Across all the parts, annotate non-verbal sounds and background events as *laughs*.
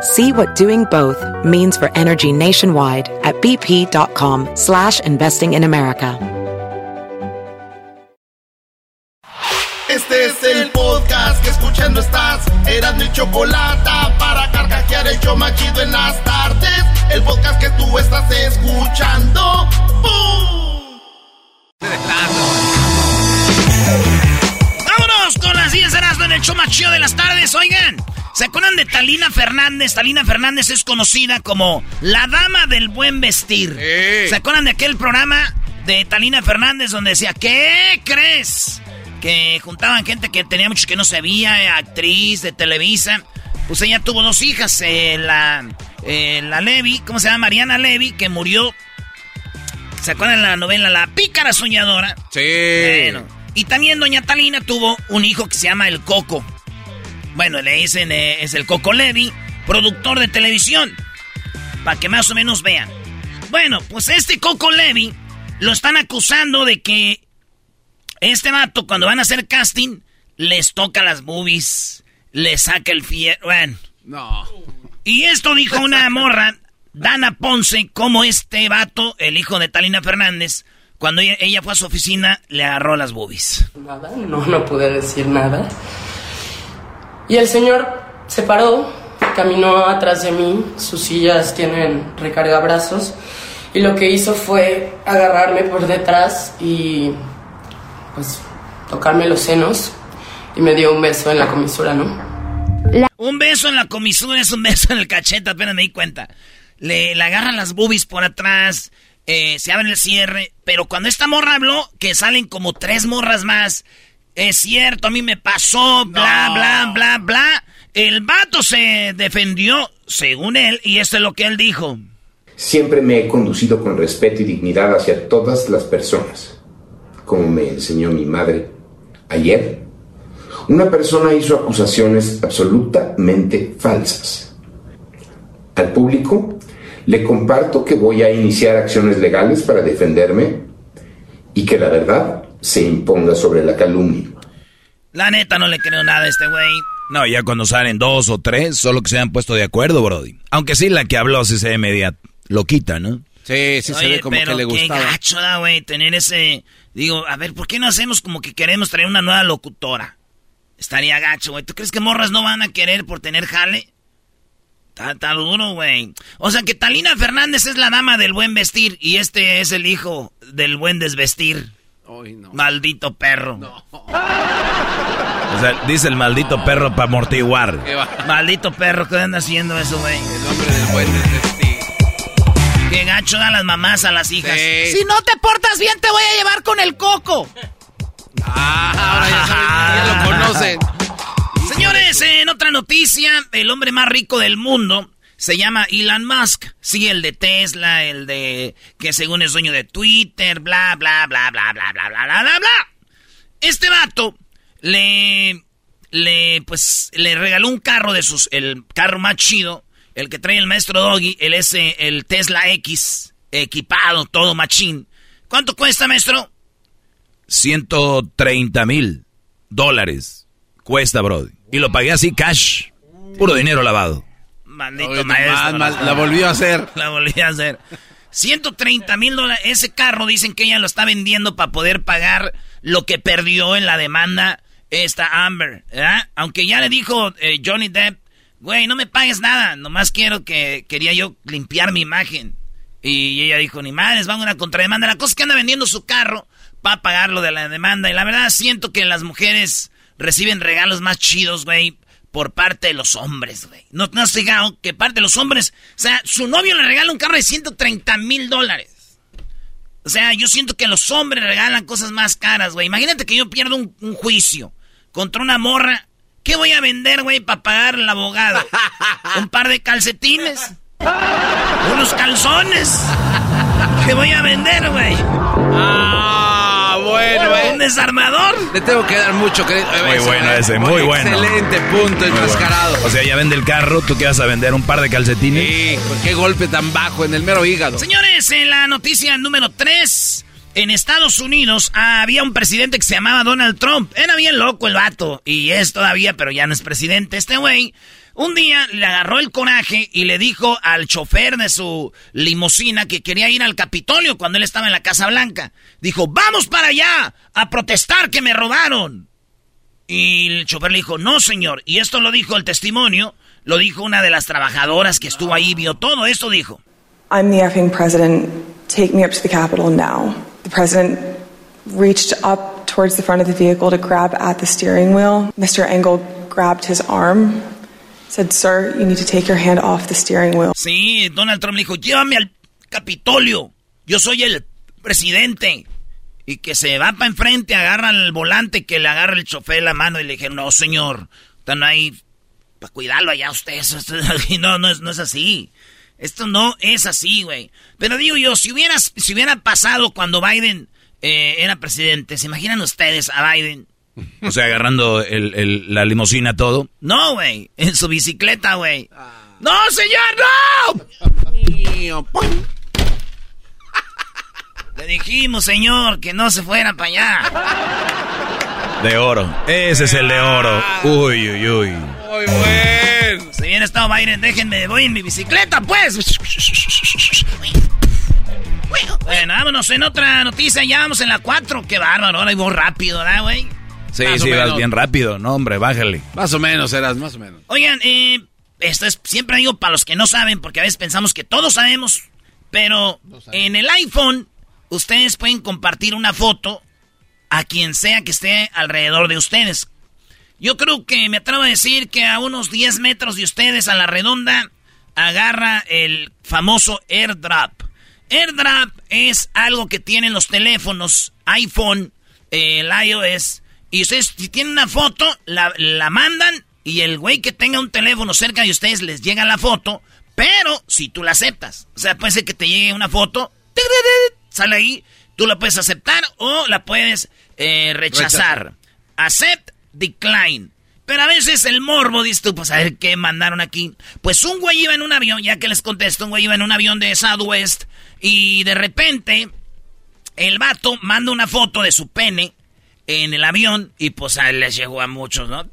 See what doing both means for energy nationwide at bp.com slash investing in America. Este es el podcast que escuchando estás. Eran mi chocolate para carcajear el yo machido en las tardes. El podcast que tú estás escuchando. ¡Bum! Con las 10 horas en el show más chido de las tardes. Oigan, ¿se acuerdan de Talina Fernández? Talina Fernández es conocida como la dama del buen vestir. ¿Se acuerdan de aquel programa de Talina Fernández donde decía, ¿qué crees? Que juntaban gente que tenía mucho que no sabía, actriz de Televisa. Pues ella tuvo dos hijas, eh, la, eh, la Levi, ¿cómo se llama? Mariana Levi, que murió. ¿Se acuerdan de la novela La Pícara Soñadora? Sí. Bueno. Y también doña Talina tuvo un hijo que se llama El Coco. Bueno, le dicen, eh, es el Coco Levi, productor de televisión. Para que más o menos vean. Bueno, pues este Coco Levi lo están acusando de que este vato, cuando van a hacer casting, les toca las boobies, les saca el fierro. Bueno. No. Y esto dijo una morra, Dana Ponce, como este vato, el hijo de Talina Fernández, cuando ella, ella fue a su oficina, le agarró las boobies. Nada, no, no pude decir nada. Y el señor se paró, caminó atrás de mí, sus sillas tienen recargabrazos, y lo que hizo fue agarrarme por detrás y pues tocarme los senos y me dio un beso en la comisura, ¿no? Un beso en la comisura es un beso en el cachete, apenas me di cuenta. Le, le agarran las boobies por atrás, eh, se abre el cierre, pero cuando esta morra habló, que salen como tres morras más, es cierto, a mí me pasó, bla, bla, bla, bla. El vato se defendió, según él, y esto es lo que él dijo. Siempre me he conducido con respeto y dignidad hacia todas las personas, como me enseñó mi madre. Ayer, una persona hizo acusaciones absolutamente falsas. Al público le comparto que voy a iniciar acciones legales para defenderme y que la verdad se imponga sobre la calumnia. La neta no le creo nada a este güey. No, ya cuando salen dos o tres, solo que se han puesto de acuerdo, Brody. Aunque sí, la que habló sí se ve media loquita, ¿no? Sí, sí se ve como pero que le qué gustaba. gacho da, güey, tener ese... Digo, a ver, ¿por qué no hacemos como que queremos traer una nueva locutora? Estaría gacho, güey. ¿Tú crees que morras no van a querer por tener jale? Está, está duro, güey. O sea que Talina Fernández es la dama del buen vestir y este es el hijo del buen desvestir. Ay, no. Maldito perro. O sea, dice el maldito perro para amortiguar. Maldito perro, ¿qué anda haciendo eso, güey? El hombre del buen desvestir. Qué gacho dan las mamás a las hijas. Sí. Si no te portas bien, te voy a llevar con el coco. Ah, ahora ya, saben, ya lo conocen. Señores, en otra noticia, el hombre más rico del mundo se llama Elon Musk. Sí, el de Tesla, el de que según es dueño de Twitter, bla, bla, bla, bla, bla, bla, bla, bla, bla, bla. Este vato le, le, pues, le regaló un carro de sus, el carro más chido, el que trae el maestro Doggy, el S, el Tesla X, equipado, todo machín. ¿Cuánto cuesta, maestro? 130 mil dólares cuesta, Brody. Y lo pagué así, cash. Puro dinero lavado. Maldito Oye, maestro. mal, mal, la volvió a hacer. *laughs* La volví a hacer. 130 mil dólares. Ese carro dicen que ella lo está vendiendo para poder pagar lo que perdió en la demanda esta Amber. ¿verdad? Aunque ya le dijo eh, Johnny Depp, güey, no me pagues nada. Nomás quiero que quería yo limpiar mi imagen. Y ella dijo, ni madres, van a una contrademanda. La cosa es que anda vendiendo su carro para pagar lo de la demanda. Y la verdad siento que las mujeres reciben regalos más chidos, güey, por parte de los hombres, güey. No, no has fijado que parte de los hombres, o sea, su novio le regala un carro de 130 mil dólares. O sea, yo siento que los hombres regalan cosas más caras, güey. Imagínate que yo pierdo un, juicio contra una morra. ¿Qué voy a vender, güey, para pagar al abogado? ¿Un par de calcetines? ¿Unos calzones? ¿Qué voy a vender, güey? Ah, bueno, ¿Un desarmador? Le tengo que dar mucho crédito. Muy bueno ese, muy bueno. Excelente punto, enmascarado. O sea, ya vende el carro, ¿tú qué vas a vender? ¿Un par de calcetines? Sí, pues qué golpe tan bajo en el mero hígado. Señores, en la noticia número 3, en Estados Unidos había un presidente que se llamaba Donald Trump. Era bien loco el vato, y es todavía, pero ya no es presidente. Este güey un día le agarró el coraje y le dijo al chofer de su limusina que quería ir al Capitolio cuando él estaba en la Casa Blanca. Dijo, vamos para allá a protestar que me robaron. Y el chofer le dijo, no señor. Y esto lo dijo el testimonio, lo dijo una de las trabajadoras que estuvo ahí, vio todo esto, dijo. I'm the effing president. Take me up to the Capitol now. The president reached up towards the front of the vehicle to grab at the steering wheel. Mr. Engel grabbed his arm Said, sir, you need to take your hand off the steering wheel. Sí, Donald Trump le dijo, llévame al Capitolio. Yo soy el presidente. Y que se va para enfrente, agarra el volante, que le agarra el chofer la mano y le dije, no, señor, están ahí para cuidarlo allá ustedes. *laughs* No, no es, no es así. Esto no es así, güey. Pero digo yo, si hubiera, si hubiera pasado cuando Biden eh, era presidente, ¿se imaginan ustedes a Biden? O sea, agarrando el, el, la limusina todo. No, güey. En su bicicleta, güey. ¡No, señor, no! Le dijimos, señor, que no se fuera para allá. De oro. Ese es el de oro. Uy, uy, uy. Muy bueno. Si bien estado Biden, déjenme, voy en mi bicicleta, pues. Bueno, vámonos en otra noticia. Ya vamos en la 4. Qué bárbaro. Ahora voy rápido, ¿verdad, güey? Sí, sí, vas bien rápido. No, hombre, bájale. Más o menos, eras, más o menos. Oigan, eh, esto es, siempre digo para los que no saben, porque a veces pensamos que todos sabemos, pero en el iPhone ustedes pueden compartir una foto a quien sea que esté alrededor de ustedes. Yo creo que me atrevo a decir que a unos 10 metros de ustedes a la redonda agarra el famoso AirDrop. AirDrop es algo que tienen los teléfonos iPhone, el iOS, y ustedes, si tienen una foto, la, mandan y el güey que tenga un teléfono cerca de ustedes les llega la foto, pero si tú la aceptas. O sea, puede ser que te llegue una foto, sale ahí, tú la puedes aceptar o la puedes eh, rechazar. Accept, decline. Pero a veces el morbo, dices pues a ver qué mandaron aquí. Pues un güey iba en un avión, ya que les contesto, un güey iba en un avión de Southwest y de repente el vato manda una foto de su pene en el avión y pues a él les llegó a muchos, ¿no?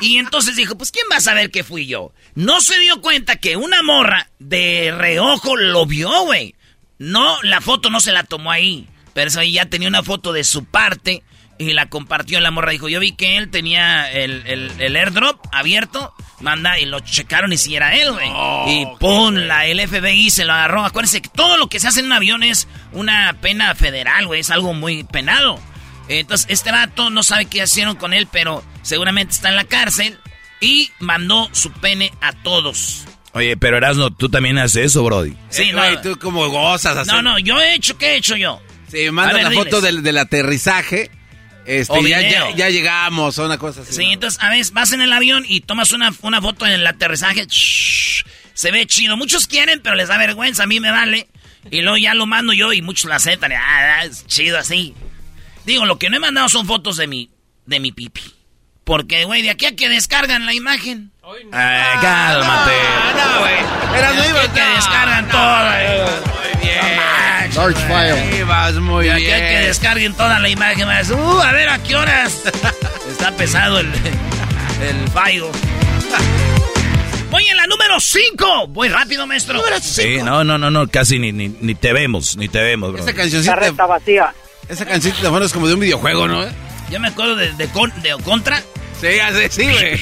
Y entonces dijo, pues ¿quién va a saber que fui yo? No se dio cuenta que una morra de reojo lo vio, güey. No, la foto no se la tomó ahí. Pero eso ahí ya tenía una foto de su parte y la compartió. La morra dijo, yo vi que él tenía el, el, airdrop abierto. Manda, y lo checaron y si era él, güey. y pum, la, el FBI se lo agarró. Acuérdense que todo lo que se hace en un avión es una pena federal, güey. Es algo muy penado. Entonces, este vato no sabe qué hicieron con él, pero seguramente está en la cárcel y mandó su pene a todos. Oye, pero Erasno, tú también haces eso, Brody. Sí, eh, no. tú como gozas así. No, no, yo he hecho, ¿qué he hecho yo? Sí, manda la foto del, aterrizaje. Este, ya, ya, llegamos, o una cosa así. Sí, entonces, a veces vas en el avión y tomas una, una foto en el aterrizaje. se ve chido. Muchos quieren, pero les da vergüenza. A mí me vale. Y luego ya lo mando yo y muchos la aceptan. Ah, es chido así. Digo, lo que no he mandado son fotos de mi, de mi pipi. Porque, güey, de aquí a que descargan la imagen. Ay, cálmate. No, güey. Era muy de que descargan todo. Muy bien. Large file. Vas muy de aquí a que descarguen toda la imagen. Uh, a ver, ¿a qué horas? *laughs* Está pesado el, *laughs* el file. *laughs* Voy en la número 5. Voy rápido, maestro. Sí, no, no, no, no, casi ni, ni, ni te vemos, ni te vemos, bro. Esta cancioncita. está vacía. Esa canción de fondo es como de un videojuego, ¿no? Yo me acuerdo de, de, de Contra. Sí, así, sí, güey.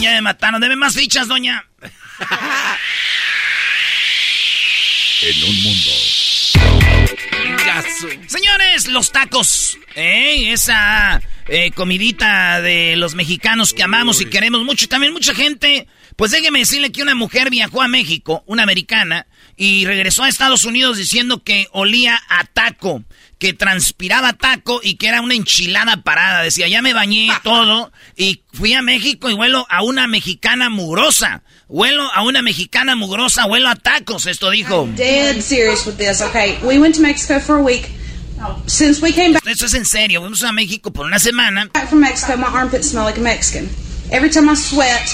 Ya me mataron. Deme más fichas, doña. en un mundo. Señores, los tacos. ¿eh? Esa eh, comidita de los mexicanos que amamos y queremos mucho. También mucha gente. Pues déjeme decirle que una mujer viajó a México, una americana, y regresó a Estados Unidos diciendo que olía a taco, que transpiraba taco y que era una enchilada parada. Decía, ya me bañé *laughs* todo y fui a México y huelo a una mexicana mugrosa. Huelo a una mexicana mugrosa, huelo a tacos, esto dijo. dead serious with this, okay? We went to Mexico for a week. Since we came back Eso es en serio, fuimos a México por una semana. from Mexico, my armpits smell like a Mexican. Every time I sweat,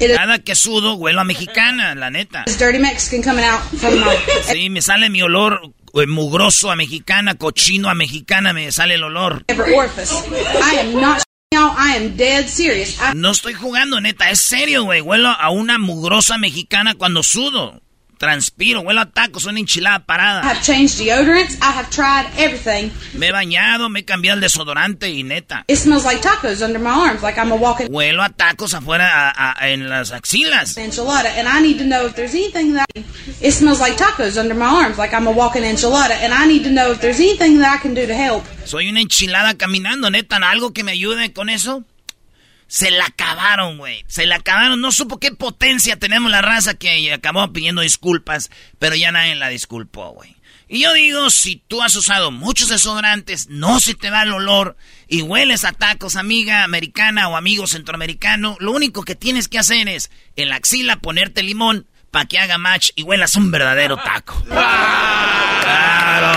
it Cada que sudo, huelo a mexicana, la neta. is dirty Mexican coming out from my Sí, me sale mi olor mugroso a mexicana, cochino a mexicana, me sale el olor. No estoy jugando, neta, es serio, güey. Huelo a una mugrosa mexicana cuando sudo. Transpiro, huelo a tacos, una enchilada parada. have changed deodorants. I have tried everything. Me he bañado, me he cambiado el desodorante y neta. It smells like tacos under my arms, like I'm a walking Huelo a tacos afuera a- a- en las axilas. enchilada. And I need to know if there's anything that it smells like tacos under my arms, like I'm a walking enchilada. And I need to know if there's anything that I can do to help. Soy una enchilada caminando, neta. ¿Algo que me ayude con eso? Se la acabaron, güey. Se la acabaron. No supo qué potencia tenemos la raza que acabó pidiendo disculpas, pero ya nadie la disculpó, güey. Y yo digo, si tú has usado muchos desodorantes, no se te va el olor y hueles a tacos, amiga americana o amigo centroamericano, lo único que tienes que hacer es en la axila ponerte limón para que haga match y huelas un verdadero taco. *laughs* ¡Claro!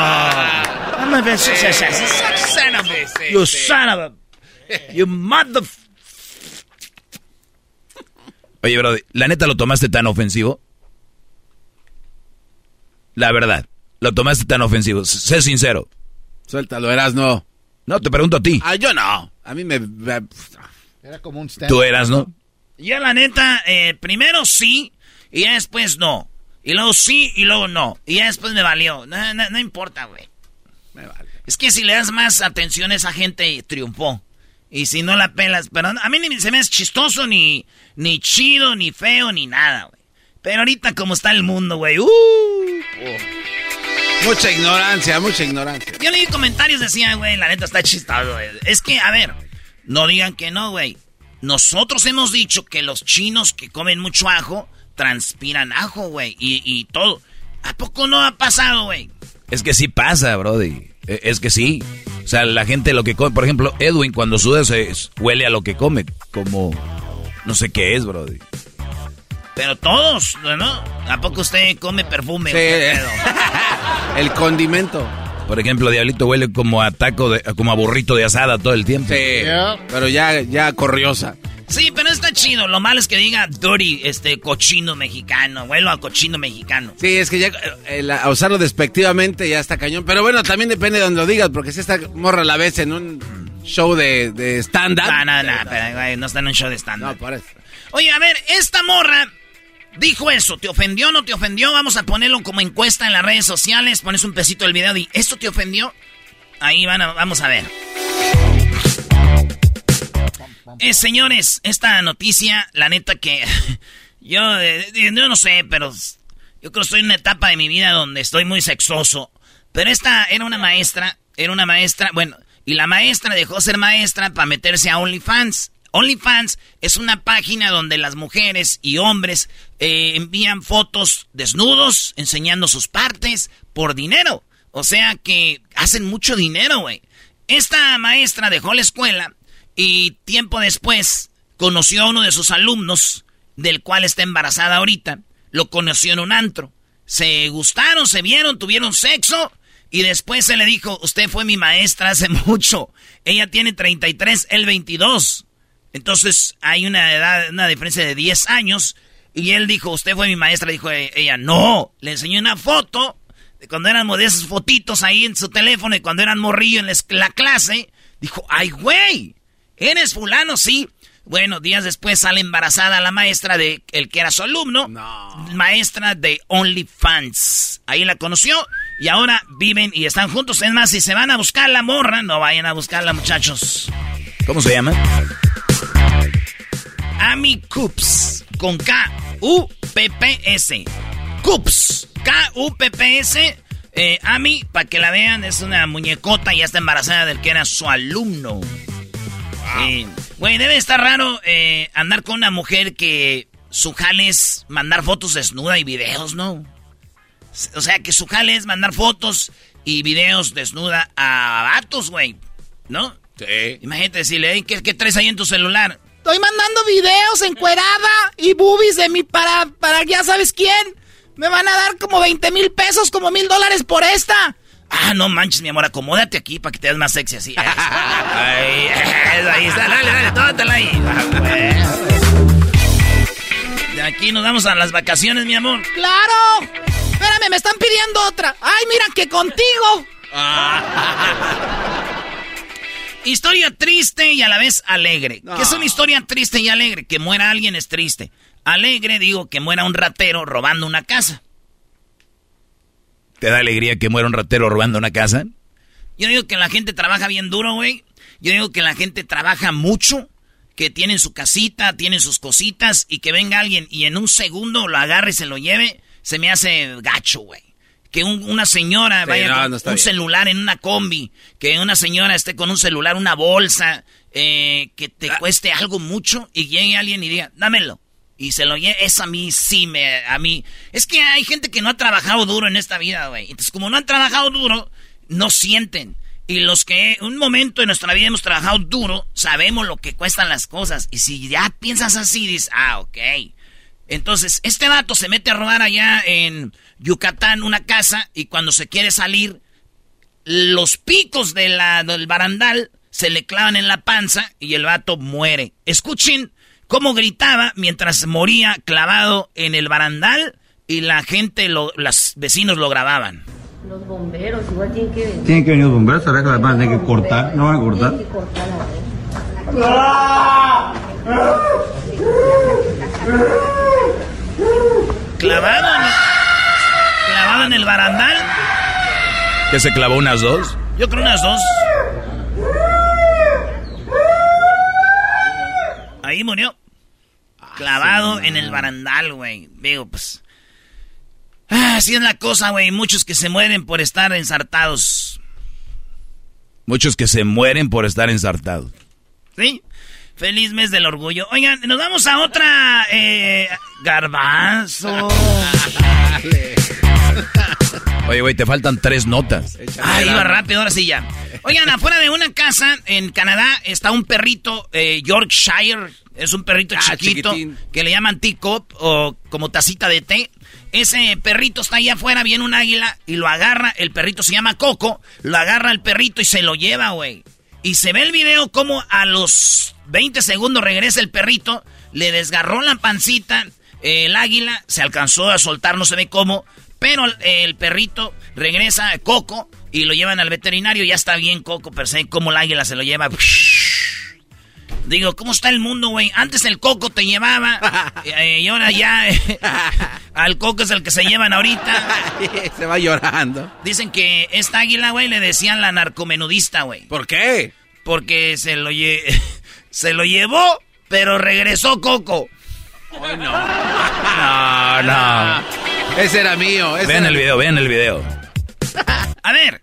I'm a bitch. Son of a- You son of a... You mother... Oye, bro, ¿la neta lo tomaste tan ofensivo? La verdad, lo tomaste tan ofensivo. Sé sincero. Suéltalo, eras no. No, te pregunto a ti. Ah, yo no. A mí me. me- Era como un stand. Tú eras, ¿no? Ya la neta, eh, primero sí, y ya después no. Y luego sí, y luego no. Y ya después me valió. No, no, no importa, güey. me vale. Es que si le das más atención a esa gente, triunfó. Y si no la pelas, pero a mí ni se me es chistoso, ni, ni chido, ni feo, ni nada, güey. Pero ahorita como está el mundo, güey. Uh, oh. Mucha ignorancia, mucha ignorancia. Yo leí comentarios, decían, güey, la neta está chistoso, güey. Es que, a ver, no digan que no, güey. Nosotros hemos dicho que los chinos que comen mucho ajo, transpiran ajo, güey. Y, y todo. ¿A poco no ha pasado, güey? Es que sí pasa, brody. E- Es que sí. O sea, la gente lo que come, por ejemplo, Edwin cuando suda se huele a lo que come, como no sé qué es, brody. Pero todos, ¿no? ¿A poco usted come perfume? Sí. *laughs* El condimento. Por ejemplo, Diablito huele como a taco, de, como a burrito de asada todo el tiempo. Sí. Pero ya, ya corriosa. Sí, pero está chido. Lo malo es que diga dirty, este, cochino mexicano. Huelo a cochino mexicano. Sí, es que ya eh, la- a usarlo despectivamente ya está cañón. Pero bueno, también depende de donde lo digas, porque si esta morra la ves en un show de, de stand-up. No, no, no, pero, güey, no está en un show de stand No, por eso. Oye, a ver, esta morra dijo eso. ¿Te ofendió o no te ofendió? Vamos a ponerlo como encuesta en las redes sociales. Pones un pesito del video y ¿esto te ofendió? Ahí van a- vamos a ver. Eh, señores, esta noticia, la neta que *laughs* yo, eh, yo no sé, pero yo creo que estoy en una etapa de mi vida donde estoy muy sexoso. Pero esta era una maestra, era una maestra, bueno, y la maestra dejó ser maestra para meterse a OnlyFans. OnlyFans es una página donde las mujeres y hombres eh, envían fotos desnudos, enseñando sus partes por dinero. O sea que hacen mucho dinero, güey. Esta maestra dejó la escuela y tiempo después conoció a uno de sus alumnos, del cual está embarazada ahorita. Lo conoció en un antro. Se gustaron, se vieron, tuvieron sexo. Y después se le dijo, usted fue mi maestra hace *laughs* mucho. Ella tiene 33, él 22. Entonces hay una edad, una diferencia de 10 años. Y él dijo, usted fue mi maestra. Dijo eh, ella, no. Le enseñó una foto de cuando eran de esas fotitos ahí en su teléfono y cuando eran morrillo en la clase. Dijo, ay, güey, ¿eres fulano? Sí. Bueno, días después sale embarazada la maestra de el que era su alumno. Maestra de OnlyFans. Ahí la conoció y ahora viven y están juntos. Es más, si se van a buscar la morra, no vayan a buscarla, muchachos. ¿Cómo se llama? Ami Coops. Con K-U-P-P-S. Coops. A-U-P-P-S. Eh, Ami, para que la vean, es una muñecota y ya está embarazada del que era su alumno. Güey, debe estar raro eh, andar con una mujer que su jale es mandar fotos desnuda y videos, ¿no? O sea, que su jale es mandar fotos y videos desnuda a vatos, güey. ¿No? Sí. Imagínate decirle, ¿qué, ¿qué traes ahí en tu celular? Estoy mandando videos encuerada y boobies de mi para, para ya sabes quién. Me van a dar como 20 mil pesos, como mil dólares por esta. Ah, no manches, mi amor, acomódate aquí para que te veas más sexy así. ahí, ahí está, dale, dale, tómatela ahí. De aquí nos vamos a las vacaciones, mi amor. ¡Claro! Espérame, me están pidiendo otra. ¡Ay, mira que contigo! historia triste y a la vez alegre. ¿Qué es una historia triste y alegre? Que muera alguien es triste. Alegre, digo, que muera un ratero robando una casa. ¿Te da alegría que muera un ratero robando una casa? Yo digo que la gente trabaja bien duro, güey. Yo digo que la gente trabaja mucho, que tienen su casita, tienen sus cositas y que venga alguien y en un segundo lo agarre y se lo lleve, se me hace gacho, güey. Que una señora vaya con un celular en una combi, que una señora esté con un celular, una bolsa, eh, que te ah. cueste algo mucho y llegue alguien y diga, dámelo y se lo lleva. Es a mí, sí, me, a mí. Es que hay gente que no ha trabajado duro en esta vida, güey. Entonces, como no han trabajado duro, no sienten. Y los que un momento en nuestra vida hemos trabajado duro, sabemos lo que cuestan las cosas. Y si ya piensas así, dices, ah, ok. Entonces, este vato se mete a robar allá en Yucatán una casa y cuando se quiere salir, los picos de la, del barandal se le clavan en la panza y el vato muere. Escuchen cómo gritaba mientras moría clavado en el barandal y la gente, lo, los vecinos lo grababan. Los bomberos igual tienen que venir. Tienen que venir los bomberos, ¿sabes que van a tener que cortar? ¿No van a cortar? Tienen que cortar Clavado en, clavado en el barandal. ¿Que se clavó unas dos? Yo creo unas dos. Ahí murió. Clavado en el barandal, güey. Digo, pues. Ah, así es la cosa, güey. Muchos que se mueren por estar ensartados. Muchos que se mueren por estar ensartados. ¿Sí? Feliz mes del orgullo. Oigan, nos vamos a otra. Eh, garbanzo. *laughs* Oye, güey, te faltan tres notas. Ay, iba rápido, ahora sí ya. Oigan, afuera de una casa en Canadá está un perrito eh, Yorkshire es un perrito ah, chiquito que le llaman teacup o como tacita de té. Ese perrito está ahí afuera, viene un águila y lo agarra. El perrito se llama Coco. Lo agarra el perrito y se lo lleva, güey. Y se ve el video como a los 20 segundos regresa el perrito, le desgarró la pancita. El águila se alcanzó a soltar, no se ve cómo. Pero el perrito regresa, Coco, y lo llevan al veterinario. Ya está bien, Coco, pero se ve cómo el águila se lo lleva. *laughs* Digo, ¿cómo está el mundo, güey? Antes el coco te llevaba *laughs* eh, y ahora ya eh, al coco es el que se llevan ahorita. *laughs* se va llorando. Dicen que esta águila, güey, le decían la narcomenudista, güey. ¿Por qué? Porque se lo, se lo llevó, pero regresó coco. Ay, no. no, no. Ese era mío. vean el video, vean el video. *laughs* A ver,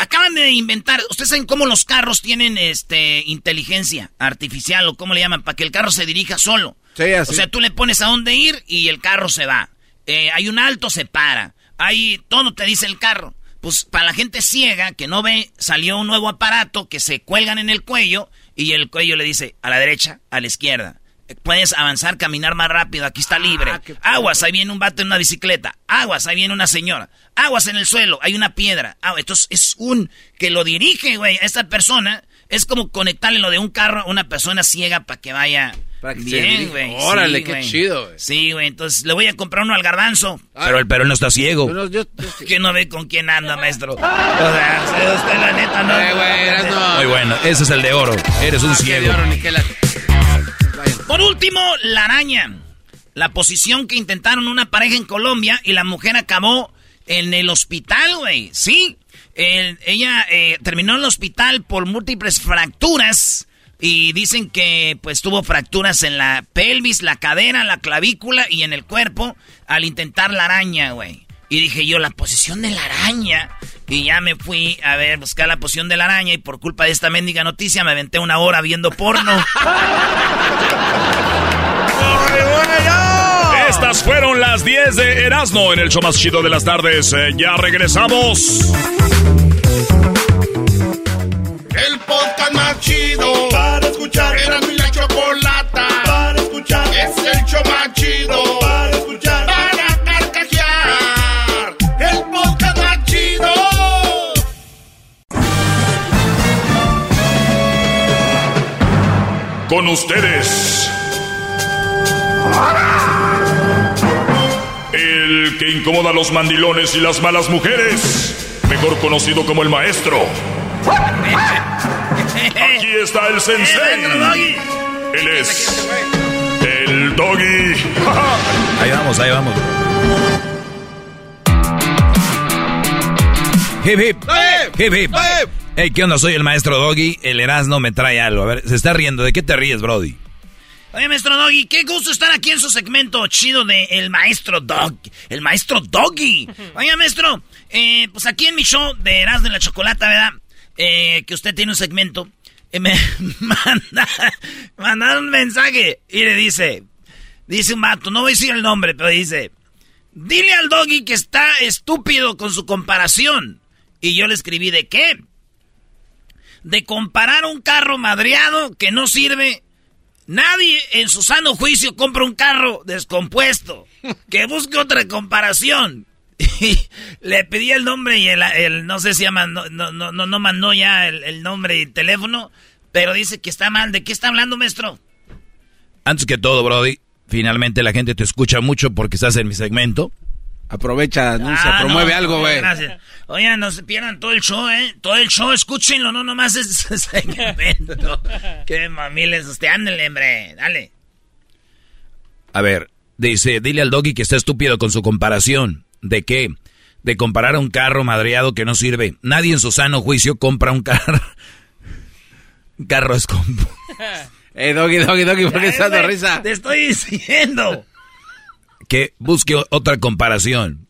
Acaban de inventar, ustedes saben cómo los carros tienen este inteligencia artificial o cómo le llaman, para que el carro se dirija solo. Sí, así. O sea, tú le pones a dónde ir y el carro se va. Eh, hay un alto, se para. Hay todo te dice el carro. Pues para la gente ciega que no ve, salió un nuevo aparato que se cuelgan en el cuello y el cuello le dice a la derecha, a la izquierda. Puedes avanzar, caminar más rápido, aquí está libre. Ah, Aguas, ahí viene un vato en una bicicleta. Aguas, ahí viene una señora. Aguas en el suelo, hay una piedra. Ah, entonces es un que lo dirige, güey, a esta persona. Es como conectarle lo de un carro a una persona ciega para que vaya bien, güey. Órale, qué chido, güey. Sí, güey, entonces le voy a comprar uno al garbanzo. Pero el pero no está ciego. *laughs* que no ve con quién anda, maestro. O sea, usted la neta no. Eh, Muy bueno, ese es el de oro. Eres un ah, ciego. Por último, la araña. La posición que intentaron una pareja en Colombia y la mujer acabó en el hospital, güey. Sí. ella eh, terminó en el hospital por múltiples fracturas. Y dicen que pues tuvo fracturas en la pelvis, la cadera, la clavícula y en el cuerpo al intentar la araña, güey. Y dije yo, la posición de la araña. Y ya me fui a ver, buscar la posición de la araña y por culpa de esta mendiga noticia me aventé una hora viendo porno. *laughs* Estas fueron las 10 de Erasmo en el show más chido de las tardes. Eh, ya regresamos. El podcast más chido para escuchar. Era mi la chocolata para escuchar. Es el show más chido ustedes. El que incomoda a los mandilones y las malas mujeres. Mejor conocido como el maestro. Aquí está el sensei. Él es el doggy. *laughs* Ahí vamos, ahí vamos. Hip hip. Hip hip. Hey, ¿qué onda? Soy el maestro Doggy. El Erasmo me trae algo. A ver, se está riendo. ¿De qué te ríes, Brody? Oye, maestro Doggy, qué gusto estar aquí en su segmento chido de El Maestro Dog. El Maestro Doggy. Oye, maestro, eh, pues aquí en mi show de Erasmo de la Chocolata, ¿verdad? Eh, que usted tiene un segmento. eh, me *laughs* manda, manda un mensaje y le dice, dice un vato, no voy a decir el nombre, pero dice, dile al Doggy que está estúpido con su comparación. Y yo le escribí, ¿de qué? De comparar un carro madreado que no sirve Nadie en su sano juicio compra un carro descompuesto. *laughs* Que busque otra comparación. *laughs* Y le pedí el nombre y el, el- no sé si llama, no, no, no, no mandó ya el, el nombre y teléfono, pero dice que está mal. ¿De qué está hablando, maestro? Antes que todo, Brody, finalmente la gente te escucha mucho porque estás en mi segmento. Aprovecha, anuncia, Ah, promueve no, algo, güey. Gracias. Oigan, no se pierdan todo el show, ¿eh? Todo el show, escúchenlo, no nomás ese *laughs* segmento. Qué mamiles usted, ándale, hombre, dale. A ver, dice, dile al doggy que está estúpido con su comparación. ¿De qué? De comparar a un carro madreado que no sirve. Nadie en su sano juicio compra un carro. *laughs* un carro descompuesto. Eh, doggy, doggy, doggy, *laughs* ¿por qué estás de risa? Te estoy diciendo. Que busque otra comparación.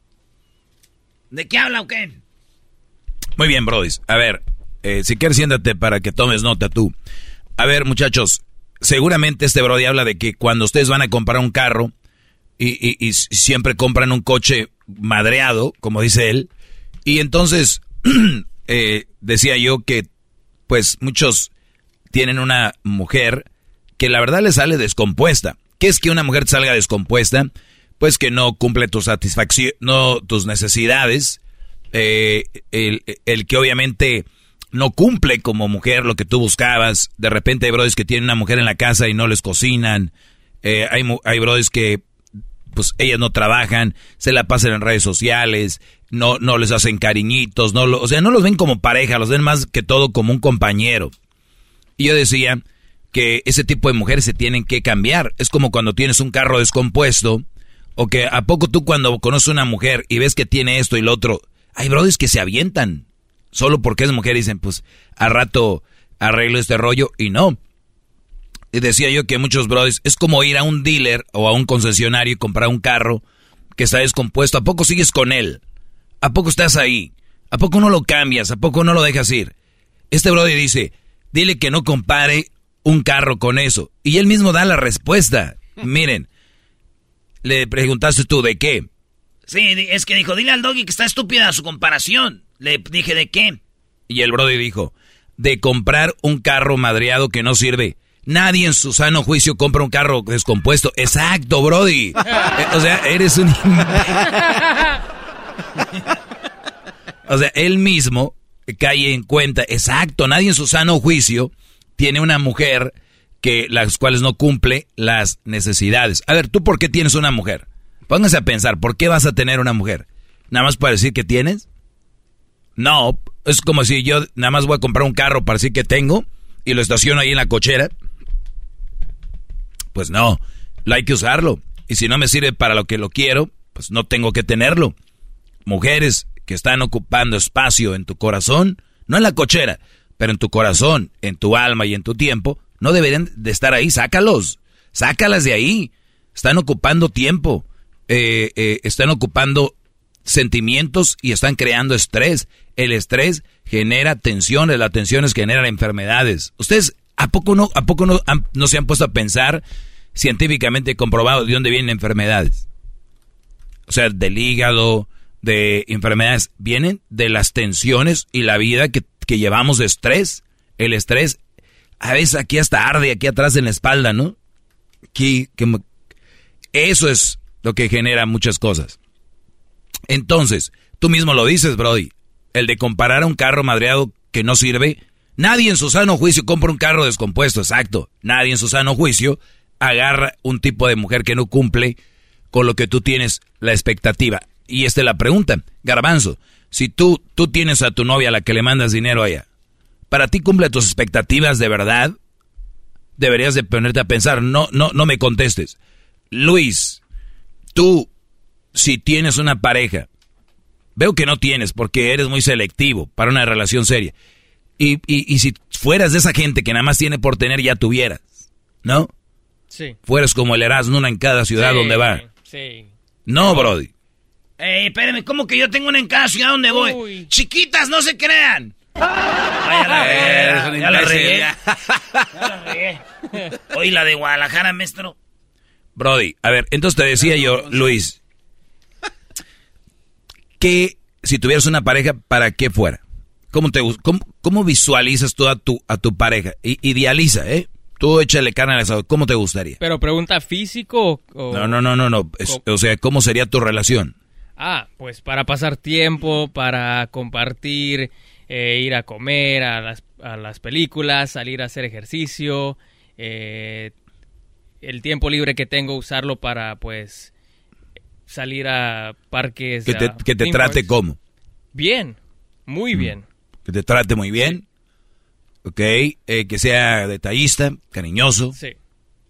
¿De qué habla o qué? Muy bien, Brody. A ver, eh, si quieres siéntate para que tomes nota tú. A ver, muchachos, seguramente este Brody habla de que cuando ustedes van a comprar un carro y, y- y siempre compran un coche madreado, como dice él, y entonces *clears throat* eh, decía yo que pues muchos tienen una mujer que la verdad le sale descompuesta. ¿Qué es que una mujer salga descompuesta? Pues que no cumple tu satisfacción, no tus necesidades, eh, el, el que obviamente no cumple como mujer lo que tú buscabas. De repente hay brothers que tienen una mujer en la casa y no les cocinan. Eh, hay, hay brothers que pues ellas no trabajan, se la pasan en redes sociales, no, no les hacen cariñitos, no lo- o sea, no los ven como pareja, los ven más que todo como un compañero. Y yo decía que ese tipo de mujeres se tienen que cambiar. Es como cuando tienes un carro descompuesto, o que a poco tú cuando conoces una mujer y ves que tiene esto y lo otro, hay brothers que se avientan, solo porque es mujer y dicen, pues, a rato arreglo este rollo, y no. Y decía yo que muchos brothers, es como ir a un dealer o a un concesionario y comprar un carro que está descompuesto. ¿A poco sigues con él? ¿A poco estás ahí? ¿A poco no lo cambias? ¿A poco no lo dejas ir? Este brother dice, dile que no compare un carro con eso. Y él mismo da la respuesta. Miren, le preguntaste tú de qué. Sí, es que dijo, dile al doggy que está estúpida su comparación. Le dije, ¿de qué? Y el brother dijo, de comprar un carro madreado que no sirve. Nadie en su sano juicio compra un carro descompuesto. Exacto, Brody. *laughs* O sea, eres un... o sea, él mismo cae en cuenta. Exacto, nadie en su sano juicio tiene una mujer que las cuales no cumple las necesidades. A ver, ¿tú por qué tienes una mujer? Pónganse a pensar, ¿por qué vas a tener una mujer? ¿Nada más para decir que tienes? No, es como si yo nada más voy a comprar un carro para decir que tengo y lo estaciono ahí en la cochera. Pues no, lo hay que usarlo. Y si no me sirve para lo que lo quiero, pues no tengo que tenerlo. Mujeres que están ocupando espacio en tu corazón, no en la cochera, pero en tu corazón, en tu alma y en tu tiempo, no deberían de estar ahí. Sácalos, sácalas de ahí. Están ocupando tiempo, eh, eh, están ocupando sentimientos y están creando estrés. El estrés genera tensiones, las tensiones generan enfermedades. Ustedes, ¿a poco no, a poco no, no se han puesto a pensar científicamente comprobado de dónde vienen enfermedades? O sea, del hígado, de enfermedades, vienen de las tensiones y la vida que, que llevamos de estrés. El estrés, a veces aquí hasta arde, aquí atrás en la espalda, ¿no? Aquí, que, eso es lo que genera muchas cosas. Entonces, tú mismo lo dices, Brody, el de comparar a un carro madreado que no sirve, nadie en su sano juicio compra un carro descompuesto, exacto. Nadie en su sano juicio agarra un tipo de mujer que no cumple con lo que tú tienes la expectativa. Y esta es la pregunta, Garbanzo, si tú, tú tienes a tu novia a la que le mandas dinero allá, ¿para ti cumple tus expectativas de verdad? Deberías de ponerte a pensar, no, no, no me contestes. Luis, tú, si tienes una pareja, veo que no tienes porque eres muy selectivo para una relación seria. Y, y, y si fueras de esa gente que nada más tiene por tener, ya tuvieras, ¿no? Sí. Fueras como el Erasmo en cada ciudad donde va. Sí. No, Brody. Ey, espérenme, ¿cómo que yo tengo una en cada ciudad donde voy? Chiquitas, no se crean. Ay, ya la regué, ya la regué. Ya la regué. Hoy la de Guadalajara, maestro. Brody, a ver, entonces te decía yo, Luis, que si tuvieras una pareja, ¿para qué fuera? ¿Cómo, te, cómo, cómo visualizas tú a tu, a tu pareja? I- idealiza, ¿eh? Tú échale carne al asador. ¿Cómo te gustaría? Pero pregunta físico o... No, no, no, no, no. Es- o sea, ¿cómo sería tu relación? Ah, pues para pasar tiempo, para compartir, eh, ir a comer, a las, a las películas, salir a hacer ejercicio, eh, el tiempo libre que tengo usarlo para pues salir a parques. Que te, a que te trate como. Bien, muy bien. Que te trate muy bien. ¿Ok? Eh, que sea detallista, cariñoso. Sí.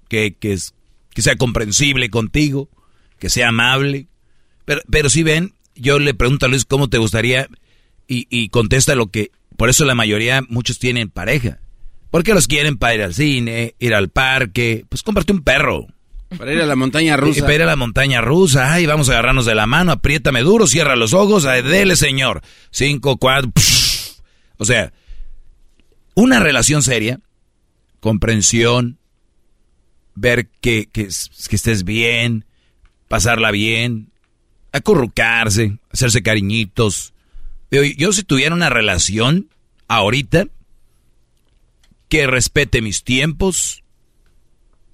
Que, que, es- que sea comprensible contigo. Que sea amable. Pero, pero si ven, yo le pregunto a Luis cómo te gustaría y, y contesta lo que... Por eso la mayoría, muchos tienen pareja. Porque los quieren para ir al cine, ir al parque. Pues cómprate un perro. Para ir a la montaña rusa. Y para ir a la montaña rusa. Ay, vamos a agarrarnos de la mano, apriétame duro, cierra los ojos, ay, dele, señor. Cinco, cuatro. psh. O sea, una relación seria, comprensión, ver que, que, que estés bien, pasarla bien, acurrucarse, hacerse cariñitos. Yo, si tuviera una relación ahorita que respete mis tiempos,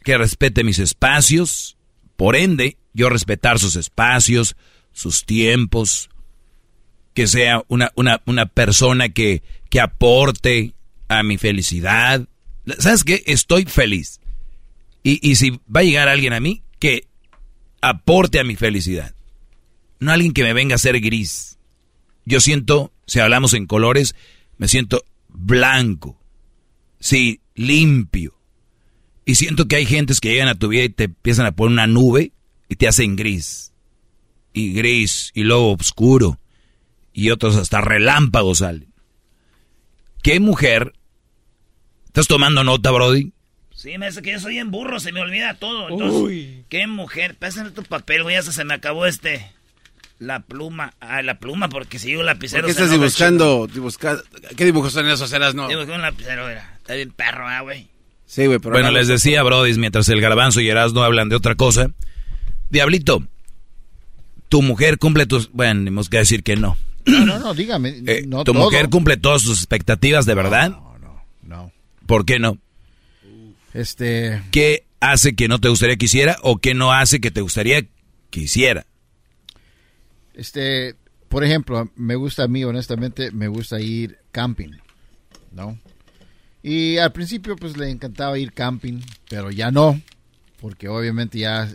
que respete mis espacios, por ende, yo respetar sus espacios, sus tiempos, que sea una, una, una persona que, que aporte a mi felicidad. ¿Sabes qué? Estoy feliz. Y, y si va a llegar alguien a mí, que aporte a mi felicidad. No alguien que me venga a ser gris. Yo siento, si hablamos en colores, me siento blanco. Sí, limpio. Y siento que hay gentes que llegan a tu vida y te empiezan a poner una nube y te hacen gris. Y gris, y luego oscuro. Y otros hasta relámpagos salen. ¿Qué mujer? ¿Estás tomando nota, Brody? Sí, me hace que yo soy en burro, se me olvida todo. Entonces, qué mujer. Pásame tu papel, güey, hasta se me acabó este. La pluma. Ah, la pluma, porque si yo ¿Por lapicero. qué se estás dibusca- ¿Qué dibujos son esos? Eras no. Dibujé un lapicero, era. Está bien perro, ah, güey. Sí, güey, pero bueno, no- les decía, Brody, mientras el garbanzo y Erasmo hablan de otra cosa. Diablito, tu mujer cumple tus... Bueno, tenemos que decir que no. No, no, no, dígame. Eh, no ¿Tu todo. mujer cumple todas sus expectativas de verdad? No, no, no. ¿Por qué no? Este, ¿Qué hace que no te gustaría que hiciera o qué no hace que te gustaría que hiciera? Este, por ejemplo, me gusta a mí, honestamente, me gusta ir camping, ¿no? Y al principio, pues, le encantaba ir camping, pero ya no, porque obviamente ya,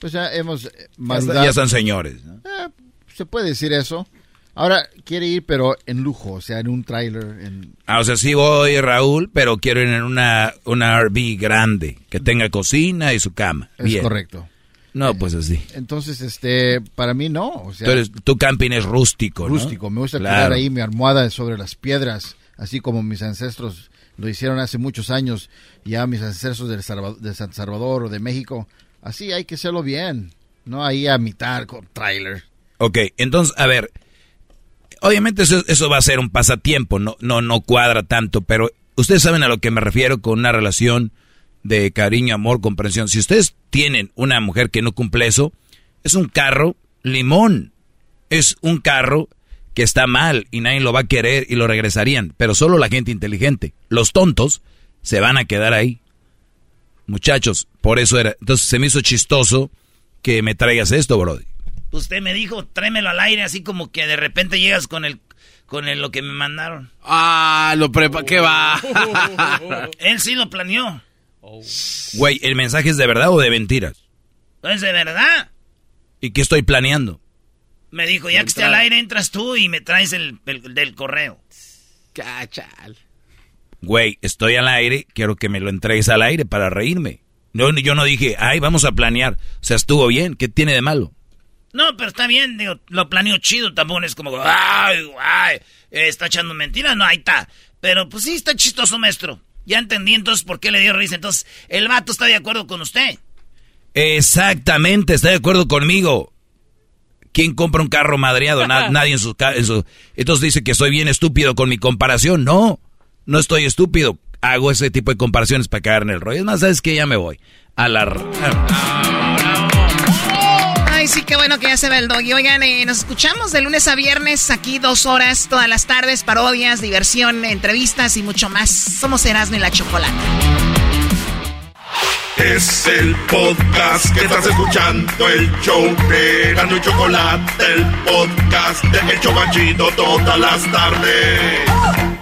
pues, ya hemos eh, Ya, madurado. ya son señores. ¿no? Eh, se puede decir eso. Ahora quiere ir, pero en lujo, o sea, en un trailer, en... Ah, o sea, sí voy, Raúl, pero quiero ir en una, una RV grande, que tenga cocina y su cama. Es Bien. correcto. No, pues así. Entonces, este, para mí no, o sea... Tu camping es rústico, ¿no? rústico. Me gusta Claro. tirar ahí mi almohada sobre las piedras, así como mis ancestros lo hicieron hace muchos años, ya mis ancestros del Salva- de San Salvador o de México. Así hay que hacerlo bien, no ahí a mitad con trailer. Ok, entonces, a ver, obviamente eso, eso va a ser un pasatiempo, no, no, no cuadra tanto, pero ustedes saben a lo que me refiero con una relación de cariño, amor, comprensión. Si ustedes tienen una mujer que no cumple eso, es un carro limón. Es un carro que está mal y nadie lo va a querer y lo regresarían, pero solo la gente inteligente. Los tontos se van a quedar ahí. Muchachos, por eso era. Entonces se me hizo chistoso que me traigas esto, Brody. Usted me dijo, tráemelo al aire, así como que de repente llegas con el con el, lo que me mandaron. Ah, lo prepa, ¿qué va? *laughs* Él sí lo planeó. Güey, ¿el mensaje es de verdad o de mentiras? Es de verdad. ¿Y qué estoy planeando? Me dijo, ya que esté al aire, entras tú y me traes el, del correo. Cachal. Güey, estoy al aire, quiero que me lo entregues al aire para reírme. No, yo no dije, ay, vamos a planear. O sea, estuvo bien, ¿qué tiene de malo? No, pero está bien, digo, lo planeó chido, tampoco es como, ay, ay, está echando mentiras, no, ahí está. Pero pues sí, está chistoso, maestro. Ya entendí entonces por qué le dio risa. Entonces, el vato está de acuerdo con usted. Exactamente, está de acuerdo conmigo. ¿Quién compra un carro madreado? *laughs* nadie en su, en su... Entonces dice que soy bien estúpido con mi comparación. No, no estoy estúpido. Hago ese tipo de comparaciones para caer en el rollo. Es más, ¿sabes que Ya me voy. A la... Sí, qué bueno que ya se ve el doggy. Oigan, eh, nos escuchamos de lunes a viernes, aquí dos horas, todas las tardes, parodias, diversión, entrevistas y mucho más. Somos Erasmo y la Chocolate. Es el podcast que estás escuchando, el show de Erasmo y Chocolate, el podcast de Hecho Banchito todas las tardes.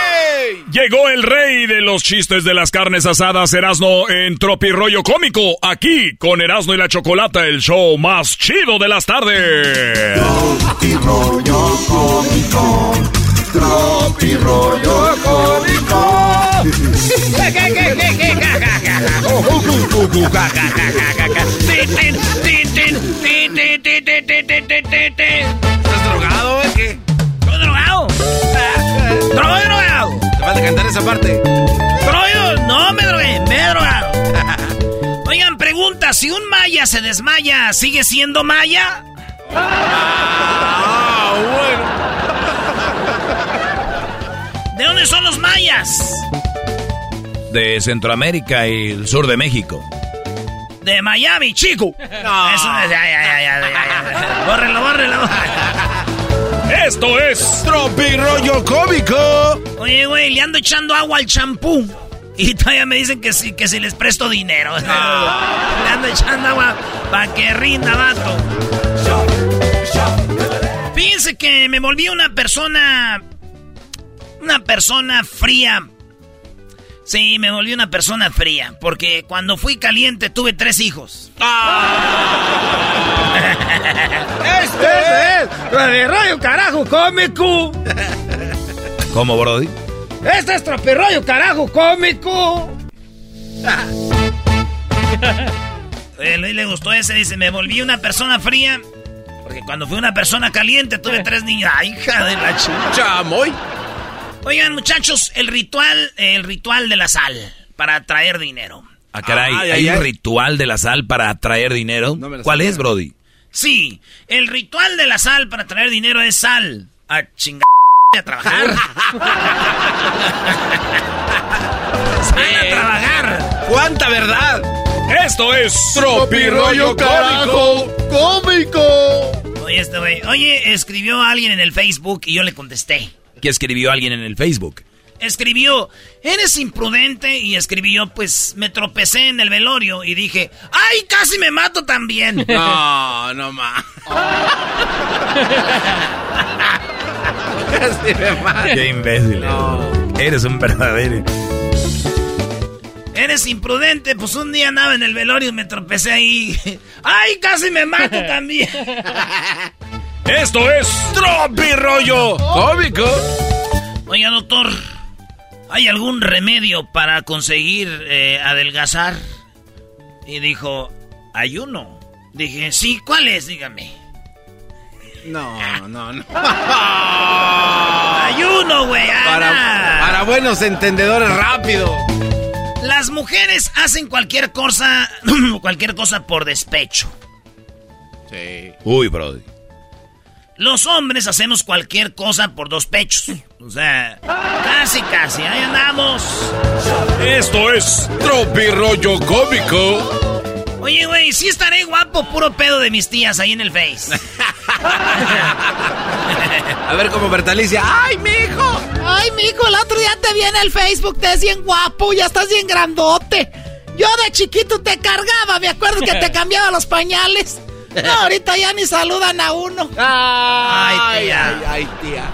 Llegó el rey de los chistes de las carnes asadas, Erasno, en Tropi Rollo Cómico, aquí con Erasno y la Chocolata, el show más chido de las tardes. Cómico, cómico. Esa parte. ¿Drogo? No me drogué, me. *laughs* Oigan, pregunta, si un maya se desmaya, ¿sigue siendo maya? Ah, bueno. ¿De dónde son los mayas? De Centroamérica y el sur de México. De Miami, chico. No. Eso es, ya, ya, ya, ya, ya, ya. Bórrelo, bórrelo. Esto es Tropi rollo cómico. Oye, güey, le ando echando agua al champú. Y todavía me dicen que si, que si les presto dinero. *laughs* Le ando echando agua para que rinda, vato. Fíjense que me volví una persona. Una persona fría. Sí, me volví una persona fría, porque cuando fui caliente tuve tres hijos. *laughs* este es Tropirroyo Carajo Cómico. ¿Cómo, Brody? Este es Tropirroyo Carajo Cómico. A Luis le gustó ese, dice, me volví una persona fría, porque cuando fui una persona caliente tuve tres niños. ¡Ay, hija de la chucha! muy. Oigan, muchachos, el ritual, el ritual de la sal para atraer dinero. Ah, caray, Ay, ¿hay ay, un ritual de la sal para atraer dinero? No ¿Cuál sabía. es, Brody? Sí, el ritual de la sal para atraer dinero es sal. A chingar a trabajar. *laughs* sal a trabajar. ¡Cuánta verdad! Esto es Tropirollo Carajo Cómico. Oye, este güey. Oye, escribió alguien en el Facebook y yo le contesté. ¿Qué escribió alguien en el Facebook? Escribió, eres imprudente. Y escribió, pues me tropecé en el velorio y dije, ¡ay, casi me mato también! *laughs* No, no más. *laughs* Casi me mato. Qué imbécil. Eres un verdadero. Eres imprudente, pues un día andaba en el velorio y me tropecé ahí. *laughs* ¡Ay, casi me mato también! Esto es Tropirollo Cómico. Oiga, doctor, ¿hay algún remedio para conseguir eh, adelgazar? Y dijo, ayuno. Dije, sí, ¿cuál es? Dígame. No, no, no. *laughs* Ayuno, güey. Para, para buenos entendedores, rápido. Las mujeres hacen cualquier cosa, *clears throat* cualquier cosa por despecho. Sí. Uy, Brody. Los hombres hacemos cualquier cosa por dos pechos. O sea, casi, casi. Ahí andamos. Esto es Tropirollo Cómico. Oye, güey, sí estaré guapo, puro pedo de mis tías ahí en el Face. *laughs* A ver cómo Bertalicia. ¡Ay, mijo! Ay, mijo, el otro día te vi en el Facebook, te ves bien guapo, ya estás bien grandote. Yo de chiquito te cargaba, me acuerdo que te *laughs* cambiaba los pañales. No, ahorita ya ni saludan a uno. Ay, tía. Ay, ay, tía.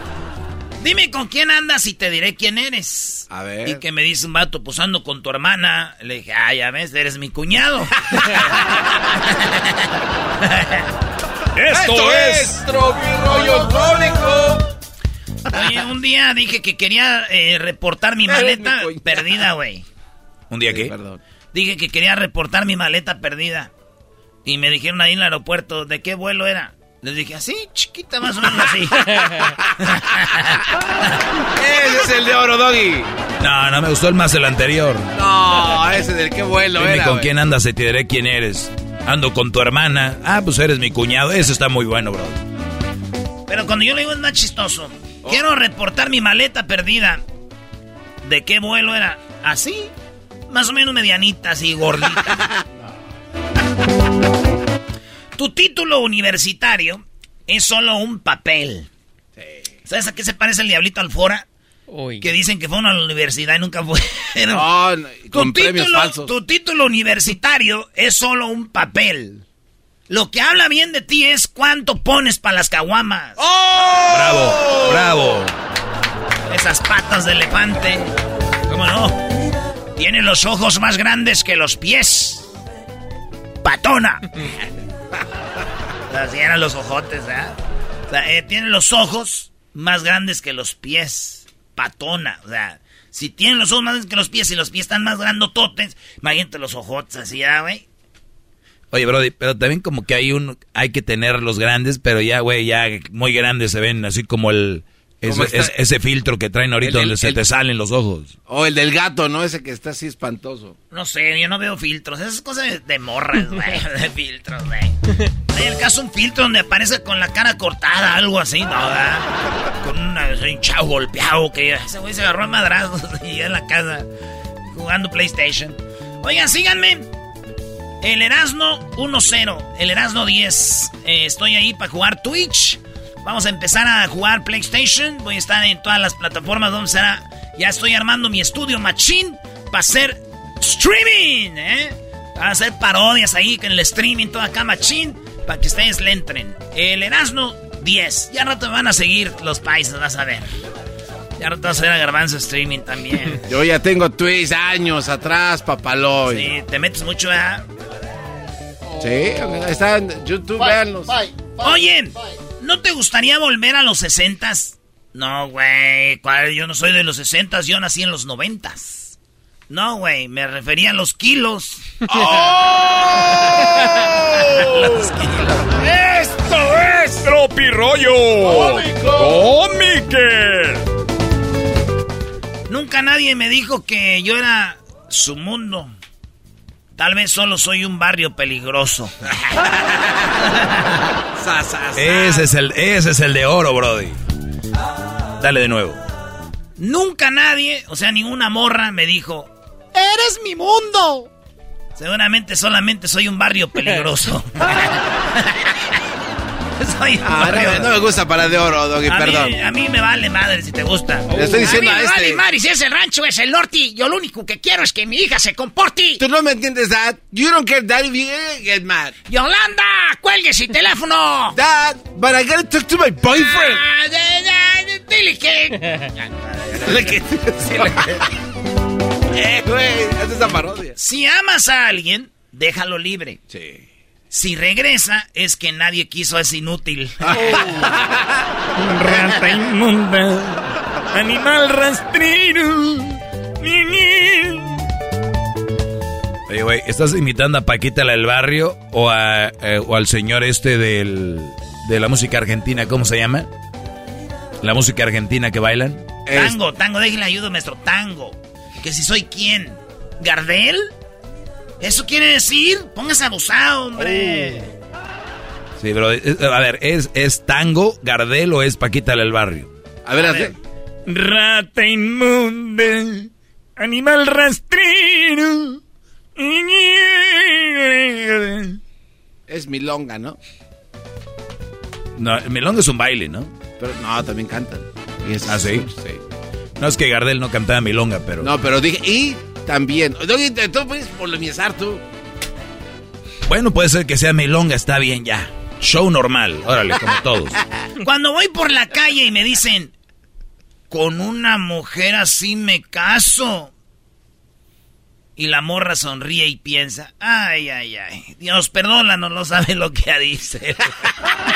Dime con quién andas y te diré quién eres. A ver. Y que me dice un vato, pues ando con tu hermana. Le dije, ah, ya ves, eres mi cuñado. *laughs* Esto es Tropirollo Cómico. Oye, un día dije que quería eh, reportar mi *laughs* maleta mi perdida, güey. ¿Un día qué? Perdón. Dije que quería reportar mi maleta perdida. Y me dijeron ahí en el aeropuerto, ¿de qué vuelo era? Les dije, así, chiquita, más o menos así. *laughs* Ese es el de oro, Doggy. No, no me gustó el más el anterior. No, ese del qué vuelo Dime era. con quién andas y te diré quién eres. Ando con tu hermana. Ah, pues eres mi cuñado. Eso está muy bueno, bro. Pero cuando yo le digo es más chistoso. Quiero reportar mi maleta perdida. ¿De qué vuelo era? ¿Así? Más o menos medianita, así, gordita. *laughs* tu título universitario es solo un papel. ¿Sabes a qué se parece el diablito Alfora? Uy. Que dicen que fueron a la universidad y nunca fueron. No, no, y tu, con premios título, falsos. tu título universitario es solo un papel. Lo que habla bien de ti es cuánto pones para las caguamas. ¡Oh! Bravo, bravo. Esas patas de elefante. ¿Cómo no? Tiene los ojos más grandes que los pies. Patona. Así eran los ojotes, ¿verdad? O sea, eh, tiene los ojos más grandes que los pies. Patona. O sea, si tiene los ojos más grandes que los pies y los pies están más grandototes, imagínate los ojotes así, ¿ya, güey? Oye, Brody, pero también como que hay un, hay que tener los grandes, pero ya, güey, ya muy grandes se ven, así como el, Ese, está- es- ese filtro que traen ahorita El- el- donde se el- te salen los ojos. O el del gato, ¿no? Ese que está así espantoso. No sé, yo no veo filtros. Esas cosas de, de morras, *laughs* güey. De filtros, güey. Hay el caso un filtro donde aparece con la cara cortada, algo así, ¿no? ¿verdad? Con una- un chavo golpeado que ese güey se agarró a madrazos *laughs* y en la casa jugando PlayStation. Oigan, síganme. El Erasno 1-0, el Erasno 10. Eh, estoy ahí para jugar Twitch. Vamos a empezar a jugar PlayStation. Voy a estar en todas las plataformas donde será. Ya estoy armando mi estudio machine para hacer streaming, ¿eh? Para hacer parodias ahí con el streaming, toda acá machine, para que ustedes le entren. El Erasno 10. Ya rato me van a seguir los países, vas a ver. Ya no te vas a ver a Garbanzo Streaming también. *laughs* Yo ya tengo Twitch años atrás, papaloy. Sí, te metes mucho, ¿eh? Sí, está en YouTube, véanlos. Oye, ¿no te gustaría volver a los sesentas? No, güey, yo no soy de los sesentas, yo nací en los noventas. No, güey, me refería a los kilos. *laughs* ¡Oh! *laughs* los kilos. ¡Esto es Tropirollo! ¡Cómico! Nunca nadie me dijo que yo era su mundo. Tal vez solo soy un barrio peligroso. *laughs* ese, es el, ese es el de oro, Brody. Dale de nuevo. Nunca nadie, o sea, ninguna morra me dijo, ¡Eres mi mundo! Seguramente solamente soy un barrio peligroso. *laughs* *laughs* soy Ah, no, no me gusta para de oro, Doggy, perdón. Mí, a mí me vale madre si te gusta. Le estoy diciendo a mí a me este. vale madre si es el rancho, es el norte. Yo lo único que quiero es que mi hija se comporte. Tú no me entiendes, Dad. You don't care, Dad, if you get mad. Yolanda, cuelgue ese teléfono. Dad, but I gotta talk to my boyfriend. Ah, de- de- *laughs* Dile que... Dile que- *laughs* eh, güey, haz esa parodia. Si amas a alguien, déjalo libre. Sí. Si regresa, es que nadie quiso a ese inútil. *laughs* Rata inmunda, animal rastrero. Oye, güey, ¿estás imitando a Paquita la del barrio o, a, eh, o al señor este del, de la música argentina? ¿Cómo se llama? La música argentina que bailan. Tango, tango, déjale ayuda, maestro. Tango. Que si soy quién. ¿Gardel? ¿Eso quiere decir? Póngase abusado, hombre. Sí, pero es- a ver, ¿es, ¿es tango, Gardel o es Paquita la del barrio? A ver, hazle. Rata inmunda, animal rastrero. Es milonga, ¿no? No, melón es un baile, ¿no? Pero no, también cantan. Y es- ¿Ah, sí? Sí. No es que Gardel no cantaba milonga, pero... No, pero dije, y también. Tú puedes polemizar tú. Bueno, puede ser que sea milonga, está bien ya. Show normal, órale, como *laughs* todos. Cuando voy por la calle y me dicen, con una mujer así me caso. Y la morra sonríe y piensa, ay, ay, ay, Dios, perdónanos, no sabe lo que dice. *laughs*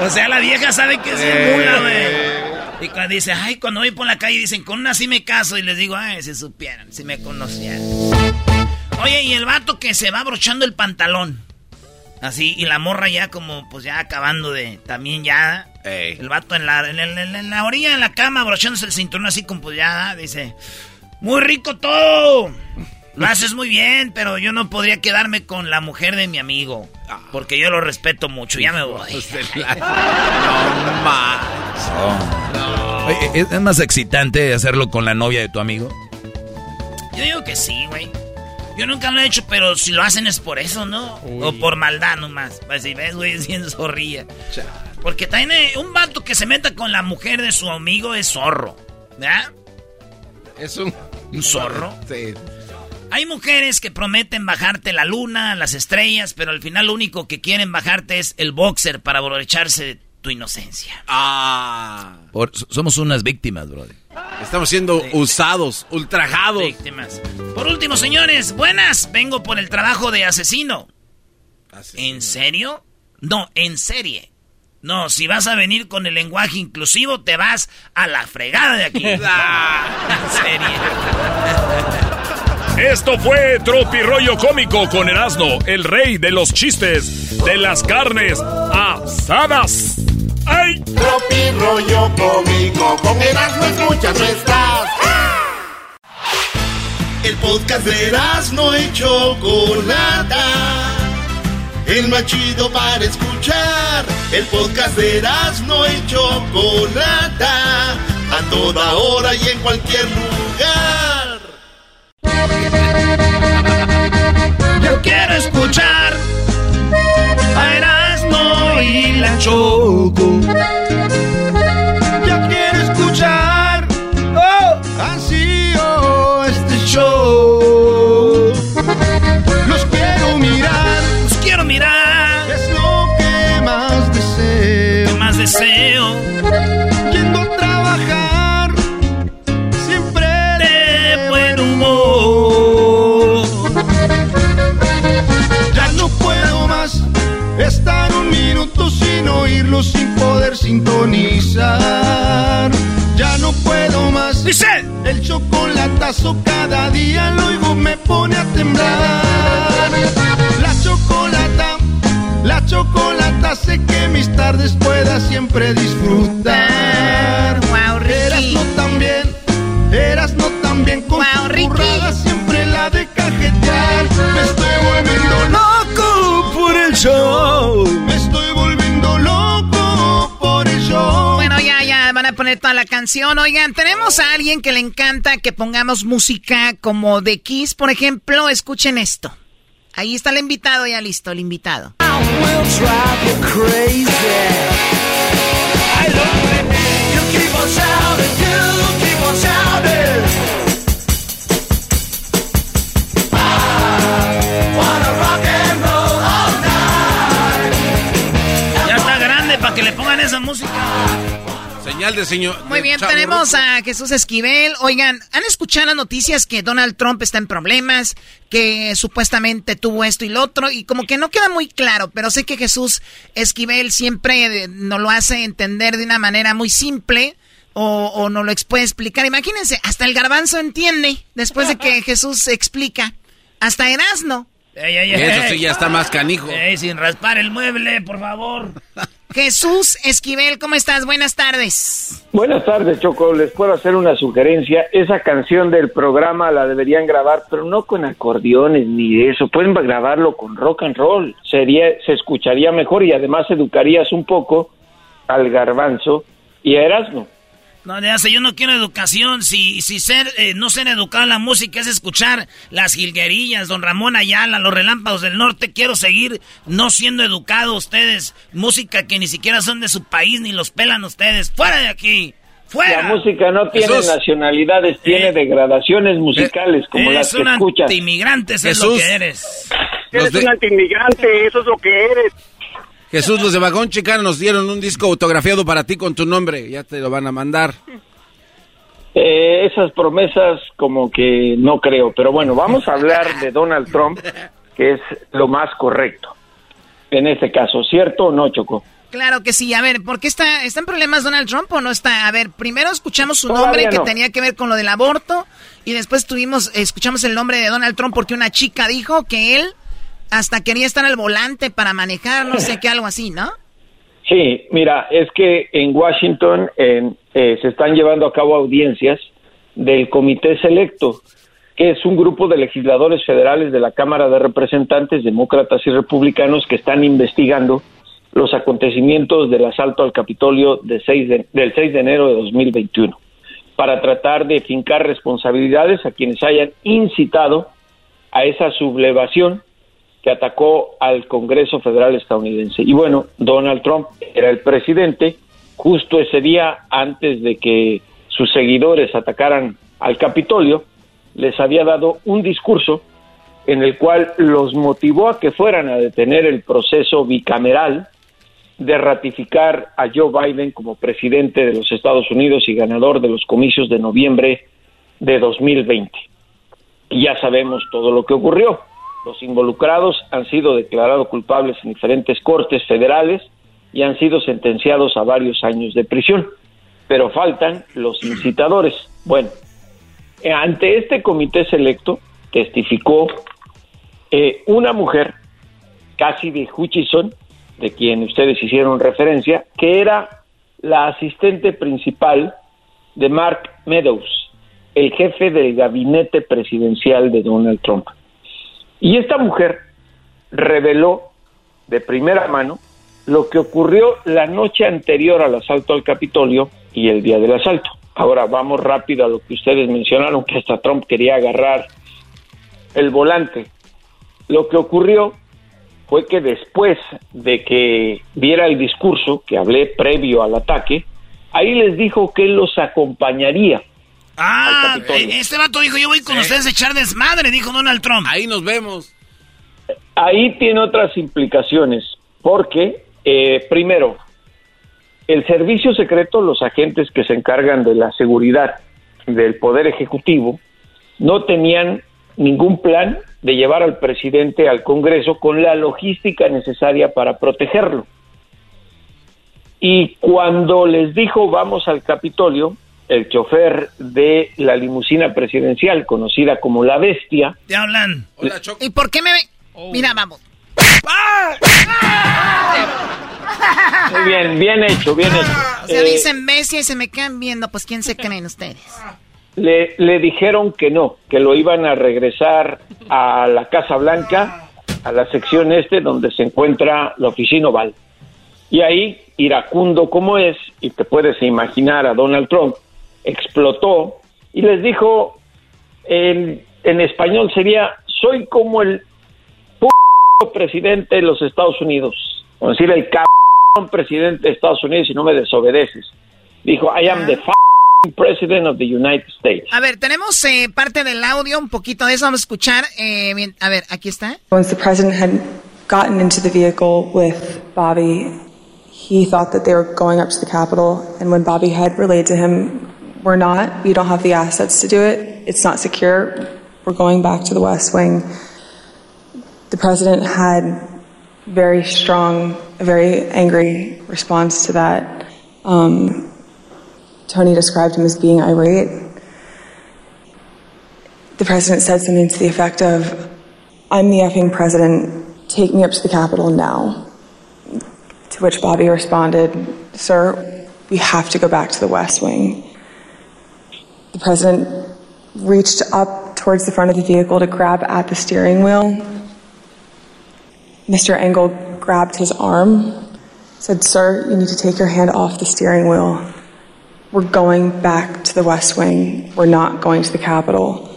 o sea, la vieja sabe que es Eh. mula, güey. Y cuando dice, ay, cuando voy por la calle dicen, con una así me caso. Y les digo, ay, si supieran, si me conocieran. Oye, y el vato que se va abrochando el pantalón. Así, y la morra ya como, pues ya acabando de, también ya. Ey. El vato en la, en, el- en la orilla de la cama, abrochándose el cinturón así como, pues ya, dice, muy rico todo. Lo haces muy bien, pero yo no podría quedarme con la mujer de mi amigo. Porque yo lo respeto mucho, ya me voy. No más. Oye, ¿es, es más excitante hacerlo con la novia de tu amigo? Yo digo que sí, güey. Yo nunca lo he hecho, pero si lo hacen es por eso, ¿no? O por maldad nomás. Pues si ves, güey, *laughs* es bien zorrilla. Porque también eh, un vato que se meta con la mujer de su amigo es zorro. ¿Verdad? Es un... ¿Un zorro? Sí. Hay mujeres que prometen bajarte la luna, las estrellas, pero al final lo único que quieren bajarte es el boxer para aprovecharse de tu inocencia. Ah. Por- somos unas víctimas, brother. Estamos siendo usados, ultrajados. Víctimas. Por último, señores, buenas. Vengo por el trabajo de asesino. ¿En serio? No, en serie. No, si vas a venir con el lenguaje inclusivo, te vas a la fregada de aquí. *laughs* Ah. *laughs* en serie. *laughs* Esto fue Tropirollo Cómico con Erasmo, el rey de los chistes de las carnes asadas. ¡Ay! Tropirollo cómico, con Erasmo escuchas no estás. El podcast de Erasmo y Chocolata. El más chido para escuchar. El podcast de Erasmo y Chocolata. A toda hora y en cualquier lugar. Yo quiero escuchar a Erasmo y la Choco. Yo quiero escuchar, siglos sin poder sintonizar. Ya no puedo más. Dice. El chocolatazo cada día lo oigo me pone a temblar. La chocolata, la chocolata hace que mis tardes pueda siempre disfrutar. Wow, Eras no también, eras no también con Wow, su Ricky. burrada siempre la de cajetear. Me estoy volviendo loco por el show. Show. Bueno, ya, ya, van a poner toda la canción. Oigan, tenemos a alguien que le encanta que pongamos música como de Kiss, por ejemplo. Escuchen esto. Ahí está el invitado, ya listo, el invitado. Ya música. Señal de señor. Muy bien, tenemos a Jesús Esquivel. Oigan, ¿han escuchado las noticias que Donald Trump está en problemas? Que supuestamente tuvo esto y lo otro. Y como que no queda muy claro, pero sé que Jesús Esquivel siempre eh, nos lo hace entender de una manera muy simple. O, o nos lo puede explicar. Imagínense, hasta el garbanzo entiende después de que Jesús explica. Hasta Erasno. Ey, ey, ey, Eso sí ey. ya está más canijo. Ey, sin raspar el mueble, por favor. *laughs* Jesús Esquivel, ¿cómo estás? Buenas tardes. Buenas tardes, Choco. Les puedo hacer una sugerencia. Esa canción del programa la deberían grabar, pero no con acordeones ni de eso. Pueden grabarlo con rock and roll. Sería, se escucharía mejor y además educarías un poco al garbanzo y a Erasmo. No, ya sé, yo no quiero educación. Si, si ser, eh, no ser educado en la música es escuchar las jilguerillas, don Ramón Ayala, los relámpagos del norte, quiero seguir no siendo educado ustedes. Música que ni siquiera son de su país, ni los pelan ustedes. ¡Fuera de aquí! ¡Fuera! La música no tiene Jesús. nacionalidades, tiene degradaciones musicales como las Eres que un escuchas. antiinmigrante, eso es lo Jesús. que eres. Eres de- un antimigrante, eso es lo que eres. Jesús, los de Vagón Chicano nos dieron un disco autografiado para ti con tu nombre. Ya te lo van a mandar. Eh, esas promesas como que no creo, pero bueno, vamos a hablar de Donald Trump, que es lo más correcto en este caso, ¿cierto o no, Choco? Claro que sí. A ver, ¿por qué está, está en problemas Donald Trump o no está? A ver, primero escuchamos su Todavía nombre que no. tenía que ver con lo del aborto y después tuvimos, escuchamos el nombre de Donald Trump porque una chica dijo que él hasta quería estar al volante para manejar, no sé qué, algo así, ¿no? Sí, mira, es que en Washington eh, se están llevando a cabo audiencias del Comité Selecto, que es un grupo de legisladores federales de la Cámara de Representantes, demócratas y republicanos, que están investigando los acontecimientos del asalto al Capitolio de 6 de- del 6 de enero de 2021, para tratar de fincar responsabilidades a quienes hayan incitado a esa sublevación que atacó al Congreso Federal estadounidense. Y bueno, Donald Trump era el presidente justo ese día antes de que sus seguidores atacaran al Capitolio, les había dado un discurso en el cual los motivó a que fueran a detener el proceso bicameral de ratificar a Joe Biden como presidente de los Estados Unidos y ganador de los comicios de noviembre de 2020. Y ya sabemos todo lo que ocurrió. Los involucrados han sido declarados culpables en diferentes cortes federales y han sido sentenciados a varios años de prisión. Pero faltan los incitadores. Bueno, ante este comité selecto testificó eh, una mujer, casi de Hutchison, de quien ustedes hicieron referencia, que era la asistente principal de Mark Meadows, el jefe del gabinete presidencial de Donald Trump. Y esta mujer reveló de primera mano lo que ocurrió la noche anterior al asalto al Capitolio y el día del asalto. Ahora vamos rápido a lo que ustedes mencionaron, que hasta Trump quería agarrar el volante. Lo que ocurrió fue que después de que viera el discurso que hablé previo al ataque, ahí les dijo que él los acompañaría. Ah, eh, este vato dijo, yo voy con ustedes a echar desmadre, dijo Donald Trump. Ahí nos vemos. Ahí tiene otras implicaciones, porque, eh, primero, el servicio secreto, los agentes que se encargan de la seguridad del Poder Ejecutivo, no tenían ningún plan de llevar al presidente al Congreso con la logística necesaria para protegerlo. Y cuando les dijo vamos al Capitolio, el chofer de la limusina presidencial, conocida como La Bestia. Te hablan. ¿Y por qué me ve? Mira, vamos. Muy bien, bien hecho, bien hecho. O sea, Eh, dicen bestia y se me quedan viendo. Pues, ¿quién se creen ustedes? le, le dijeron que no, que lo iban a regresar a la Casa Blanca, a la sección este donde se encuentra la oficina oval. Y ahí, iracundo como es, y te puedes imaginar a Donald Trump, explotó y les dijo, en, en español sería, soy como el p presidente de los Estados Unidos, o decir, el cabrón presidente de Estados Unidos si no me desobedeces. Dijo, I am the f***ing president of the United States. A ver, tenemos eh, parte del audio, un poquito de eso vamos a escuchar. Eh, bien, a ver, aquí está. Once the president had gotten into the vehicle with Bobby, he thought that they were going up to the Capitol. And when Bobby had relayed to him, We're not, we don't have the assets to do it, it's not secure, we're going back to the West Wing. The president had very strong, a very angry response to that. Um, Tony described him as being irate. The president said something to the effect of, I'm the effing president, take me up to the Capitol now. To which Bobby responded, Sir, we have to go back to the West Wing. The president reached up towards the front of the vehicle to grab at the steering wheel. Mr. Engel grabbed his arm, said, Sir, you need to take your hand off the steering wheel. We're going back to the West Wing. We're not going to the Capitol.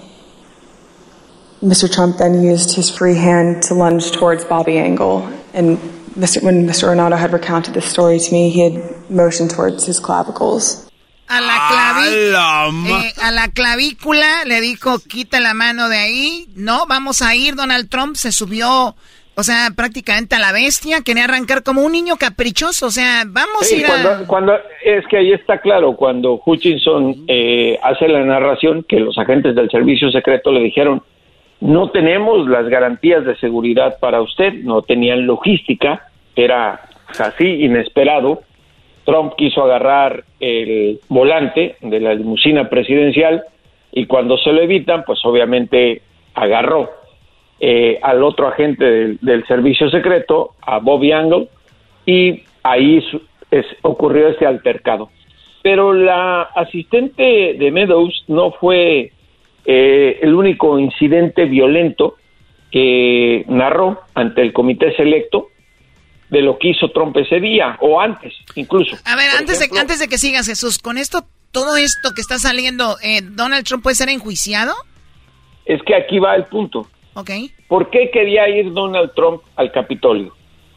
Mr. Trump then used his free hand to lunge towards Bobby Engel. And Mr. when Mr. Renato had recounted this story to me, he had motioned towards his clavicles. A la, claví- eh, a la clavícula le dijo, quita la mano de ahí. No, vamos a ir. Donald Trump se subió, o sea, prácticamente a la bestia. Quería arrancar como un niño caprichoso. O sea, vamos Sí, a ir a... cuando, cuando- es que ahí está claro, cuando Hutchinson eh, hace la narración que los agentes del servicio secreto le dijeron, no tenemos las garantías de seguridad para usted, no tenían logística, era así inesperado. Trump quiso agarrar el volante de la limusina presidencial y cuando se lo evitan, pues obviamente agarró eh, al otro agente del, servicio secreto, a Bobby Angle, y ahí es- ocurrió este altercado. Pero la asistente de Meadows no fue eh, el único incidente violento que narró ante el comité selecto de lo que hizo Trump ese día, o antes incluso. A ver, Por antes de, ejemplo, antes de que sigas, Jesús, con esto, todo esto que está saliendo, eh, ¿Donald Trump puede ser enjuiciado? Es que aquí va el punto. Ok. ¿Por qué quería ir Donald Trump al Capitolio?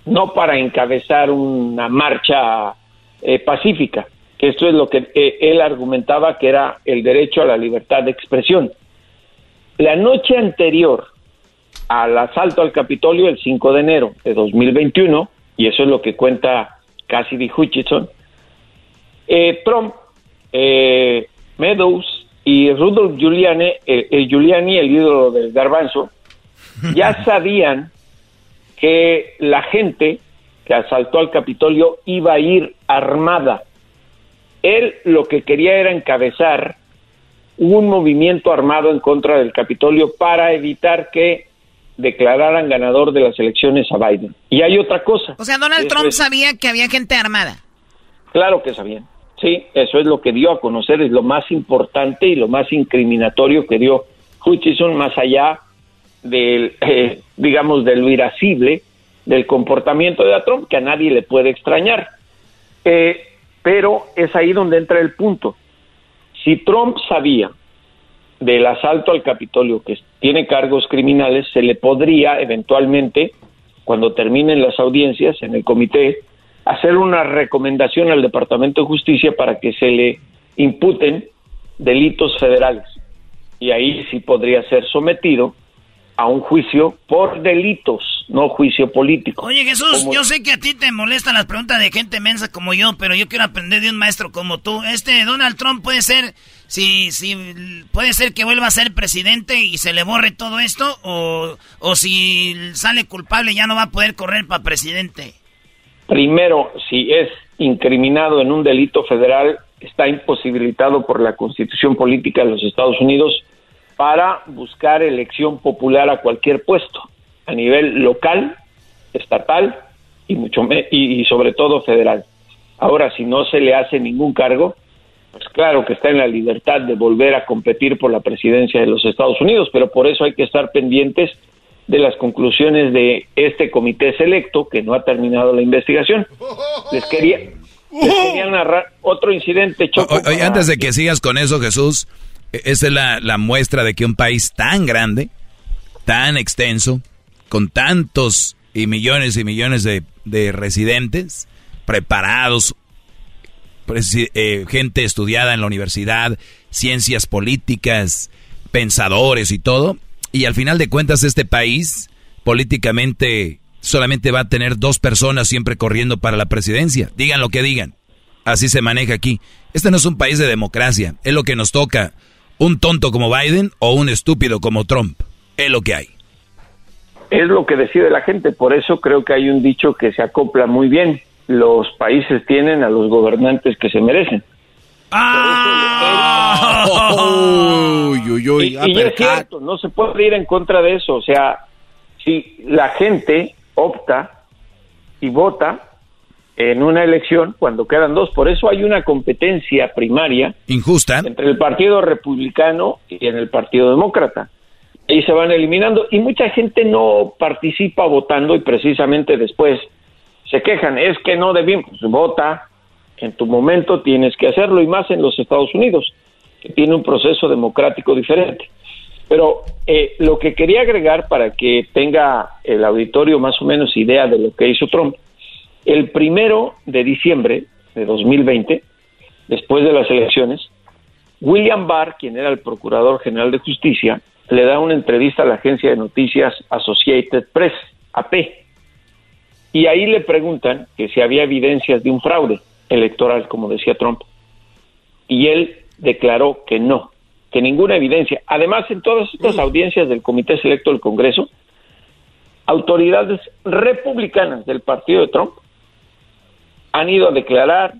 No para encabezar una marcha eh, pacífica, que esto es lo que eh, él argumentaba que era el derecho a la libertad de expresión. La noche anterior al asalto al Capitolio, el 5 de enero de 2021, y eso es lo que cuenta Cassidy Hutchinson, eh, Trump, eh, Meadows y Rudolph Giuliani, eh, eh, Giuliani, el ídolo del garbanzo, *laughs* ya sabían que la gente que asaltó al Capitolio iba a ir armada. Él lo que quería era encabezar un movimiento armado en contra del Capitolio para evitar que declararan ganador de las elecciones a Biden. Y hay otra cosa. O sea, Donald Trump es- sabía que había gente armada. Claro que sabían. Sí, eso es lo que dio a conocer, es lo más importante y lo más incriminatorio que dio Hutchison, más allá del, *laughs* eh, digamos, de lo irascible del comportamiento de Trump, que a nadie le puede extrañar. Eh, pero es ahí donde entra el punto. Si Trump sabía del asalto al Capitolio, que tiene cargos criminales, se le podría eventualmente, cuando terminen las audiencias en el comité, hacer una recomendación al Departamento de Justicia para que se le imputen delitos federales. Y ahí sí podría ser sometido a un juicio por delitos, no juicio político. Oye, Jesús, Como- yo sé que a ti te molestan las preguntas de gente mensa como yo, pero yo quiero aprender de un maestro como tú. Este Donald Trump puede ser, si, si puede ser que vuelva a ser presidente y se le borre todo esto, o, o si sale culpable ya no va a poder correr para presidente. primero, si es incriminado en un delito federal, está imposibilitado por la constitución política de los Estados Unidos para buscar elección popular a cualquier puesto, a nivel local, estatal y, mucho y, y sobre todo federal. Ahora, si no se le hace ningún cargo, pues claro que está en la libertad de volver a competir por la presidencia de los Estados Unidos, pero por eso hay que estar pendientes de las conclusiones de este comité selecto que no ha terminado la investigación. Les quería, les quería narrar otro incidente, Choco. O- oye, antes de que sigas con eso, Jesús, e- esa es la, la muestra de que un país tan grande, tan extenso, con tantos y millones y millones de, de residentes preparados, eh, gente estudiada en la universidad, ciencias políticas, pensadores y todo, y al final de cuentas este país políticamente solamente va a tener dos personas siempre corriendo para la presidencia, digan lo que digan, así se maneja aquí. Este no es un país de democracia, es lo que nos toca, un tonto como Biden o un estúpido como Trump, es lo que hay. Es lo que decide la gente, por eso creo que hay un dicho que se acopla muy bien. Los países tienen a los gobernantes que se merecen. Uy, uy, uy, y, y es cierto, no se puede ir en contra de eso. O sea, si la gente opta y vota en una elección cuando quedan dos, por eso hay una competencia primaria Injusta. entre el Partido Republicano y en el Partido Demócrata. Ahí se van eliminando y mucha gente no participa votando y precisamente después se quejan, es que no debimos, Pues vota, en tu momento tienes que hacerlo y más en los Estados Unidos, que tiene un proceso democrático diferente. Pero eh, lo que quería agregar para que tenga el auditorio más o menos idea de lo que hizo Trump, el primero de diciembre de 2020, después de las elecciones, William Barr, quien era el Procurador General de Justicia, le da una entrevista a la agencia de noticias Associated Press, AP, y ahí le preguntan que si había evidencias de un fraude electoral, como decía Trump, y él declaró que no, que ninguna evidencia. Además, en todas estas audiencias del Comité Selecto del Congreso, autoridades republicanas del partido de Trump han ido a declarar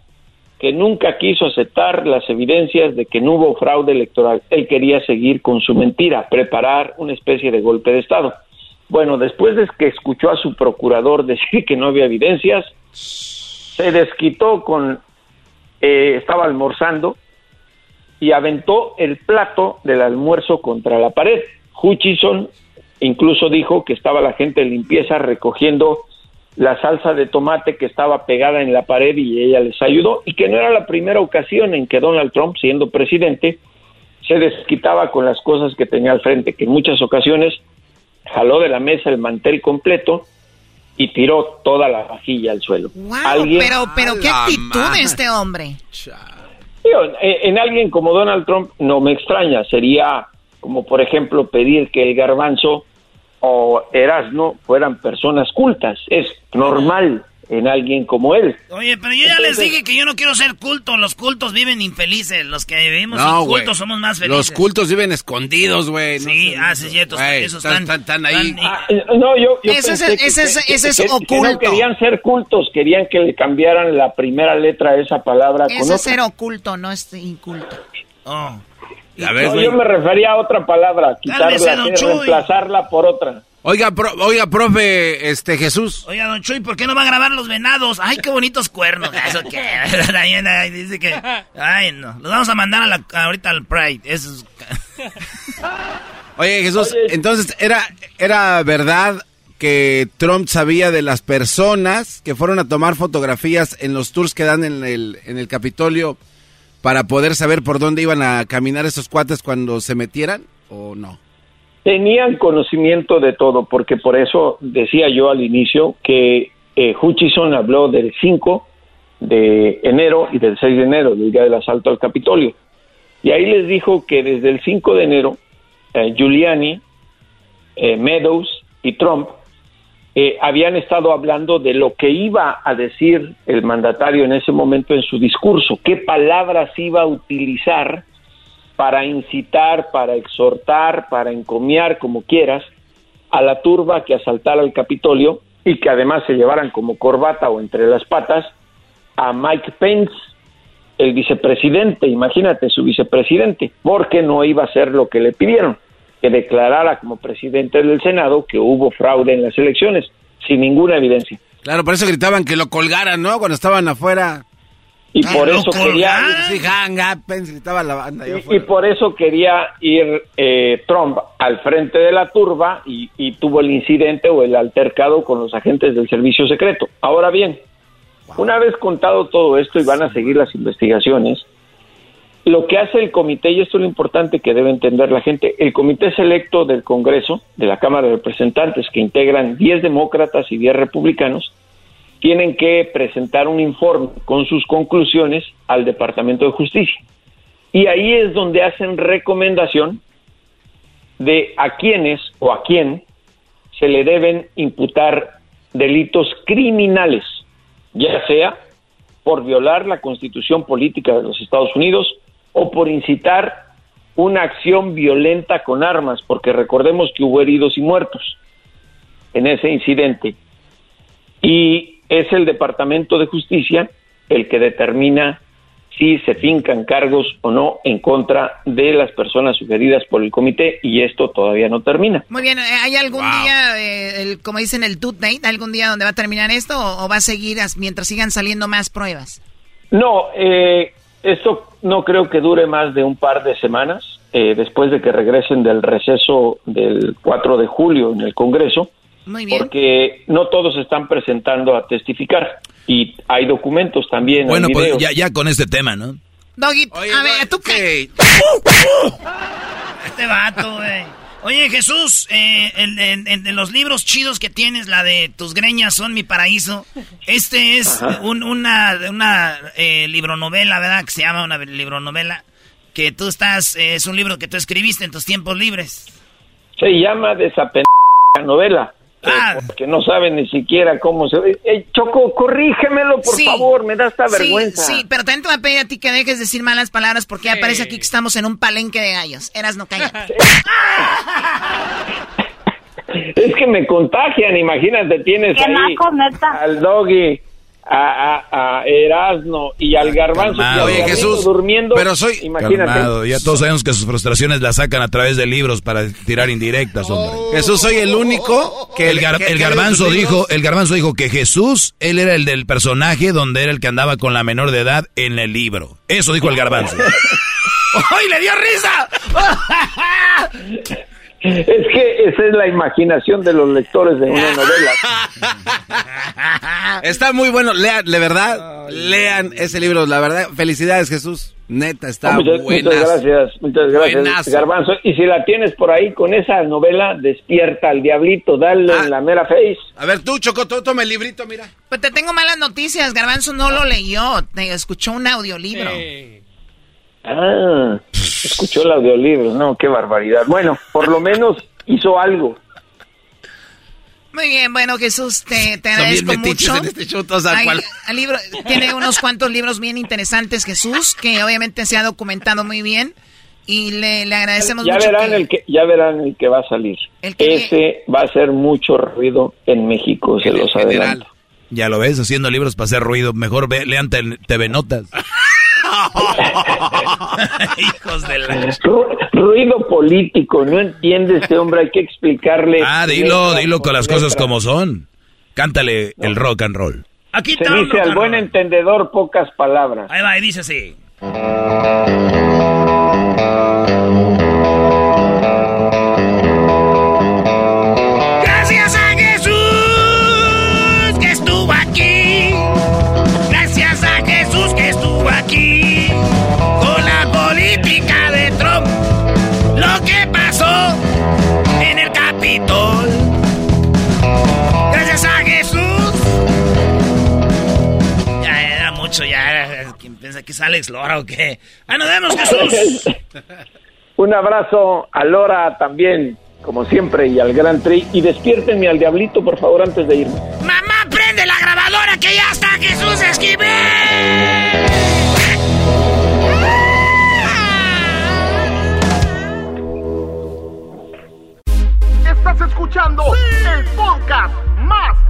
que nunca quiso aceptar las evidencias de que no hubo fraude electoral. Él quería seguir con su mentira, preparar una especie de golpe de Estado. Bueno, después de que escuchó a su procurador decir que no había evidencias, se desquitó con, eh, estaba almorzando y aventó el plato del almuerzo contra la pared. Hutchison incluso dijo que estaba la gente de limpieza recogiendo la salsa de tomate que estaba pegada en la pared y ella les ayudó y que no era la primera ocasión en que Donald Trump, siendo presidente, se desquitaba con las cosas que tenía al frente, que en muchas ocasiones jaló de la mesa el mantel completo y tiró toda la vajilla al suelo. Wow, Alguien- pero, pero qué actitud de este hombre. Digo, en, en alguien como Donald Trump no me extraña, sería como por ejemplo pedir que el garbanzo o Erasmo fueran personas cultas, es normal en alguien como él. Oye, pero yo ya les dije que yo no quiero ser culto. Los cultos viven infelices. Los que vivimos No, sin güey. cultos somos más felices. Los cultos viven escondidos, güey. Sí, ah, sí, cierto. Esos están- están, están- están ahí. Ah, eh, no, yo, yo Ese es pensé el- que- ese es- que- ese es que- que no oculto. querían ser cultos, querían que le cambiaran la primera letra de esa palabra con Ese otra. es ser oculto, no es inculto. Oh. A ver, No, güey. yo me refería a otra palabra, quitarla, que reemplazarla por otra. Oiga, pro- oiga, profe, este Jesús. Oiga, don Chuy, ¿por qué no va a grabar los venados? Ay, qué bonitos cuernos. *laughs* Eso *laughs* ahí dice que. Ay, no. Los vamos a mandar a la, ahorita al Pride. Eso es- *laughs* Oye, Jesús, entonces, ¿era, ¿era verdad que Trump sabía de las personas que fueron a tomar fotografías en los tours que dan en el, en el Capitolio para poder saber por dónde iban a caminar esos cuates cuando se metieran o no? Tenían conocimiento de todo, porque por eso decía yo al inicio que eh, Hutchison habló del 5 de enero y del 6 de enero, del día del asalto al Capitolio. Y ahí les dijo que desde el 5 de enero, eh, Giuliani, eh, Meadows y Trump eh, habían estado hablando de lo que iba a decir el mandatario en ese momento en su discurso, qué palabras iba a utilizar para incitar, para exhortar, para encomiar, como quieras, a la turba que asaltara el Capitolio y que además se llevaran como corbata o entre las patas a Mike Pence, el vicepresidente, imagínate su vicepresidente, porque no iba a hacer lo que le pidieron, que declarara como presidente del Senado que hubo fraude en las elecciones, sin ninguna evidencia. Claro, por eso gritaban que lo colgaran, ¿no? Cuando estaban afuera. Y por eso quería Sí, gritaba la banda. y por eso quería ir eh, Trump al frente de la turba y, y tuvo el incidente o el altercado con los agentes del servicio secreto. Ahora bien, una vez contado todo esto y van a seguir las investigaciones, lo que hace el comité, y esto es lo importante que debe entender la gente, el comité selecto del Congreso, de la Cámara de Representantes, que integran 10 demócratas y 10 republicanos, tienen que presentar un informe con sus conclusiones al Departamento de Justicia. Y ahí es donde hacen recomendación de a quiénes o a quién se le deben imputar delitos criminales, ya sea por violar la constitución política de los Estados Unidos o por incitar una acción violenta con armas, porque recordemos que hubo heridos y muertos en ese incidente. Y es el Departamento de Justicia el que determina si se fincan cargos o no en contra de las personas sugeridas por el comité y esto todavía no termina. Muy bien, eh, ¿hay algún día, eh, el- como dicen el tooth date, algún día donde va a terminar esto o, o va a seguir as- mientras sigan saliendo más pruebas? No, eh, esto no creo que dure más de un par de semanas eh, después de que regresen del receso del 4 de julio en el Congreso, Muy bien. porque no todos están presentando a testificar y hay documentos también. hay Bueno, pues videos. ya, ya con este tema, ¿no? Doggy, a ver, ¿tú qué? Este vato, güey. Oye, Jesús, eh, en, en- en- en los libros chidos que tienes, la de Tus greñas son mi paraíso, este es un- una, una eh, libronovela, ¿verdad? Que se llama una libronovela, que tú estás, eh, es un libro que tú escribiste en tus tiempos libres. Se llama Desapen novela. Ah. eh, porque no saben ni siquiera cómo se ve. Eh, Choco, corrígemelo, por Sí. favor, me da esta Sí, vergüenza. Sí, pero también te voy a pedir a ti que dejes de decir malas palabras porque ya parece aquí que estamos en un palenque de gallos. Eras no cállate. *laughs* Es que me contagian, imagínate, tienes Qué ahí naco, al doggy, a, a, a Erasno y al garbanzo. Calmado. y al Oye, Jesús, durmiendo. pero soy Imagínate. Calmado, ya todos sabemos que sus frustraciones las sacan a través de libros para tirar indirectas, hombre. Jesús, soy el único que... el, gar- que- el garbanzo dijo, el garbanzo dijo que Jesús, él era el del personaje donde era el que andaba con la menor de edad en el libro. Eso dijo el garbanzo. *laughs* ¡Ay, le dio risa! *laughs* Es que esa es la imaginación de los lectores de una novela. *laughs* Está muy bueno, lean, de verdad, lean ese libro, la verdad, felicidades Jesús, neta, está muchas, buena. muchas gracias, muchas gracias, Buenazo. Garbanzo. Y si la tienes por ahí con esa novela, despierta al diablito, dale Ah. en la mera face. A ver, tú, Choco, tú, toma el librito, mira. Pues te tengo malas noticias, Garbanzo no lo leyó, te escuchó un audiolibro. Ah, escuchó el audiolibro, no, qué barbaridad. Bueno, por lo menos hizo algo. Muy bien, bueno, Jesús, te, te agradezco mucho. en este show, todos al Hay- cual- al libro, tiene unos cuantos libros bien interesantes, Jesús, que obviamente se ha documentado muy bien. Y le, le agradecemos Ya mucho. verán que- el que ya verán el que va a salir. El que- Ese va a hacer mucho ruido en México, se los adelanto. Ya lo ves, haciendo libros para hacer ruido. Mejor ve- lean te- TV Notas. *laughs* Hijos de la... Ru- ruido político, no entiende este hombre, hay que explicarle. Ah, dilo, dilo con las cosas como son. Cántale el rock and roll. Aquí Se dice al buen entendedor pocas palabras. Ahí va, y dice así. Era. ¿Quién piensa que es Alex Lora o qué? ¡Ah, nos vemos, Jesús! *laughs* Un abrazo a Lora también, como siempre, y al Gran Tri. Y despiértenme al diablito, por favor, antes de irme. Mamá, prende la grabadora que ya está Jesús Esquivel. Estás escuchando el podcast más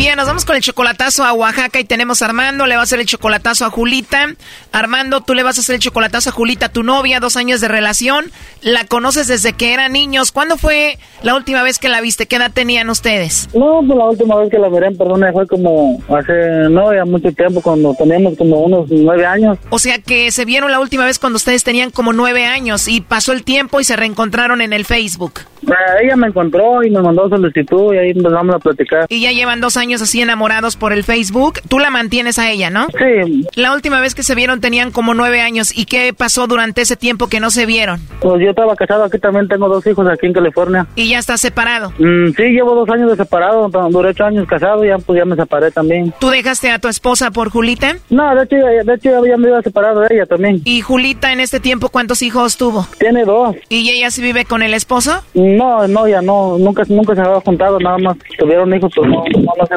Bien, nos vamos con el chocolatazo a Oaxaca y tenemos a Armando, le va a hacer el chocolatazo a Julita. Armando, tú le vas a hacer el chocolatazo a Julita, tu novia, dos años de relación. La conoces desde que eran niños. ¿Cuándo fue la última vez que la viste? ¿Qué edad tenían ustedes? No, pues la última vez que la miré en persona fue como hace, no, ya mucho tiempo, cuando teníamos como unos nueve años. O sea que se vieron la última vez cuando ustedes tenían como nueve años y pasó el tiempo y se reencontraron en el Facebook. Eh, ella me encontró y me mandó solicitud y ahí empezamos a platicar. Y ya llevan dos años así enamorados por el Facebook. Tú la mantienes a ella, ¿no? Sí. La última vez que se vieron tenían como nueve años. ¿Y qué pasó durante ese tiempo que no se vieron? Pues yo estaba casado, aquí también tengo dos hijos aquí en California. ¿Y ya estás separado? Mm, sí, llevo dos años de separado, duré ocho años casado y ya, pues ya me separé también. ¿Tú dejaste a tu esposa por Julita? No, de hecho, de hecho ya me iba separado de ella también. ¿Y Julita en este tiempo cuántos hijos tuvo? Tiene dos. ¿Y ella sí vive con el esposo? No, no, ya no, nunca, nunca se había juntado, nada más tuvieron hijos, pero no, no, no se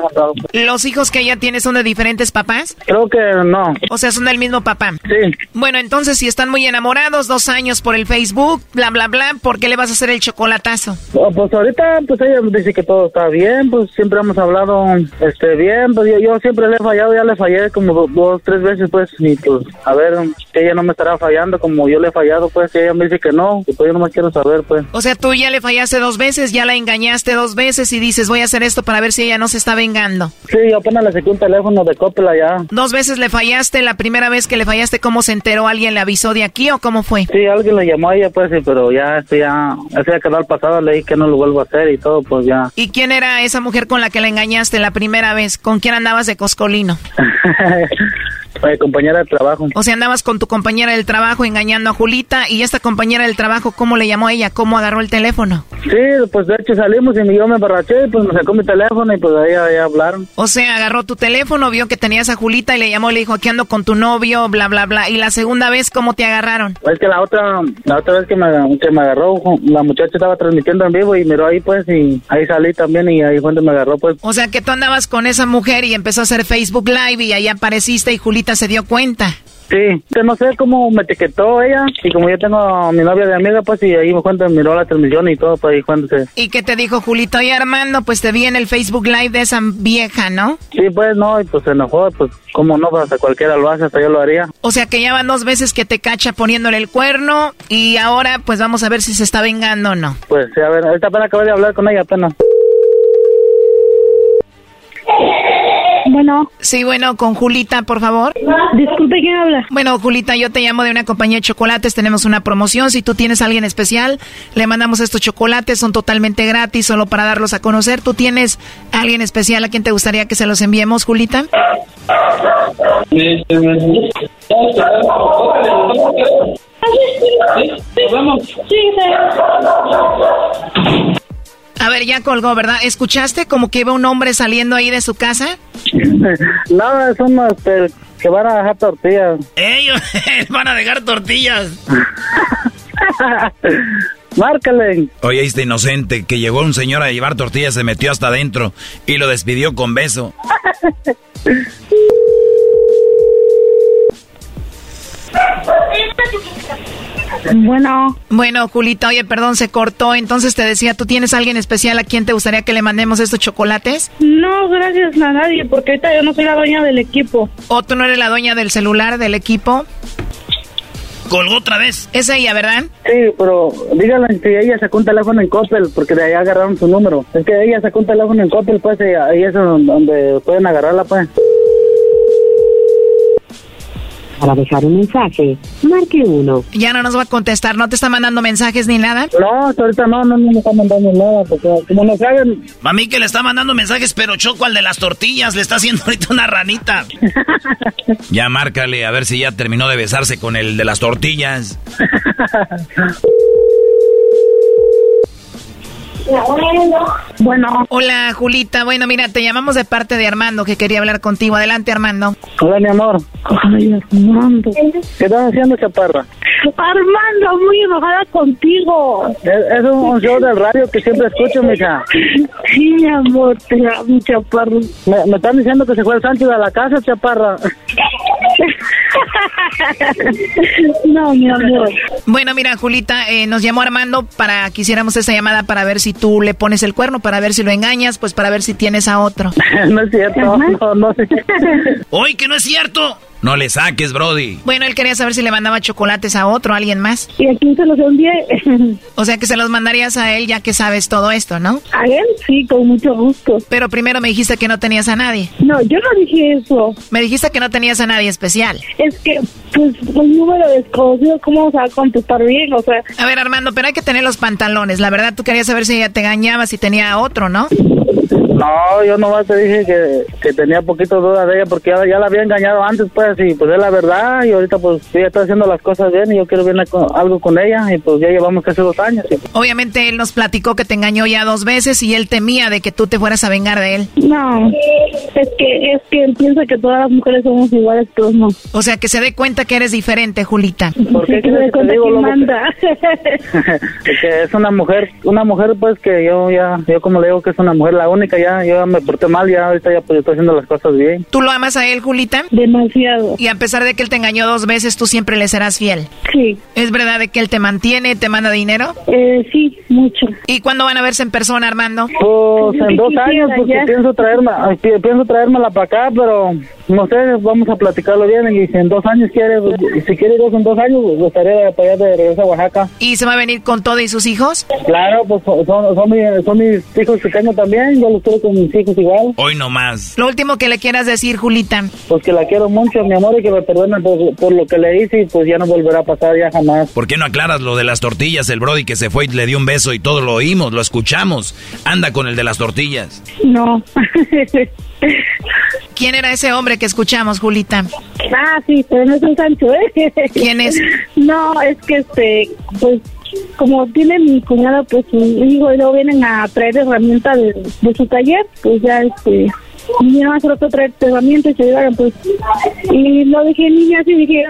¿Los hijos que ella tiene son de diferentes papás? Creo que no. O sea, son del mismo papá. Sí. Bueno, entonces si están muy enamorados, dos años por el Facebook, bla, bla, bla, ¿por qué le vas a hacer el chocolatazo? Oh, pues ahorita, pues ella dice que todo está bien, pues siempre hemos hablado este bien, pues yo, yo siempre le he fallado, ya le fallé como dos, dos, tres veces, pues, y pues, a ver, que ella no me estará fallando como yo le he fallado, pues, ella me dice que no, y pues yo no me quiero saber, pues. O sea, tú ya le fallaste dos veces, ya la engañaste dos veces y dices, voy a hacer esto para ver si ella no se está vengando. Sí, yo apenas le saqué un teléfono de Coppel allá. Dos veces le fallaste, la primera vez que le fallaste, ¿cómo se enteró? ¿Alguien le avisó de aquí o cómo fue? Sí, alguien le llamó a ella, pues, sí, pero ya, esto ya, ese ya quedó al pasado, le dije que no lo vuelvo a hacer y todo, pues ya. ¿Y quién era esa mujer con la que la engañaste la primera vez? ¿Con quién andabas de coscolino? *laughs* Mi compañera de trabajo. O sea, andabas con tu compañera del trabajo engañando a Julita y esta compañera del trabajo, ¿cómo le llamó ella? ¿Cómo agarró el teléfono? Sí, pues de hecho salimos y yo me emborraché y pues me sacó mi teléfono y pues ahí, ahí hablaron. O sea, agarró tu teléfono, vio que tenías a Julita y le llamó y le dijo, aquí ando con tu novio, bla, bla, bla. Y la segunda vez, ¿cómo te agarraron? Es que la otra, la otra vez que me, que me agarró, la muchacha estaba transmitiendo en vivo y miró ahí pues y ahí salí también y ahí fue donde me agarró pues. O sea que tú andabas con esa mujer y empezó a hacer Facebook Live y ahí apareciste y Julita se dio cuenta. Sí, que no sé cómo me etiquetó ella y como yo tengo a mi novia de amiga, pues y ahí me cuenta, miró la transmisión y todo, pues ahí cuando se... ¿Y qué te dijo Julito? Y Armando, pues te vi en el Facebook Live de esa vieja, ¿no? Sí, pues no, y pues se enojó, pues como no, pues hasta cualquiera lo hace, hasta yo lo haría. O sea que ya van dos veces que te cacha poniéndole el cuerno y ahora pues vamos a ver si se está vengando o no. Pues sí, a ver, ahorita apenas acabo de hablar con ella, apenas. Bueno. Sí, bueno, con Julita, por favor. Disculpe, ¿quién habla? Bueno, Julita, yo te llamo de una compañía de chocolates. Tenemos una promoción. Si tú tienes a alguien especial, le mandamos estos chocolates. Son totalmente gratis, solo para darlos a conocer. ¿Tú tienes a alguien especial a quien te gustaría que se los enviemos, Julita? Vamos. Sí, A ver, ya colgó, ¿verdad? ¿Escuchaste como que iba un hombre saliendo ahí de su casa? *laughs* No, son los este, que van a dejar tortillas. Ellos *laughs* van a dejar tortillas. *laughs* Márcale. Oye, este inocente que llegó un señor a llevar tortillas, se metió hasta adentro y lo despidió con beso. Bueno. Bueno, Julita, oye, perdón, se cortó. Entonces te decía, ¿tú tienes alguien especial a quien te gustaría que le mandemos estos chocolates? No, gracias a nadie, porque ahorita yo no soy la dueña del equipo. ¿O tú no eres la dueña del celular del equipo? Colgó otra vez. Es ella, ¿verdad? Sí, pero dígale que ella sacó un teléfono en Coppel, porque de ahí agarraron su número. Es que ella sacó un teléfono en Coppel, pues, y ahí es donde pueden agarrarla, pues. Para dejar un mensaje, marque uno. Ya no nos va a contestar, ¿no te está mandando mensajes ni nada? No, ahorita no, no, no me está mandando nada, porque como no saben... Mami que le está mandando mensajes, pero Choco al de las tortillas le está haciendo *laughs* ahorita una ranita. *laughs* ya márcale, a ver si ya terminó de besarse con el de las tortillas. *laughs* Bueno. Hola, Julita. Bueno, mira, te llamamos de parte de Armando, que quería hablar contigo. Adelante, Armando. Hola, mi amor. Ay, Armando. ¿Qué estás haciendo, chaparra? Armando, muy enojada contigo. Es, es un show del radio que siempre escucho, mija. Sí, mi amor, te amo, chaparro. Me, me están diciendo que se fue el Sánchez a la casa, chaparra. *laughs* no, mi amor. Bueno, mira, Julita, eh, nos llamó Armando para que hiciéramos esa llamada para ver si tú le pones el cuerno, para ver si lo engañas, pues para ver si tienes a otro. *laughs* no es cierto, no, no sé. Hoy que no es cierto. No le saques, Brody. Bueno, él quería saber si le mandaba chocolates a otro, a alguien más. ¿Y a quién se los envié? *laughs* o sea que se los mandarías a él ya que sabes todo esto, ¿no? A él sí, con mucho gusto. Pero primero me dijiste que no tenías a nadie. No, yo no dije eso. Me dijiste que no tenías a nadie especial. Es que, pues, un número desconocido, ¿cómo se va a contestar bien? O sea... A ver, Armando, pero hay que tener los pantalones. La verdad, tú querías saber si ella te engañaba, si tenía a otro, ¿no? No, yo nomás te dije que, que tenía poquito duda de ella porque ya, ya la había engañado antes, pues, y pues es la verdad, y ahorita pues ella está haciendo las cosas bien y yo quiero ver algo con ella, y pues ya llevamos casi dos años. Obviamente él nos platicó que te engañó ya dos veces y él temía de que tú te fueras a vengar de él. No, es que, es que él piensa que todas las mujeres somos iguales, todos no. O sea, que se dé cuenta que eres diferente, Julita. *laughs* ¿Por qué que se dé cuenta digo, que manda. *laughs* *laughs* que es una mujer, una mujer pues que yo ya, yo como le digo que es una mujer la única ya, yo ya me porté mal ya, ahorita ya pues estoy haciendo las cosas bien. ¿Tú lo amas a él, Julita? Demasiado. Y a pesar de que él te engañó dos veces, tú siempre le serás fiel. Sí. ¿Es verdad de que él te mantiene, te manda dinero? Eh, sí, mucho. ¿Y cuándo van a verse en persona, Armando? Pues en dos años, porque pienso traerme, pienso traérmela para acá, pero no sé, vamos a platicarlo bien y si en dos años quiere, si quiere dos en dos años, pues gustaría para allá de regreso a Oaxaca. ¿Y se va a venir con todo y sus hijos? Claro, pues son, son, mis, son mis hijos que tengo también, yo los quiero con mis hijos igual. Hoy no más. Lo último que le quieras decir, Julita. Pues que la quiero mucho, mi amor, y que me perdone por, por lo que le hice y pues ya no volverá a pasar ya jamás. ¿Por qué no aclaras lo de las tortillas? El Brody que se fue y le dio un beso y todo lo oímos, lo escuchamos. Anda con el de las tortillas. No. *laughs* ¿Quién era ese hombre que escuchamos, Julita? Ah, sí, pero no es un Sancho, ¿eh? ¿Quién es? *laughs* No, es que este, pues, como tiene mi cuñada, pues, un hijo y luego vienen a traer herramientas de, de su taller, pues ya, este, vinieron a hacer otro traer herramientas y se llevaron, pues, y lo dejé niña así, dije,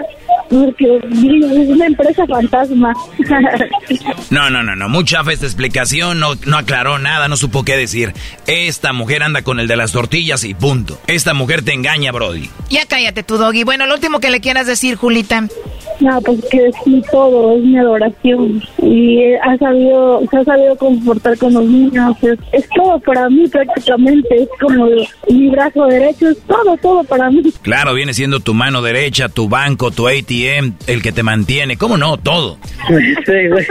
porque es una empresa fantasma. *laughs* No, no, no, no. Mucha fe esta explicación. No, no aclaró nada. No supo qué decir. Esta mujer anda con el de las tortillas y punto. Esta mujer te engaña, Brody. Ya cállate tu doggy. Bueno, lo último que le quieras decir, Julita. No, pues que es mi todo, es mi adoración. Y eh, ha sabido, se ha sabido comportar con los niños. Es, es todo para mí prácticamente. Es como mi brazo derecho, es todo, todo para mí. Claro, viene siendo tu mano derecha, tu banco, tu ATM, el que te mantiene. ¿Cómo no? Todo. Sí, güey.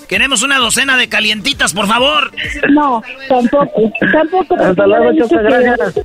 *laughs* Queremos una docena de calientitas, por favor. No, tampoco. Tampoco. Hasta luego, Choco, gracias.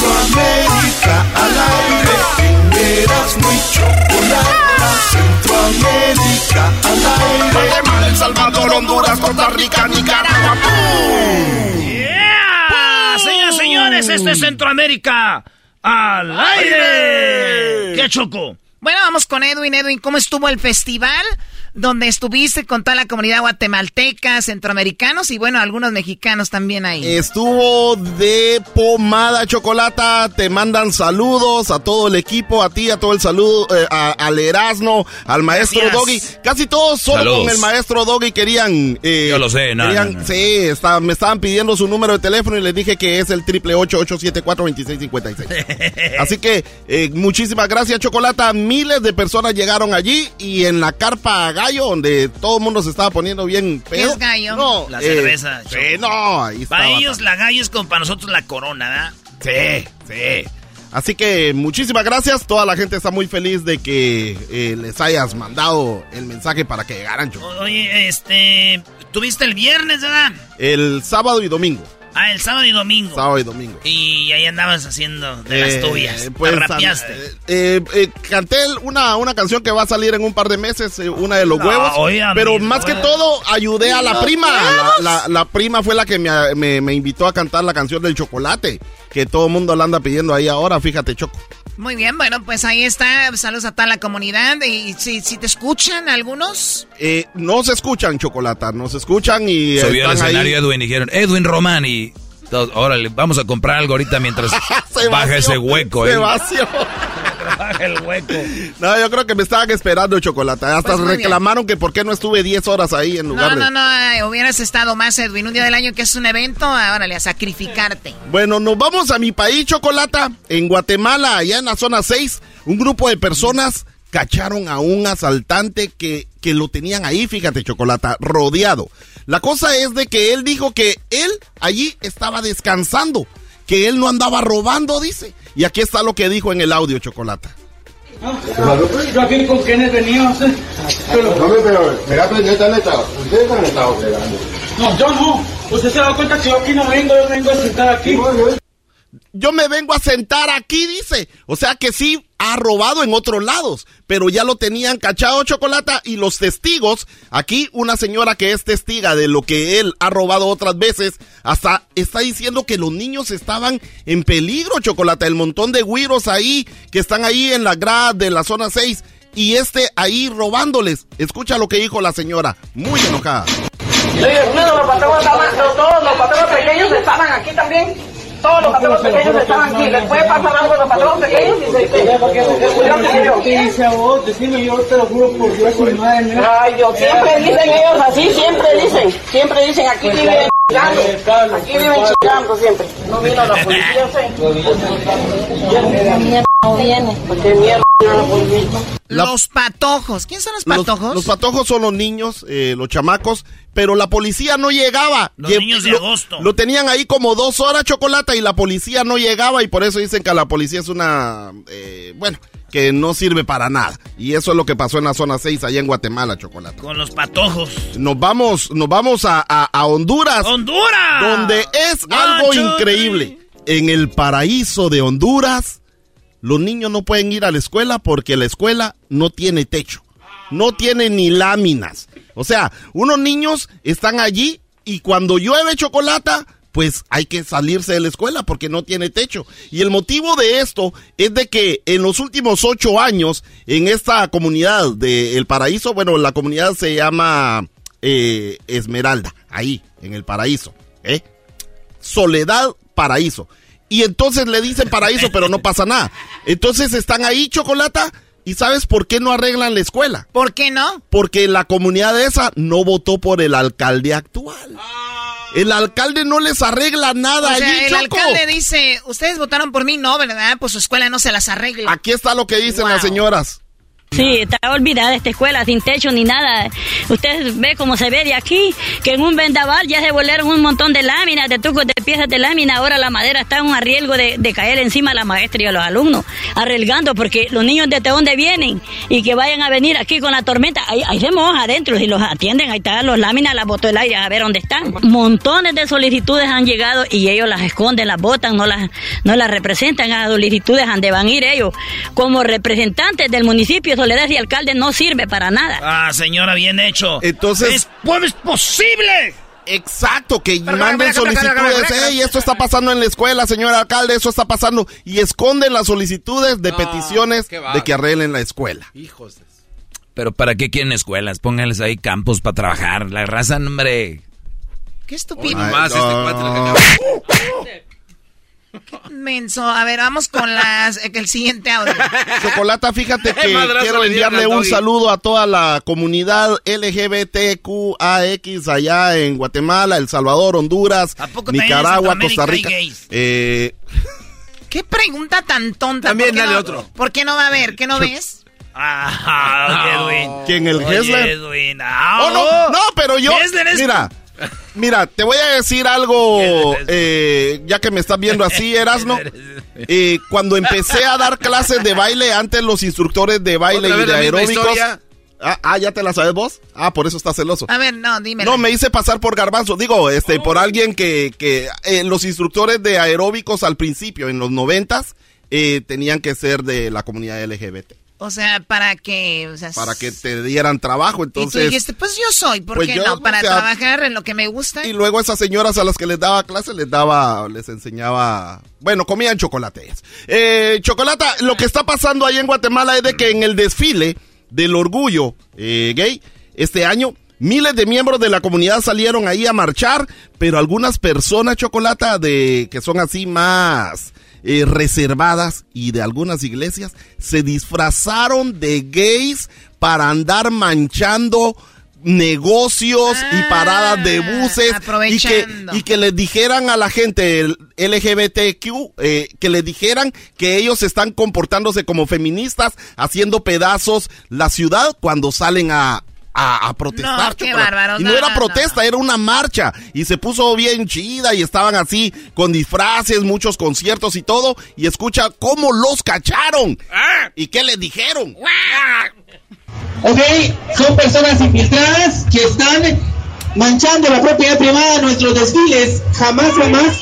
Centroamérica al aire, eras muy chocolata. Centroamérica al aire. Guatemala, El Salvador, Honduras, Costa Rica, Nicaragua. ¡Yeah! Señoras y señores, esto es Centroamérica al aire. ¿Qué choco? Bueno, vamos con Edwin. Edwin, ¿cómo estuvo el festival? Donde estuviste con toda la comunidad guatemalteca, centroamericanos y bueno, algunos mexicanos también ahí. Estuvo de pomada chocolata, te mandan saludos a todo el equipo, a ti, a todo el saludo, eh, a- al Erasmo, al maestro Gracias. Doggy. Casi todos solo Saludos. con el maestro Doggy querían... eh, Yo lo sé, no, querían- no, no. Sí, está- me estaban pidiendo su número de teléfono y les dije que es el triple ocho ocho siete cuatro veintiséis cincuenta y seis. *laughs* Así que eh, muchísimas gracias, Chocolata. Miles de personas llegaron allí y en la carpa gallo, donde todo el mundo se estaba poniendo bien ¿Qué pedo. es gallo? No, La eh, cerveza. sí, no, ahí Para estaba ellos la gallo es como para nosotros la corona, ¿verdad? Sí, sí. Así que muchísimas gracias. Toda la gente está muy feliz de que eh, les hayas mandado el mensaje para que llegaran. Oye, este, tuviste el viernes, ¿verdad? El sábado y domingo. Ah, el sábado y domingo. Sábado y domingo. Y ahí andabas haciendo de las Eh, tuyas. pues, Te rapeaste. eh, eh, eh, canté una, una canción que va a salir en un par de meses, eh, una de los No, huevos. pero más que todo, ayudé a la ¿Los prima. La, la- la prima fue la que me, me- me invitó a cantar la canción del chocolate. Que todo el mundo la anda pidiendo ahí ahora, fíjate, Choco. Muy bien, bueno, pues ahí está. Saludos a toda la comunidad. Y si, si te escuchan algunos, Eh, no se escuchan, Chocolata, no se escuchan y Subió al están ahí. escenario Edwin y dijeron, Edwin Román y... Órale, vamos a comprar algo ahorita mientras *laughs* baja vació, ese hueco. Se eh. vació. Baja el hueco. No, yo creo que me estaban esperando, Chocolata. Hasta Pues bien. reclamaron que por qué no estuve 10 horas ahí en lugar no, de... no, no, eh, hubieras estado más, Edwin. Un día del año que es un evento, órale, a sacrificarte. Bueno, nos vamos a mi país, Chocolata. En Guatemala, allá en la zona 6, un grupo de personas cacharon a un asaltante que, que lo tenían ahí, fíjate, Chocolata, rodeado. La cosa es de que él dijo que él allí estaba descansando, que él no andaba robando, dice. Y aquí está lo que dijo en el audio, Chocolata. Yo aquí con quienes veníamos. ¿eh? Yo lo- No, pero, mira, pues, neta, neta, ustedes han estado pegando. No, yo no. Usted se da cuenta que yo aquí no vengo, yo vengo a sentar aquí. Yo me vengo a sentar aquí, dice. O sea que sí ha robado en otros lados, pero ya lo tenían cachado chocolata y los testigos, aquí una señora que es testiga de lo que él ha robado otras veces, hasta está diciendo que los niños estaban en peligro, chocolata, el montón de güiros ahí que están ahí en la grada de la zona 6 y este ahí robándoles. Escucha lo que dijo la señora, muy enojada. todos los patrones pequeños estaban aquí también. Todos los patrones pequeños estaban aquí. ¿Les puede pasar algo a los patrones pequeños? ¿Qué dice a vos? Decime, yo te lo juro por Dios y madre. Ay, yo siempre dicen ellos así, siempre dicen. Siempre dicen, aquí viven chingando. Aquí viven chingando siempre. No vino la policía, ¿sí? Mierda no viene. ¿Qué mierda la policía? los patojos. ¿Quién son los patojos? Los, patojos son los niños, eh, los chamacos, pero la policía no llegaba. Los niños de lo, agosto. Lo tenían ahí como dos horas, chocolate, y la policía no llegaba, y por eso dicen que la policía es una. Eh, bueno, que no sirve para nada. Y eso es lo que pasó en la zona 6, allá en Guatemala, chocolate. Con los patojos. Nos vamos, nos vamos a, a, Honduras. ¡Honduras! Donde es algo increíble. En el paraíso de Honduras los niños no pueden ir a la escuela porque la escuela no tiene techo, no tiene ni láminas. O sea, unos niños están allí y cuando llueve chocolate, pues hay que salirse de la escuela porque no tiene techo. Y el motivo de esto es de que en los últimos ocho años, en esta comunidad de El Paraíso, bueno, la comunidad se llama eh, Esmeralda, ahí, en El Paraíso, ¿eh? Soledad Paraíso y entonces le dicen paraíso, pero no pasa nada. Entonces están ahí, Chocolata, y ¿sabes por qué no arreglan la escuela? ¿Por qué no? Porque la comunidad esa no votó por el alcalde actual. El alcalde no les arregla nada o sea, El alcalde dice, ustedes votaron por mí, no, ¿verdad? Pues su escuela no se las arregla. Aquí está lo que dicen las señoras. Sí, está olvidada esta escuela, sin techo ni nada. Usted ve cómo se ve de aquí, que en un vendaval ya se volaron un montón de láminas, de tucos de piezas de lámina. Ahora la madera está en un arriesgo de, caer encima a la maestra y a los alumnos, arriesgando porque los niños de dónde vienen y que vayan a venir aquí con la tormenta, ahí, se moja adentro. Si los atienden, ahí están las láminas, las botó el aire a ver dónde están. Montones de solicitudes han llegado y ellos las esconden, las botan, no las, no las representan. A las solicitudes donde van a ir ellos como representantes del municipio Soledad y alcalde no sirve para nada. Ah, señora, bien hecho. Entonces. ¿Es, pues, es posible? Exacto, que manden solicitudes. Ey, esto está pasando en la escuela, señor alcalde, eso está pasando. Y esconden las solicitudes de peticiones de que arreglen la escuela. Hijos. Pero ¿para qué quieren escuelas? Pónganles ahí campos para trabajar. La raza, hombre. Qué estúpido. más este Menso, a ver, vamos con las, el siguiente audio. Chocolata, fíjate *laughs* que quiero enviarle un saludo a toda la comunidad LGBTQAX allá en Guatemala, El Salvador, Honduras, Nicaragua, Costa Rica. Eh... ¿Qué pregunta tan tonta? También dale otro. ¿Por qué no va a ver? ¿Qué no ves? Ah, ¿Quién, el Hessler? Oh, no, no, pero yo, mira, Mira, te voy a decir algo, *laughs* eh, ya que me estás viendo así, Erasno. *laughs* Eh, cuando empecé a dar clases de baile, antes los instructores de baile y de aeróbicos... Ah, ah, ¿ya te la sabes vos? Ah, por eso estás celoso. A ver, no, dime. No, me hice pasar por garbanzo. Digo, este, por oh. alguien que, que eh, los instructores de aeróbicos al principio, en los noventas, tenían que ser de la comunidad LGBT. O sea, para que... para que te dieran trabajo, entonces... Y tú dijiste, pues yo soy, ¿por pues qué no? Para trabajar en lo que me gusta. Y luego esas señoras a las que les daba clase, les daba, les enseñaba... Bueno, comían chocolate. Eh, chocolate, lo que está pasando ahí en Guatemala es de que en el desfile del orgullo eh, gay, este año... Miles de miembros de la comunidad salieron ahí a marchar, pero algunas personas, chocolata, de que son así más eh, reservadas y de algunas iglesias se disfrazaron de gays para andar manchando negocios y ah, paradas de buses y que, y que les dijeran a la gente LGBTQ eh, que les dijeran que ellos están comportándose como feministas haciendo pedazos la ciudad cuando salen a, a, protestar. y no, era protesta, era una marcha. Y se puso bien chida y estaban así con disfraces, muchos conciertos y todo. Y escucha cómo los cacharon. Ah. ¿Y qué les dijeron? Ok, son personas infiltradas que están manchando la propiedad privada de nuestros desfiles. Jamás, jamás.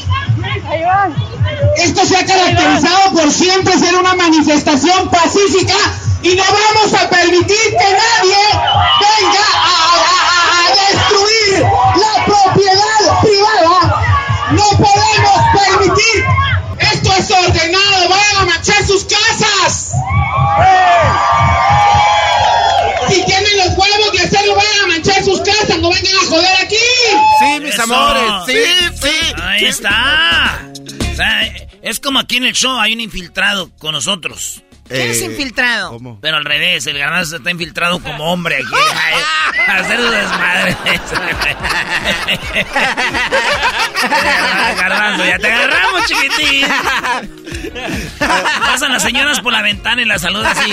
Esto se ha caracterizado por siempre ser una manifestación pacífica y no vamos a permitir que nadie venga a, destruir la propiedad privada. No podemos permitir. Esto es ordenado. Vayan a manchar sus casas. Si tienen los huevos de hacerlo, vayan a manchar sus casas. No vengan a joder aquí. Sí, mis amores. Sí, sí. Ahí está. O sea, es como aquí en el show hay un infiltrado con nosotros. ¿Qué es infiltrado? Pero al revés, el garbanzo está infiltrado como hombre aquí. *laughs* a hacer su desmadre. *laughs* garbanzo, ya te agarramos, chiquitín. Pasan las señoras por la ventana y la saludan así.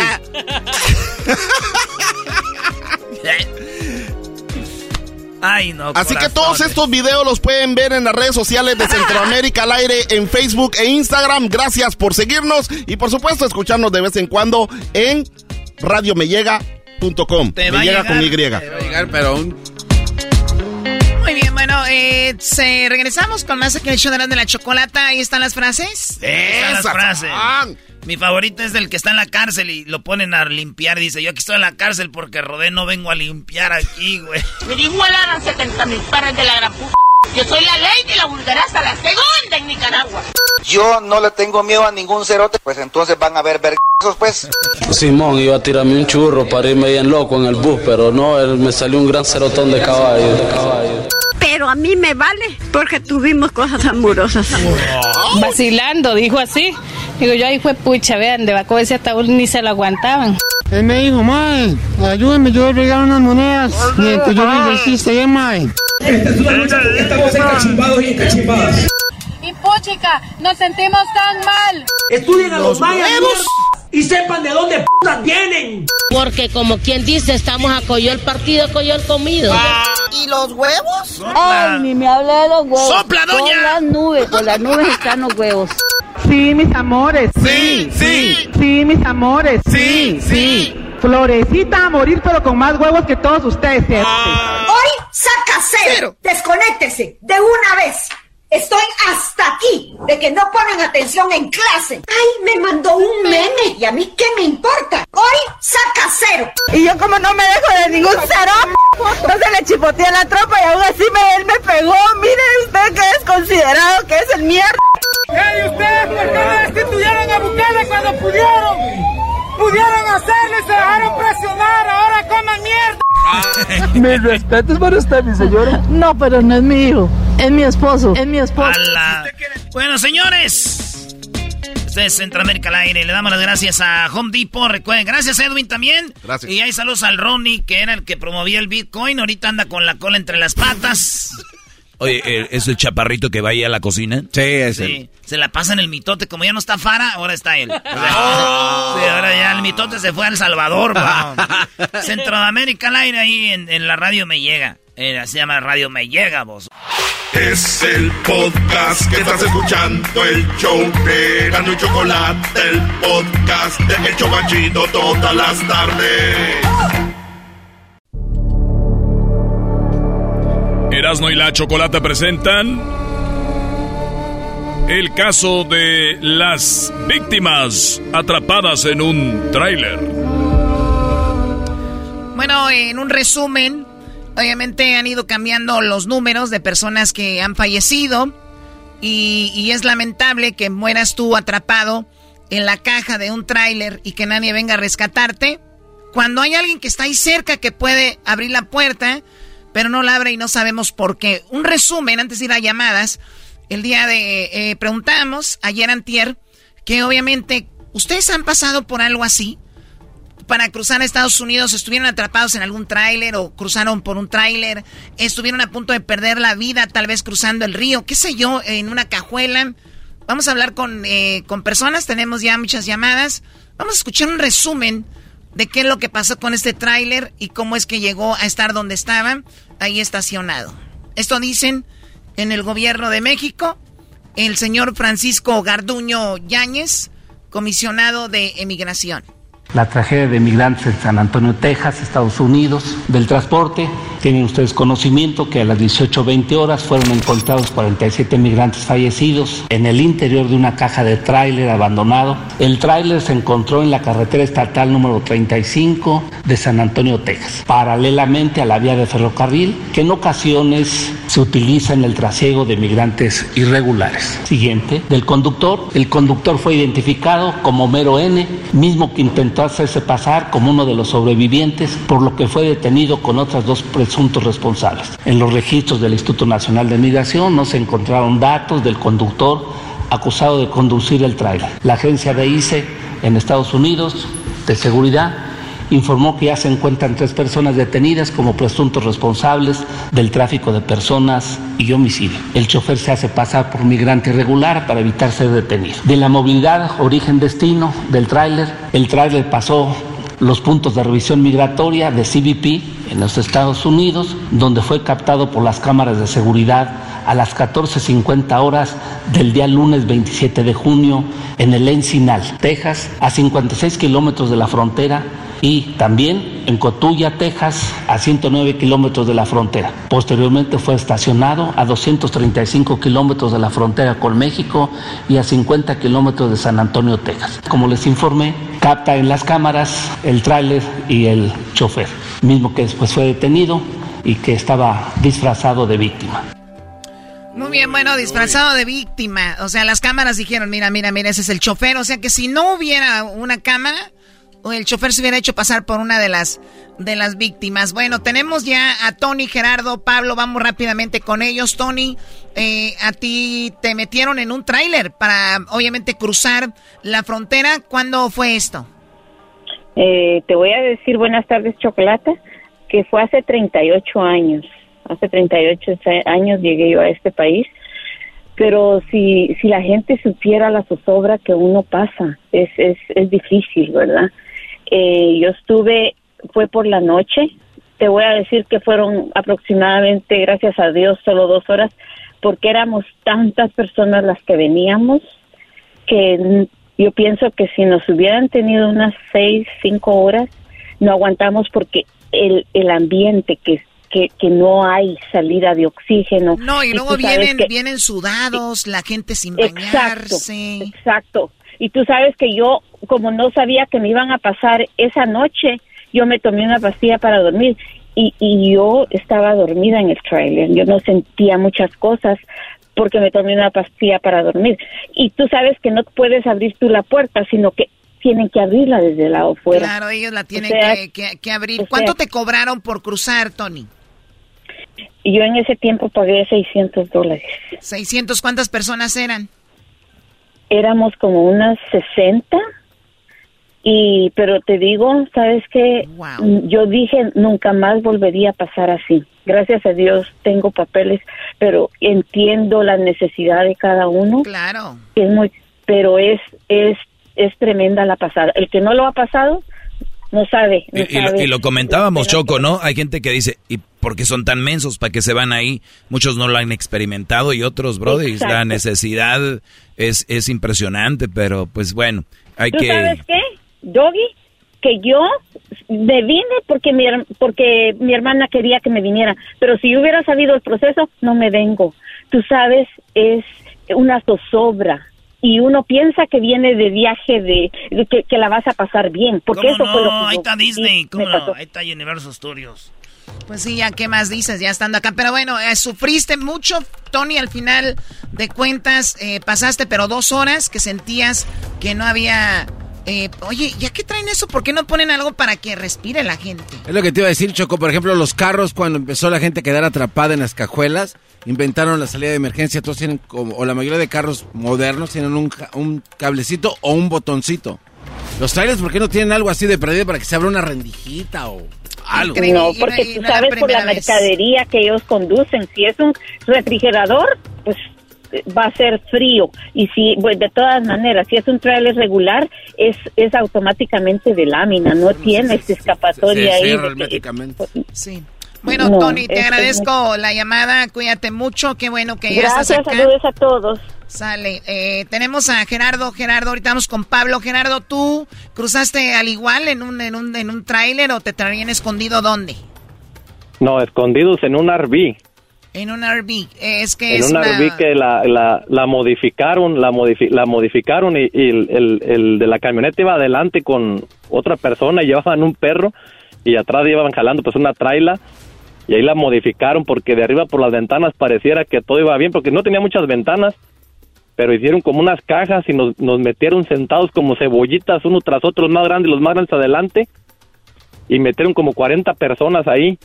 *laughs* Ay, no. Así que todos estos videos los pueden ver en las redes sociales de *laughs* Centroamérica al aire, en Facebook e Instagram. Gracias por seguirnos y por supuesto escucharnos de vez en cuando en radiomellega.com. Me llega con Y. Te va a llegar, pero un... Muy bien, bueno, eh, se, regresamos con más aquí el show de la chocolata. Ahí están las frases. Están las frases. Mi favorito es el que está en la cárcel y lo ponen a limpiar. Dice, yo aquí estoy en la cárcel porque rodé, no vengo a limpiar aquí, güey. *laughs* Me dijo a 70 mil pares de la gran puta. Yo soy la ley de la vulgaraza, la segunda en Nicaragua. Yo no le tengo miedo a ningún cerote, pues entonces van a ver vergazos, pues. Simón iba a tirarme un churro para irme bien loco en el bus, pero no, él me salió un gran cerotón de caballo. De caballo. Pero a mí me vale porque tuvimos cosas amorosas. Vacilando, dijo así. Digo, yo ahí fue pucha, vean, de Baco ese ataúd ni se lo aguantaban. Él me dijo, mae, ayúdame, yo le regalar unas monedas. Mientras yo le resiste, ¿eh, mae? Esta es una lucha, estamos encachimbados y encachimbadas. Y pochica, nos sentimos tan mal. Estudien a los, mayas y sepan de dónde putas vienen. Porque como quien dice, estamos a coyol partido, coyol comido. Ah. ¿Y los huevos? Ay, ni me hable de los huevos. ¡Sopla, doña! Con las nubes, con las nubes están los huevos. Sí, mis amores. Sí, sí. Sí, mis amores. Sí, sí. Florecita a morir, pero con más huevos que todos ustedes. Ah. Hoy saca cero. Desconéctese de una vez. Estoy hasta aquí de que no ponen atención en clase. Ay, me mandó un meme. ¿Y a mí qué me importa? Hoy saca cero. Y yo como no me dejo de ningún cero, entonces le chipoteé a la tropa y aún así me, él me pegó. Mire usted que es considerado que es el mierda. ¡Ey, ustedes por qué no destituyeron a Bukele cuando pudieron! ¡Pudieron hacerlo y se dejaron presionar! ¡Ahora coman mierda! *laughs* Mi respeto es para usted, mi señora. No, pero no es mi hijo. Es mi esposo. Es mi esposo. Bueno, señores. Este es Centroamérica al aire. Le damos las gracias a Home Depot. Recuerden, gracias Edwin también. Gracias. Y hay saludos al Ronnie, que era el que promovía el Bitcoin. Ahorita anda con la cola entre las patas. Oye, eh, ¿es el chaparrito que va ahí a la cocina? Sí, es Sí, se la pasa en el mitote. Como ya no está Fara, ahora está él. O sea, sí, ahora ya el mitote se fue a El Salvador. va. *laughs* Centroamérica al aire ahí en, en la radio me llega. Eh, se llama Radio Me Llega, vos. Es el podcast que estás escuchando, el show de Gano y Chocolate, el podcast de El Chobachito todas las tardes. Erasmo y la Chocolata presentan el caso de las víctimas atrapadas en un tráiler. Bueno, en un resumen, obviamente han ido cambiando los números de personas que han fallecido y, y es lamentable que mueras tú atrapado en la caja de un tráiler y que nadie venga a rescatarte. Cuando hay alguien que está ahí cerca que puede abrir la puerta, pero no la abre y no sabemos por qué. Un resumen antes de ir a llamadas. El día de eh, preguntamos ayer antier que obviamente ustedes han pasado por algo así para cruzar a Estados Unidos, estuvieron atrapados en algún tráiler o cruzaron por un tráiler, estuvieron a punto de perder la vida, tal vez cruzando el río, qué sé yo, en una cajuela. Vamos a hablar con, eh, con personas, tenemos ya muchas llamadas. Vamos a escuchar un resumen de qué es lo que pasó con este tráiler y cómo es que llegó a estar donde estaba, ahí estacionado. Esto dicen en el gobierno de México, el señor Francisco Garduño Yáñez, comisionado de emigración. La tragedia de migrantes en San Antonio, Texas, Estados Unidos, del transporte Tienen ustedes conocimiento que a las 18.20 horas fueron encontrados 47 migrantes fallecidos en el interior de una caja de tráiler abandonado. El tráiler se encontró en la carretera estatal número 35 de San Antonio, Texas, paralelamente a la vía de ferrocarril que en ocasiones se utiliza en el trasiego de migrantes irregulares. Siguiente, del conductor. El conductor fue identificado como Mero N, mismo que intentó hacerse pasar como uno de los sobrevivientes, por lo que fue detenido con otras dos presuntos responsables. En los registros del Instituto Nacional de Migración no se encontraron datos del conductor acusado de conducir el tráiler. La agencia de ICE en Estados Unidos de seguridad informó que ya se encuentran tres personas detenidas como presuntos responsables del tráfico de personas y homicidio. El chofer se hace pasar por migrante irregular para evitar ser detenido. De la movilidad origen-destino del tráiler, el tráiler pasó los puntos de revisión migratoria de CBP en los Estados Unidos, donde fue captado por las cámaras de seguridad a las 14.50 horas del día lunes 27 de junio en el Encinal, Texas, a 56 kilómetros de la frontera y también en Cotulla, Texas, a 109 kilómetros de la frontera. Posteriormente fue estacionado a 235 kilómetros de la frontera con México y a 50 kilómetros de San Antonio, Texas. Como les informé, capta en las cámaras el tráiler y el chofer, mismo que después fue detenido y que estaba disfrazado de víctima. Muy bien, bueno, disfrazado de víctima. O sea, las cámaras dijeron, mira, mira, mira, ese es el chofer. O sea que si no hubiera una cámara, el chofer se hubiera hecho pasar por una de las de las víctimas. Bueno, tenemos ya a Tony, Gerardo, Pablo, vamos rápidamente con ellos. Tony, eh, a ti te metieron en un tráiler para obviamente cruzar la frontera. ¿Cuándo fue esto? Eh, te voy a decir buenas tardes, Chocolata, que fue hace 38 años hace 38 años llegué yo a este país, pero si, si la gente supiera la zozobra que uno pasa, es, es, es difícil, ¿verdad? Eh, yo estuve, fue por la noche, te voy a decir que fueron aproximadamente, gracias a Dios, solo dos horas, porque éramos tantas personas las que veníamos que yo pienso que si nos hubieran tenido unas seis, cinco horas, no aguantamos porque el, el ambiente que que, no hay salida de oxígeno. No, y, luego vienen, vienen sudados, la gente sin bañarse. Exacto, exacto. Y tú sabes que yo, como no sabía que me iban a pasar esa noche, yo me tomé una pastilla para dormir. Y, y yo estaba dormida en el trailer. Yo no sentía muchas cosas porque me tomé una pastilla para dormir. Y tú sabes que no puedes abrir tú la puerta, sino que tienen que abrirla desde el lado afuera. Claro, ellos la tienen que, que, abrir. ¿Cuánto te cobraron por cruzar, Tony? yo en ese tiempo pagué 600 dólares. ¿600? ¿Cuántas personas eran? Éramos como unas 60. Y, pero te digo, sabes que yo dije nunca más volvería a pasar así. Gracias a Dios tengo papeles, pero entiendo la necesidad de cada uno. Claro. Es muy, pero es, es, es tremenda la pasada. El que no lo ha pasado, no sabe. y, Lo, comentábamos, Choco, ¿no? Hay gente que dice, ¿y por qué son tan mensos para que se van ahí? Muchos no lo han experimentado y otros, brothers, la necesidad es, es impresionante, pero pues bueno, hay ¿Tú que... ¿Sabes qué, Doggy? Que yo me vine porque mi, porque mi hermana quería que me viniera, pero si hubiera sabido el proceso, no me vengo. Tú sabes, es una zozobra y uno piensa que viene de viaje de, que, la vas a pasar bien, porque eso fue lo que ahí está Disney, ¿cómo no? Ahí está Universal Studios. Pues sí, ya qué más dices, ya estando acá. Pero bueno, eh, sufriste mucho, Tony, al final de cuentas eh, pasaste, pero dos horas que sentías que no había... Eh, oye, ¿ya qué traen eso? ¿Por qué no ponen algo para que respire la gente? Es lo que te iba a decir, Choco. Por ejemplo, los carros, cuando empezó la gente a quedar atrapada en las cajuelas, inventaron la salida de emergencia. Todos tienen, como, o la mayoría de carros modernos tienen un, un cablecito o un botoncito. Los trailers, ¿por qué no tienen algo así de perdido para que se abra una rendijita o algo? No, porque tú sabes por la mercadería que ellos conducen. Si es un refrigerador, pues va a ser frío y si pues de todas maneras si es un trailer regular es es automáticamente de lámina no tiene esta escapatoria ahí sí bueno, Tony, te agradezco la llamada. Cuídate mucho. Qué bueno que ya estás acá. Saludos a todos. Sale. Eh, tenemos a Gerardo. Gerardo, ahorita vamos con Pablo. Gerardo, ¿tú cruzaste al igual en un, en un, en un tráiler o te traían escondido dónde? No, escondidos en un RV. En un RV. Es que en es un una- RV que la, la, la modificaron, la, modifi- la modificaron y, y el, el- el de la camioneta iba adelante con otra persona y llevaban un perro y atrás iban jalando pues una traila y ahí la modificaron porque de arriba por las ventanas pareciera que todo iba bien porque no tenía muchas ventanas pero hicieron como unas cajas y nos, nos metieron sentados como cebollitas uno tras otro, los más grandes, los más grandes adelante y metieron como 40 personas ahí.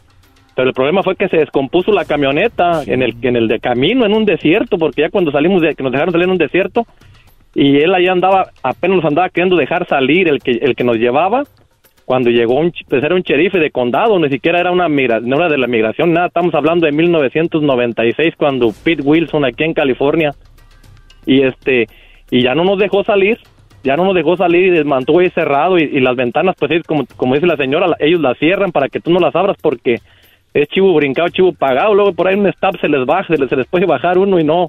Pero el problema fue que se descompuso la camioneta en el en el de camino en un desierto, porque ya cuando salimos de que nos dejaron salir en un desierto y él ahí andaba apenas nos andaba queriendo dejar salir el que el que nos llevaba cuando llegó un pues era un sheriff de condado, ni siquiera era una migra, no era de la migración, nada, estamos hablando de 1996 cuando Pete Wilson aquí en California y este y ya no nos dejó salir ya no nos dejó salir y desmantuvo ahí cerrado y, y las ventanas pues es como como dice la señora ellos las cierran para que tú no las abras porque es chivo brincado chivo pagado luego por ahí un stop se les baja se les, se les puede bajar uno y no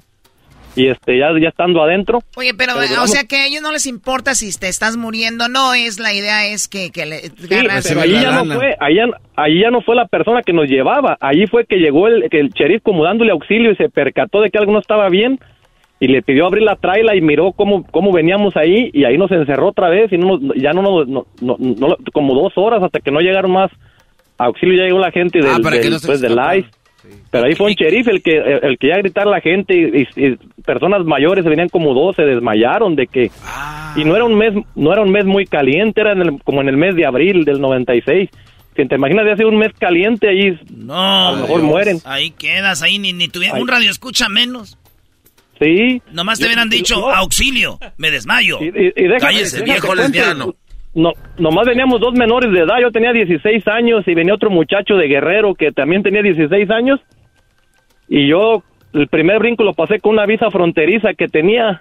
y este ya ya estando adentro Oye, pero, Pero o sea que a ellos no les importa si te estás muriendo, no es la idea es que, que le Sí, pero ahí ya no fue, ahí ya, ahí ya no fue la persona que nos llevaba, allí fue que llegó el, que el sheriff como dándole auxilio y se percató de que algo no estaba bien y le pidió abrir la traila y miró cómo, cómo veníamos ahí y ahí nos encerró otra vez y no ya no nos, no, no- no- como dos horas hasta que no llegaron más auxilio, ya llegó la gente del, Ah, que del, se pues, del. Pero ahí fue un sheriff el que el, el que ya gritar la gente y, y- personas mayores venían como dos se desmayaron de que y no era un mes no era un mes muy caliente era en el- como en el mes de abril del 96 si te imaginas de hace un mes caliente ahí No. a lo mejor mueren Ahí quedas, ahí ni, ni tuviera Ahí. un radio escucha menos. Sí Nomás te hubieran dicho, no. auxilio, me desmayo. Y, y- y déjame- Cállese, déjame viejo lesbiano. No, nomás veníamos dos menores de edad. Yo tenía 16 años y venía otro muchacho de Guerrero que también tenía 16 años. Y yo el primer brinco lo pasé con una visa fronteriza que tenía.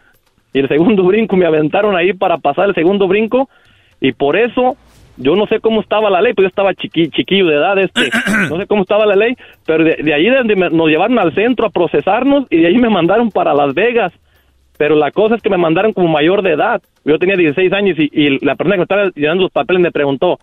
Y el segundo *laughs* brinco me aventaron ahí para pasar el segundo brinco. Y por eso yo no sé cómo estaba la ley, pues yo estaba chiqui, chiquillo de edad, este, *clears throat* no sé cómo estaba la ley, pero de, de ahí de donde me- nos llevaron al centro a procesarnos y de ahí me mandaron para Las Vegas pero la cosa es que me mandaron como mayor de edad. Yo tenía 16 años y, y la persona que me estaba llenando los papeles me preguntó,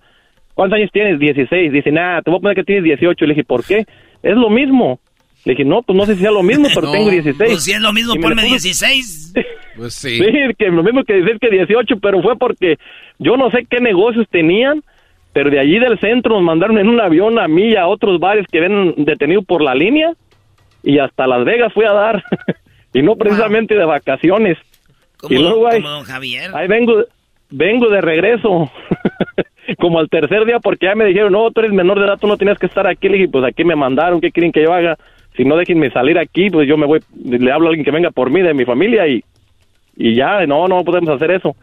¿cuántos años tienes? 16. Dice, nada, te voy a poner que tienes 18. Le dije, ¿por qué? Es lo mismo. Le dije, no, pues no sé si sea lo mismo, pero *laughs* No, tengo 16. Pues si es lo mismo, Y le ponme puso- 16. Pues Sí, que lo mismo que decir que 18, pero fue porque yo no sé qué negocios tenían, pero de allí del centro nos mandaron en un avión a mí y a otros bares que ven detenido por la línea y hasta Las Vegas fui a dar *laughs* y no precisamente de vacaciones. Como, y luego ahí, como don Javier. ahí vengo vengo de regreso *laughs* como al tercer día porque ya me dijeron, no, tú eres menor de edad, tú no tienes que estar aquí. Le dije, pues aquí me mandaron, ¿qué quieren que yo haga? Si no déjenme salir aquí, pues yo me voy, le hablo a alguien que venga por mí, de mi familia y, y ya, no, no podemos hacer eso.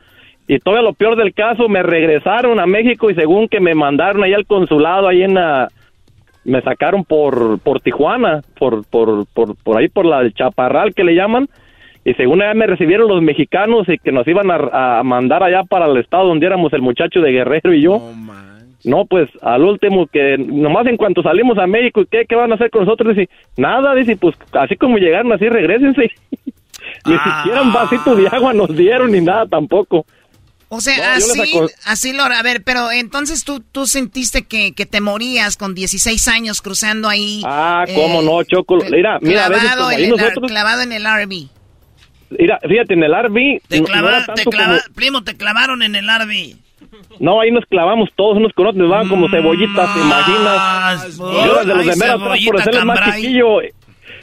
Y todavía lo peor del caso, me regresaron a México y según que me mandaron ahí al consulado, ahí en la, me sacaron por, por Tijuana, por, por, por, por ahí por la del Chaparral que le llaman, y según allá me recibieron los mexicanos y que nos iban a, a mandar allá para el estado donde éramos el muchacho de Guerrero y yo. No, pues al último que nomás en cuanto salimos a México, ¿y ¿qué, qué van a hacer con nosotros? Dice, nada, dice, pues así como llegaron, así regresense. *laughs* Ni siquiera un vasito de agua nos dieron ni nada tampoco. O sea, No, así, así lo, a ver, pero entonces tú, tú sentiste que, que te morías con 16 años cruzando ahí. Ah, eh, cómo no, Choco. Mira, mira, a veces clavado, en ahí el, nosotros, clavado en el RV. mira, fíjate, en el RV, Te no- no clava- era te clava- como- Primo, te clavaron en el Arby. No, ahí nos clavamos todos unos con otros, nos daban como cebollitas, ¿te imaginas? Yo de los de atrás por más chiquillo.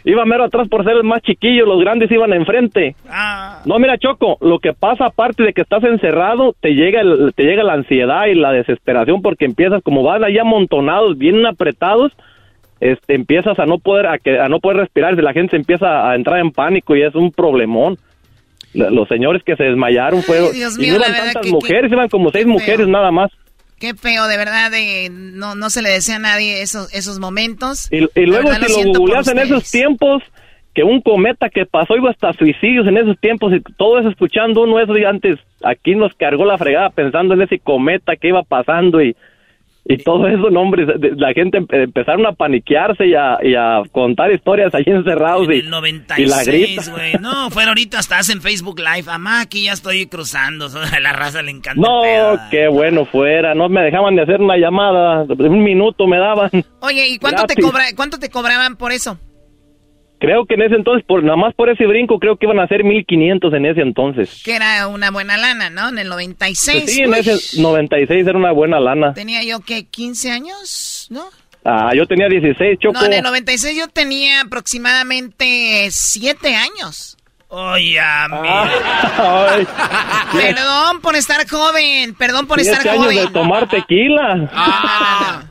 Iba mero atrás por ser el más chiquillo, los grandes iban enfrente. Ah. No, mira, Choco, lo que pasa aparte de que estás encerrado, te llega el- te llega la ansiedad y la desesperación porque empiezas como van ahí amontonados, bien apretados, este empiezas a no poder a, que, a no poder respirar, y la gente empieza a entrar en pánico y es un problemón. Los señores que se desmayaron fueron Dios y mío, no la iban verdad tantas que- mujeres, que- iban como seis mujeres nada más. Qué feo, de verdad, de, no, no se le desea a nadie esos, esos momentos. Y, luego verdad, si lo googleas en esos tiempos, que un cometa que pasó iba hasta suicidios en esos tiempos y todo eso escuchando uno eso y antes aquí nos cargó la fregada pensando en ese cometa que iba pasando y y todo eso, no, hombre, la gente empe- empezaron a paniquearse y a, y a contar historias ahí encerrados y, El y la 96, grita. güey. No, fuera ahorita hasta hacen Facebook Live. Amá, aquí ya estoy cruzando. *laughs* A la raza le encanta. No, qué bueno fuera, no me dejaban de hacer una llamada, un minuto me daban. Oye, ¿y cuánto te, cobra, cuánto te cobraban por eso? Creo que en ese entonces, por nada más por ese brinco, creo que iban a ser 1500 en ese entonces. Que era una buena lana, ¿no? En el 96. Pues sí, en uy, ese 96 era una buena lana. Tenía yo, ¿qué? ¿15 años? ¿No? Ah, yo tenía 16, Choco. No, en el 96 yo tenía aproximadamente 7 años. Oye, amigo. *laughs* Ay, Perdón por estar joven, perdón por estar años joven. de tomar tequila. Ah,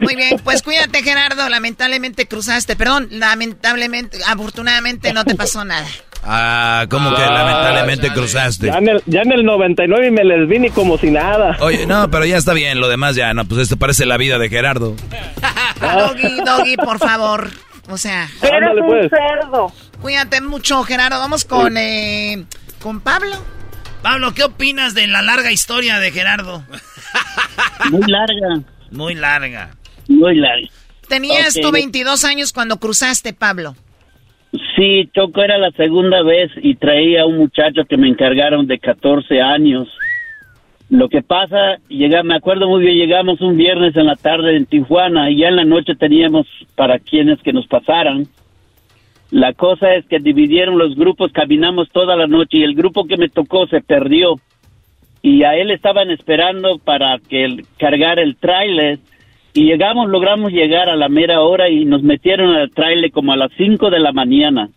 Muy bien, pues cuídate Gerardo, lamentablemente cruzaste, perdón, lamentablemente, afortunadamente no te pasó nada. Ah, como que lamentablemente cruzaste. Ya en, el, ya en el 99 y me les vi ni como si nada. Oye, no, pero ya está bien, lo demás ya, no, pues esto parece la vida de Gerardo. *laughs* Doggy, Doggy, por favor. O sea, Eres un pues. cerdo. Cuídate mucho, Gerardo. Vamos con eh, con Pablo. Pablo, ¿qué opinas de la larga historia de Gerardo? Muy larga, Muy larga. Muy larga. Tenías tú 22 años cuando cruzaste, Pablo. Sí, Choco era la segunda vez y traía un muchacho que me encargaron de 14 años. Lo que pasa, llega, me acuerdo muy bien, llegamos un viernes en la tarde en Tijuana y ya en la noche teníamos para quienes que nos pasaran. La cosa es que dividieron los grupos, caminamos toda la noche y el grupo que me tocó se perdió. Y a él estaban esperando para que él cargara el tráiler y llegamos, logramos llegar a la mera hora y nos metieron al tráiler como a las 5 de la mañana.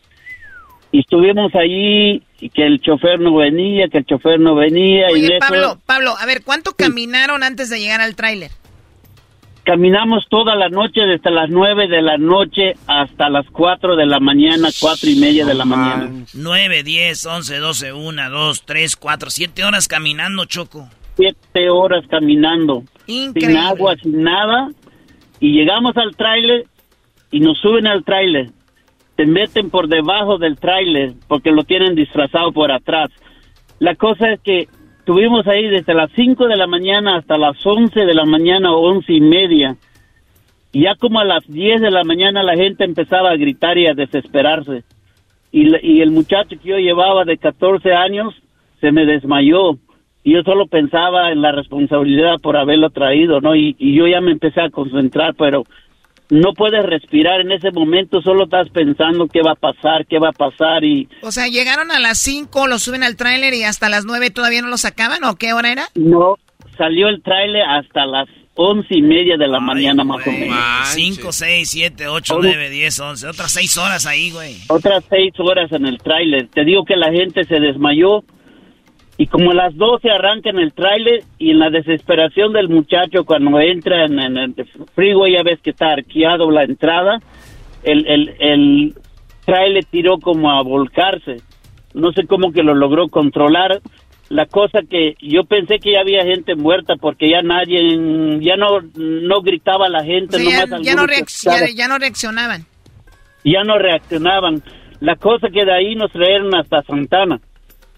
Y estuvimos allí y que el chofer no venía, que el chofer no venía. y Oye, en eso Pablo, Pablo, a ver, ¿cuánto caminaron antes de llegar al tráiler? caminamos toda la noche, desde las 9 de la noche hasta las 4 de la mañana, cuatro y media de la mañana. 9, 10, 11, 12, 1, 2, 3, 4, 7 horas caminando, Choco. Siete horas caminando, Increíble. sin agua, sin nada. Y llegamos al tráiler y nos suben al tráiler. Te meten por debajo del tráiler porque lo tienen disfrazado por atrás. La cosa es que estuvimos ahí desde las 5 de la mañana hasta las 11 de la mañana o once y media. Y ya como a las 10 de la mañana la gente empezaba a gritar y a desesperarse. Y, y el muchacho que yo llevaba de 14 años se me desmayó. Y yo solo pensaba en la responsabilidad por haberlo traído, ¿no? Y, y yo ya me empecé a concentrar, pero no puedes respirar en ese momento, solo estás pensando qué va a pasar, qué va a pasar y O sea, llegaron a las 5, lo suben al tráiler y hasta las 9 todavía no lo sacaban, ¿o qué hora era? no salió el tráiler hasta las once y media de la mañana más o menos. 5, 6, 7, 8, Todo. 9, 10, 11. Otras 6 horas ahí, güey. Otras seis horas en el tráiler. Te digo que la gente se desmayó y como a las 12 arrancan el tráiler y en la desesperación del muchacho cuando entra en, en el freeway ya ves que está arqueado la entrada, el, el, el tráiler tiró como a volcarse. No sé cómo que lo logró controlar. La cosa que yo pensé que ya había gente muerta porque ya nadie, ya no, no gritaba la O gente. sea, ya, nomás no ya- ya no reaccionaban. ya no reaccionaban. La cosa que de ahí nos trajeron hasta Santana,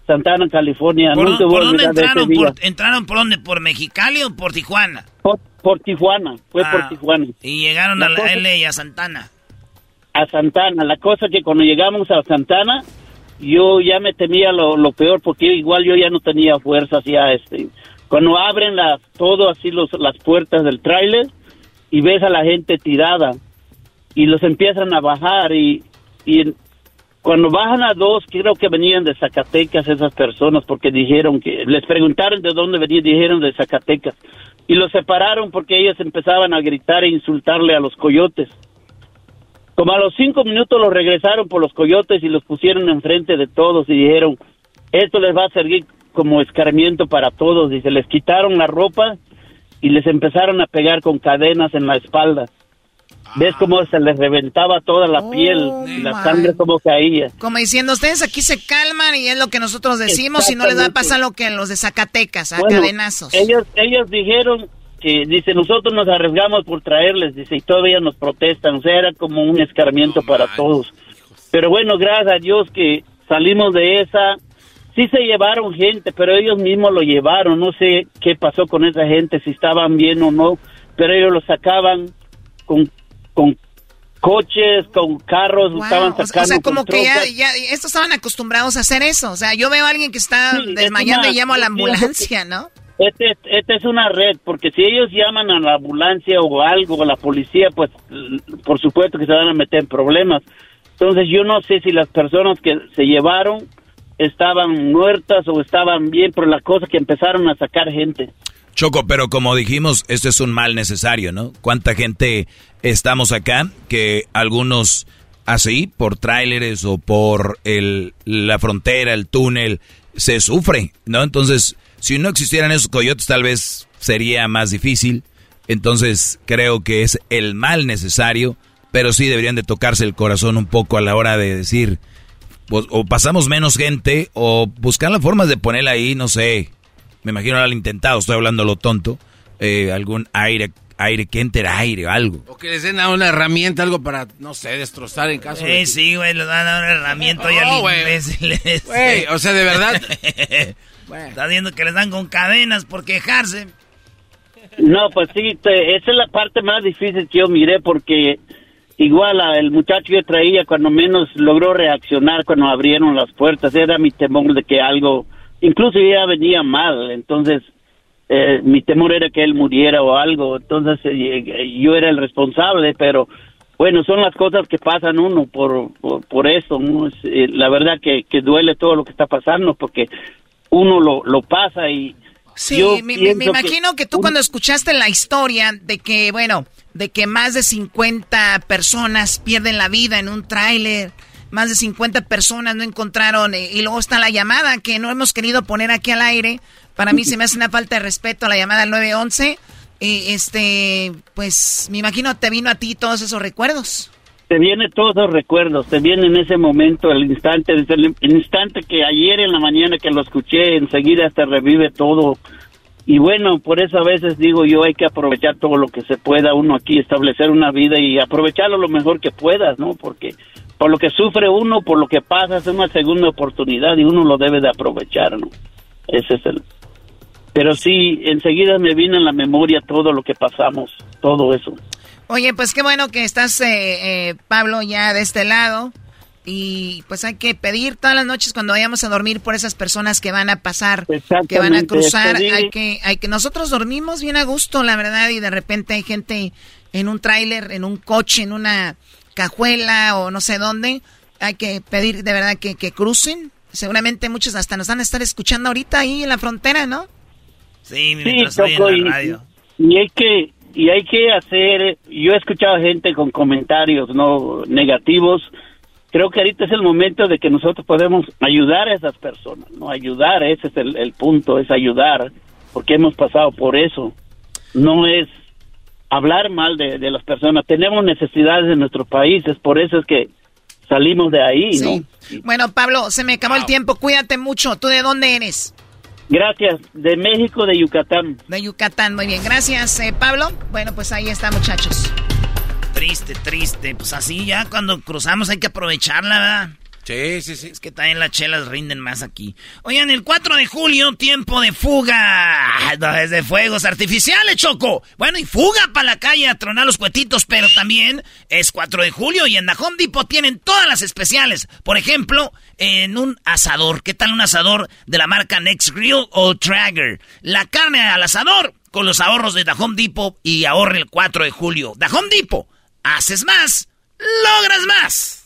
Santana, California. ¿Por, Nunca por dónde entraron? Por, ¿Entraron por dónde? ¿Por Mexicali o por Tijuana? Por, por Tijuana, fue Ah, por Tijuana. Y llegaron La a la cosa- L y a Santana. A Santana. La cosa que cuando llegamos a Santana, yo ya me temía lo, lo peor porque igual yo ya no tenía fuerzas ya este. Cuando abren las, todo así los, las puertas del tráiler y ves a la gente tirada y los empiezan a bajar y, y en- cuando bajan a dos, creo que venían de Zacatecas esas personas porque dijeron que, les preguntaron de dónde venían, dijeron de Zacatecas. Y los separaron porque ellos empezaban a gritar e insultarle a los coyotes. Como a los cinco minutos los regresaron por los coyotes y los pusieron enfrente de todos y dijeron, esto les va a servir como escarmiento para todos. Y se les quitaron la ropa y les empezaron a pegar con cadenas en la espalda. ¿Ves cómo se les reventaba toda la piel y la sangre como caía? Como diciendo, ustedes aquí se calman y es lo que nosotros decimos y no les va a pasar lo que a los de Zacatecas, a Bueno, cadenazos. Ellos, ellos dijeron que, dice, nosotros nos arriesgamos por traerles, dice, y todavía nos protestan, o sea, era como un escarmiento para todos. Pero bueno, gracias a Dios que salimos de esa. Sí se llevaron gente, pero ellos mismos lo llevaron. No sé qué pasó con esa gente, si estaban bien o no. pero ellos lo sacaban con, con coches, con carros, estaban sacando. O sea, como que ya, ya, estos estaban acostumbrados a hacer eso. O sea, yo veo a alguien que está desmayando y llamo a la ambulancia, ¿no? Este, este es una red, porque si ellos llaman a la ambulancia o algo, a la policía, pues por supuesto que se van a meter en problemas. Entonces yo no sé si las personas que se llevaron estaban muertas o estaban bien, pero la cosa que empezaron a sacar gente. Choco, pero como dijimos, este es un mal necesario, ¿no? ¿Cuánta gente estamos acá que algunos así, por tráileres o por el, la frontera, el túnel, se sufre, ¿no? Entonces, si no existieran esos coyotes, tal vez sería más difícil. Entonces, creo que es el mal necesario, pero sí deberían de tocarse el corazón un poco a la hora de decir, pues, o pasamos menos gente, o buscar las formas de ponerla ahí, no sé. Me imagino al intentado, estoy hablando lo tonto. Eh, algún aire, aire que entre aire, algo. O que les den a una herramienta, algo para, no sé, destrozar en caso de. Sí, güey, les van a una herramienta y oh, Güey, o sea, de verdad. *laughs* Está viendo que les dan con cadenas por quejarse. No, pues sí, esa es la parte más difícil que yo miré porque igual el muchacho que traía cuando menos logró reaccionar cuando abrieron las puertas, era mi temor de que algo, incluso ya venía mal, entonces eh, mi temor era que él muriera o algo, entonces eh, yo era el responsable, pero bueno, son las cosas que pasan uno por, por, eso, eh, la verdad que, que duele todo lo que está pasando porque uno lo, lo pasa y... Sí, me, imagino que, tú cuando escuchaste la historia de que, bueno, de que más de 50 personas pierden la vida en un tráiler, más de 50 personas no encontraron, eh, y luego está la llamada que no hemos querido poner aquí al aire, para mí se me hace una falta de respeto a la llamada al 911, y este, pues me imagino te vino a ti todos esos recuerdos te viene todos los recuerdos, te viene en ese momento, el instante, el instante que ayer en la mañana que lo escuché, enseguida te revive todo. Y bueno, por eso a veces digo yo hay que aprovechar todo lo que se pueda uno aquí, establecer una vida y aprovecharlo lo mejor que puedas, ¿no? Porque por lo que sufre uno, por lo que pasa, es una segunda oportunidad y uno lo debe de aprovechar, ¿no? Ese es el... Pero sí, enseguida me viene en la memoria todo lo que pasamos, todo eso. Oye, pues qué bueno que estás, eh, eh, Pablo, ya de este lado. Y pues hay que pedir todas las noches cuando vayamos a dormir por esas personas que van a pasar, que van a cruzar. Hay que, hay que, nosotros dormimos bien a gusto, la verdad, y de repente hay gente en un tráiler, en un coche, en una cajuela o no sé dónde. Hay que pedir de verdad que, que crucen. Seguramente muchos hasta nos van a estar escuchando ahorita ahí en la frontera, ¿no? Sí, sí, en la radio. y hay que y hay que hacer, yo he escuchado gente con comentarios no negativos, creo que ahorita es el momento de que nosotros podemos ayudar a esas personas, no ayudar, ese es el, punto, es ayudar, porque hemos pasado por eso, no es hablar mal de, las personas, tenemos necesidades en nuestro país, es por eso es que salimos de ahí, ¿no? Bueno, Pablo, se me acabó el tiempo, cuídate mucho, ¿tú de dónde eres? Gracias, de México, de Yucatán. De Yucatán, muy bien. Gracias, eh, Pablo. Bueno, pues ahí está, muchachos. Triste, triste. Pues así ya cuando cruzamos hay que aprovecharla, ¿verdad? Sí, sí, sí. Es que también las chelas rinden más aquí. Oigan, el 4 de julio, tiempo de fuga. *laughs* No es de fuegos artificiales, Choco. Bueno, y fuga para la calle a tronar los cuetitos, pero también es 4 de julio y en The Home Depot tienen todas las especiales. Por ejemplo, en un asador. ¿Qué tal un asador de la marca Next Grill o Traeger? La carne al asador con los ahorros de The Home Depot y ahorre el 4 de julio. The Home Depot. Haces más, logras más.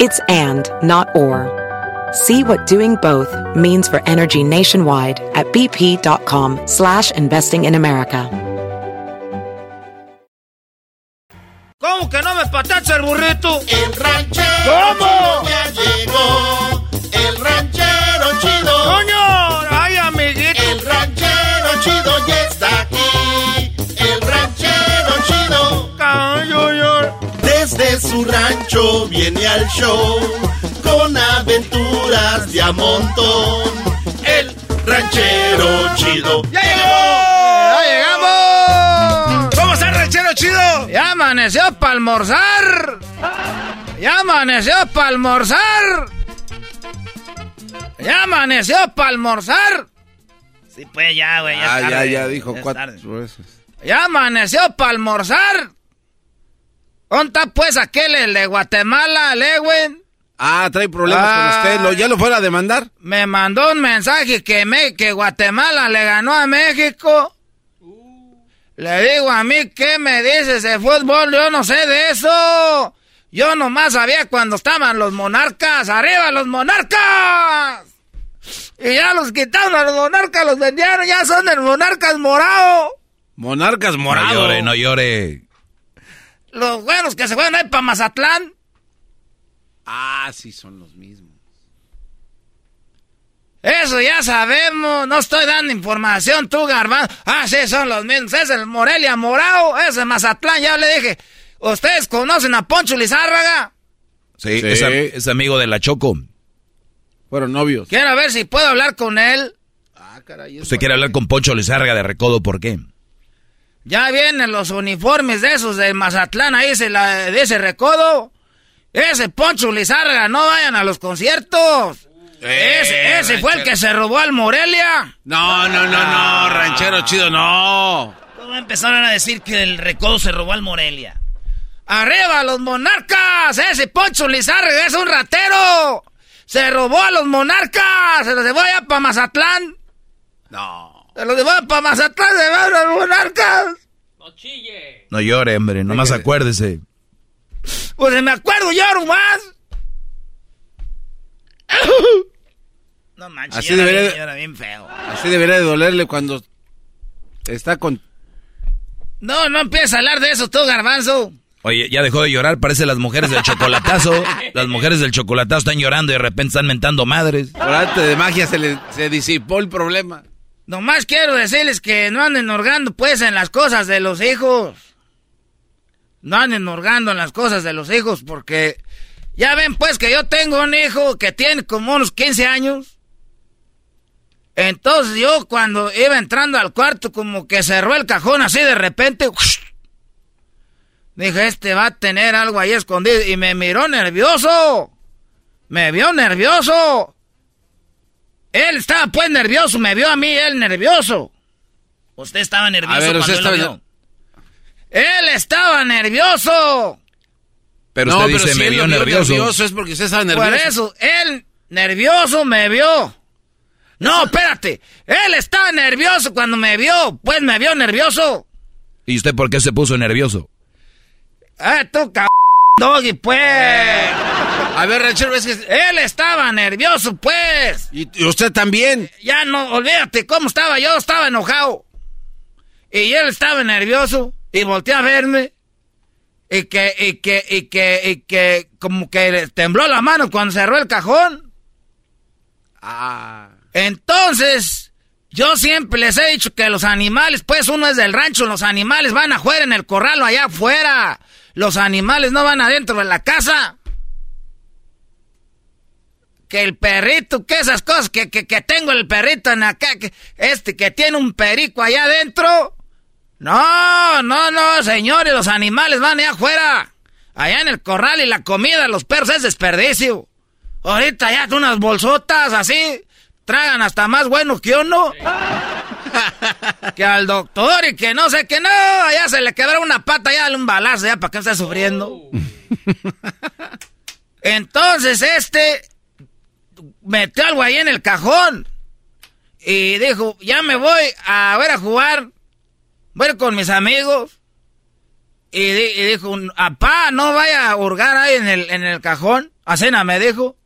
It's and, not or. See what doing both means for energy nationwide at bp.com slash investing in America. ¿Cómo que no me patacha el burrito? El ranchero ¿Cómo? ya llegó. El ranchero chido. ¡Coño! Su rancho viene al show con aventuras de a montón. El ranchero chido. ¡Ya llegó! ¡Ya llegamos! ¿Cómo está el ranchero chido? Ya amaneció para almorzar. Ya amaneció para almorzar. Ya amaneció para almorzar. Sí, pues ya, güey. Ya, Ah, es ya, tarde, ya dijo cuatro tarde. veces. Ya amaneció para almorzar. ¿Dónde está pues aquel, el de Guatemala, Lewin? Ah, trae problemas Ah. con usted. ¿Lo, ¿Ya lo fuera a demandar? Me mandó un mensaje que, me, que Guatemala le ganó a México. Le digo a mí, ¿qué me dices de fútbol? Yo no sé de eso. Yo nomás sabía cuando estaban los monarcas. ¡Arriba los monarcas! Y ya los quitaron a los monarcas, los vendieron, ya son el monarcas morado. Monarcas No morado. llore, no llore. Los buenos que se fueron ahí para Mazatlán. Ah, sí, son los mismos. Eso ya sabemos, no estoy dando información, tú, Garbán. Ah, sí, son los mismos. Es el Morelia Morao, es el Mazatlán, ya le dije. ¿Ustedes conocen a Poncho Lizárraga? Sí, Sí. Es, am- es amigo de la Choco. Fueron novios. Quiero ver si puedo hablar con él. Ah, caray. Usted quiere hablar con Poncho Lizárraga de Recodo, ¿por qué? Ya vienen los uniformes de esos de Mazatlán, ahí se la, de ese recodo. Ese Poncho Lizárraga, no vayan a los conciertos. Eh, ese ese fue el que se robó al Morelia. No, no, no, no, ranchero chido, no. ¿Cómo empezaron a decir que el recodo se robó al Morelia? ¡Arriba los monarcas! ¡Ese Poncho Lizárraga es un ratero! ¡Se robó a los monarcas! ¡Se los llevó allá para Mazatlán! No. ¡Se los llevó para Mazatlán! ¡Se van a los monarcas! No llore, hombre, nomás acuérdese. Pues me acuerdo yo más. *coughs* No manches, Así era debería bien- de- feo. Así debería de dolerle cuando está con... No, no empieces a hablar de eso tú, garbanzo. Oye, ya dejó de llorar, parece las mujeres del chocolatazo. *laughs* Las mujeres del chocolatazo están llorando y de repente están mentando madres. Por arte de magia se le se disipó el problema. Nomás quiero decirles que no anden hurgando pues en las cosas de los hijos. No anden hurgando en las cosas de los hijos porque ya ven pues que yo tengo un hijo que tiene como unos 15 años. Entonces yo cuando iba entrando al cuarto como que cerró el cajón así de repente. Dije, este va a tener algo ahí escondido y me miró nervioso. Me vio nervioso. Él estaba pues nervioso, me vio a mí él nervioso. Usted estaba nervioso A ver, cuando usted él lo estaba- vio. Él estaba nervioso. Pero no, usted pero dice, si me él vio lo nervioso. es porque usted estaba nervioso. Por eso, él nervioso me vio. No, espérate. Él estaba nervioso cuando me vio. Pues me vio nervioso. ¿Y usted por qué se puso nervioso? Ah, tú, c doggy, pues. A ver, ranchero, es que... Él estaba nervioso, pues. Y, y usted también. Ya no, olvídate cómo estaba yo. Estaba enojado. Y él estaba nervioso. Y volteé a verme. Y que, y que, y que, y que, como que le tembló la mano cuando cerró el cajón. Ah. Entonces, yo siempre les he dicho que los animales, pues uno es del rancho, los animales van afuera en el corral o allá afuera. Los animales no van adentro de la casa. Que el perrito, que esas cosas, que, que, que tengo el perrito en acá, que este, que tiene un perico allá adentro. No, no, no, señores, los animales van allá afuera. Allá en el corral y la comida, los perros es desperdicio. Ahorita ya unas bolsotas así, tragan hasta más bueno que uno. *laughs* que al doctor y que no sé qué, no, allá se le quebró una pata, ya dale un balazo, ya para que esté sufriendo. *laughs* Entonces este metió algo ahí en el cajón y dijo, ya me voy a ver a jugar, voy a ir con mis amigos. Y, di- y dijo, apá, no vaya a hurgar ahí en el, en el cajón. A cena me dijo.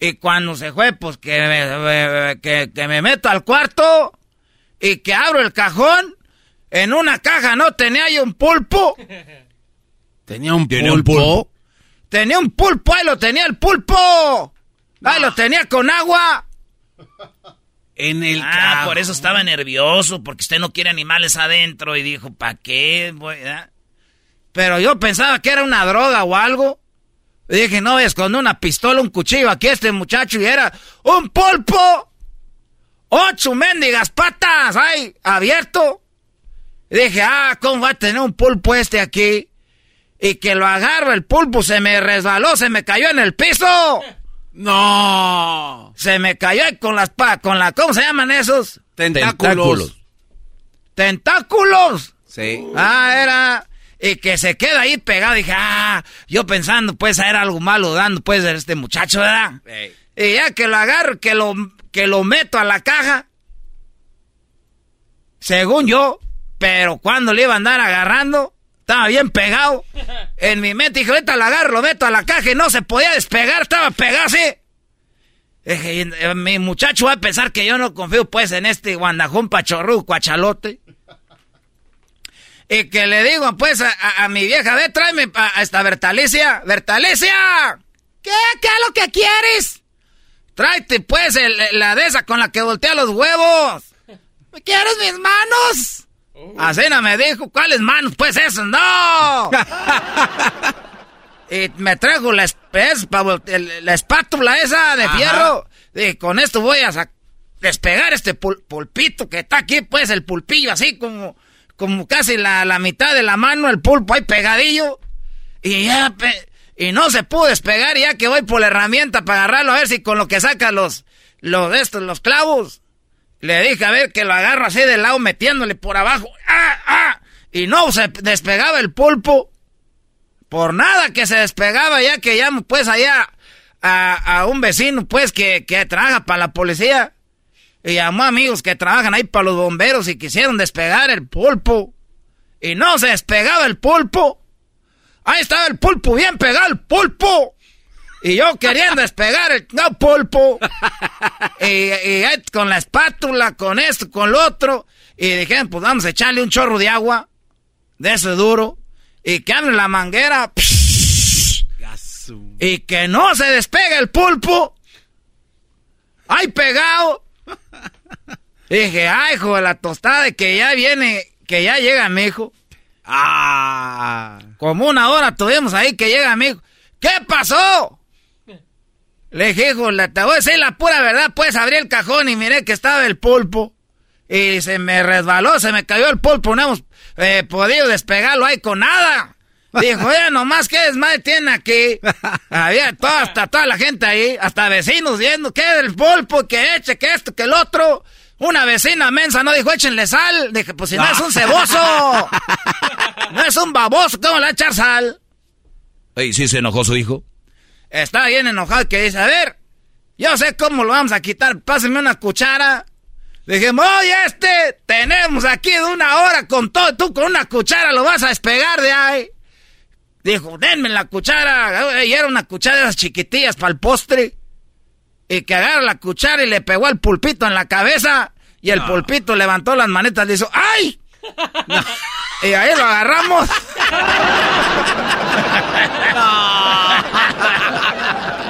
Y cuando se fue, pues que me, que, que me meto al cuarto y que abro el cajón. En una caja no tenía yo un pulpo. *laughs* Tenía un Tiene un pulpo. pulpo. Tenía un pulpo, ahí lo tenía el pulpo. Ahí lo tenía con agua. En el Ah, por eso estaba nervioso, porque usted no quiere animales adentro y dijo, ¿para qué? voy a-?" Pero yo pensaba que era una droga o algo. Y dije, no, es con una pistola, un cuchillo aquí este muchacho y era un pulpo. Ocho mendigas patas, ay, abierto. Y dije, ah, ¿cómo va a tener un pulpo este aquí? Y que lo agarro, el pulpo se me resbaló, se me cayó en el piso. No. Se me cayó con las pa con la ¿cómo se llaman esos? Tentáculos. Tentáculos. Sí. Ah, era y que se queda ahí pegado. Dije, ah, yo pensando, pues, era algo malo dando, pues, de este muchacho, ¿verdad? Y ya que lo agarro, que lo, que lo meto a la caja, según yo, pero cuando le iba a andar agarrando, estaba bien pegado. *laughs* En mi mente dije, ahorita lo agarro, lo meto a la caja y no se podía despegar, estaba pegado así. Dije, eh, mi muchacho va a pensar que yo no confío, pues, en este guandajón pachorru, cuachalote. Y que le digo, pues, a, mi vieja, ve, tráeme a, esta Bertalicia. ¡Bertalicia! ¿Qué? ¿Qué es lo que quieres? Tráete, pues, la de esa con la que voltea los huevos. ¿Me quieres mis manos? Así no me dijo, ¿cuáles manos? Pues eso, no. *laughs* y me trajo la, la espátula esa de fierro. Y con esto voy a despegar este pulpito que está aquí, pues, el pulpillo así como como casi la, la mitad de la mano, el pulpo ahí pegadillo. Y ya, y no se pudo despegar, ya que voy por la herramienta para agarrarlo, a ver si con lo que saca los, los estos, los clavos. Le dije, a ver, que lo agarro así de lado, metiéndole por abajo. ¡Ah, ah! Y no se despegaba el pulpo. Por nada que se despegaba, ya que llamo pues allá a, un vecino, pues, que, que trabaja para la policía. Y llamó amigos que trabajan ahí para los bomberos y quisieron despegar el pulpo. Y no se despegaba el pulpo. Ahí estaba el pulpo, bien pegado el pulpo. Y yo queriendo despegar el no, pulpo. y, con la espátula, con esto, con lo otro. Y dijeron, pues vamos a echarle un chorro de agua. De ese duro. Y que abre la manguera. y que no se despegue el pulpo. Ahí pegado. Dije, ay, hijo de la tostada, que ya viene, que ya llega mi hijo. Ah. Como una hora tuvimos ahí que llega mi hijo. ¿Qué pasó? Le dije, hijo, te voy a decir la pura verdad, pues abrí el cajón y miré que estaba el pulpo. Y se me resbaló, se me cayó el pulpo, no hemos eh, podido despegarlo ahí con nada. Dijo, oye, nomás que desmadre tiene aquí. *laughs* Había toda, hasta toda la gente ahí, hasta vecinos viendo, ¿qué del pulpo? Que eche, que esto, que el otro. Una vecina mensa no dijo, échenle sal. Dije, pues si no es un ceboso. *laughs* no es un baboso, ¿cómo le va a echar sal? Ey, ¿sí se enojó su hijo? Está bien enojado que dice, a ver, yo sé cómo lo vamos a quitar, pásenme una cuchara. Dijimos, oye, este, tenemos aquí de una hora con todo, tú con una cuchara lo vas a despegar de ahí. Dijo, denme la cuchara. Y era una cuchara de esas chiquitillas para el postre. Y que agarra la cuchara y le pegó al pulpito en la cabeza. Y el pulpito levantó las manetas y le hizo, ¡ay! *laughs* Y ahí lo agarramos. no,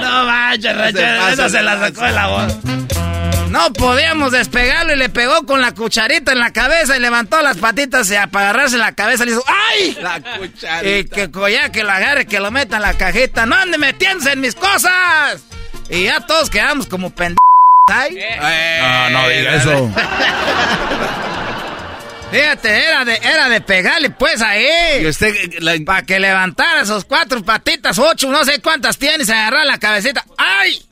no manches, Esa se la sacó de la voz. No podíamos despegarlo y le pegó con la cucharita en la cabeza y levantó las patitas y para agarrarse la cabeza le hizo ¡Ay! La cucharita. Y que ya que lo agarre, que lo meta en la cajita. ¡No ande metiéndose en mis cosas! Y ya todos quedamos como pendejos. no, no diga eso. Fíjate, era de, era de pegarle pues ahí. ¿Y usted, Para que levantara sus cuatro patitas, ocho, no sé cuántas tiene, y se agarrara la cabecita. ¡Ay!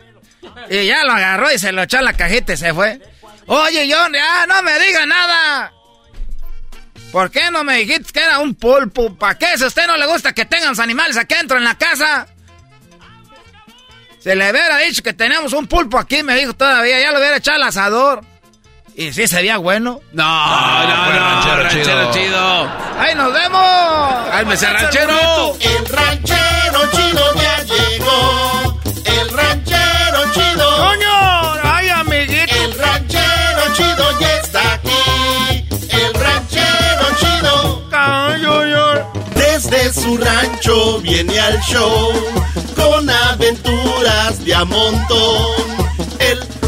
Y ya lo agarró y se lo echó a la cajita y se fue. Oye, John, ya no me diga nada. ¿Por qué no me dijiste que era un pulpo? ¿Para qué? Si a usted no le gusta que tengan animales aquí adentro en la casa. Se le hubiera dicho que tenemos un pulpo aquí, me dijo todavía. Ya lo hubiera echado al asador. ¿Y si sería bueno? No, no, no, ranchero, chido. ¡Ahí nos vemos! ¡Ay, me ranchero! El ranchero chido ya llegó. El ranchero chido. ¡Coño! ¡Ay, amiguito! El ranchero chido ya está aquí. El ranchero chido. ¡Caño, Desde su rancho viene al show con aventuras de a montón.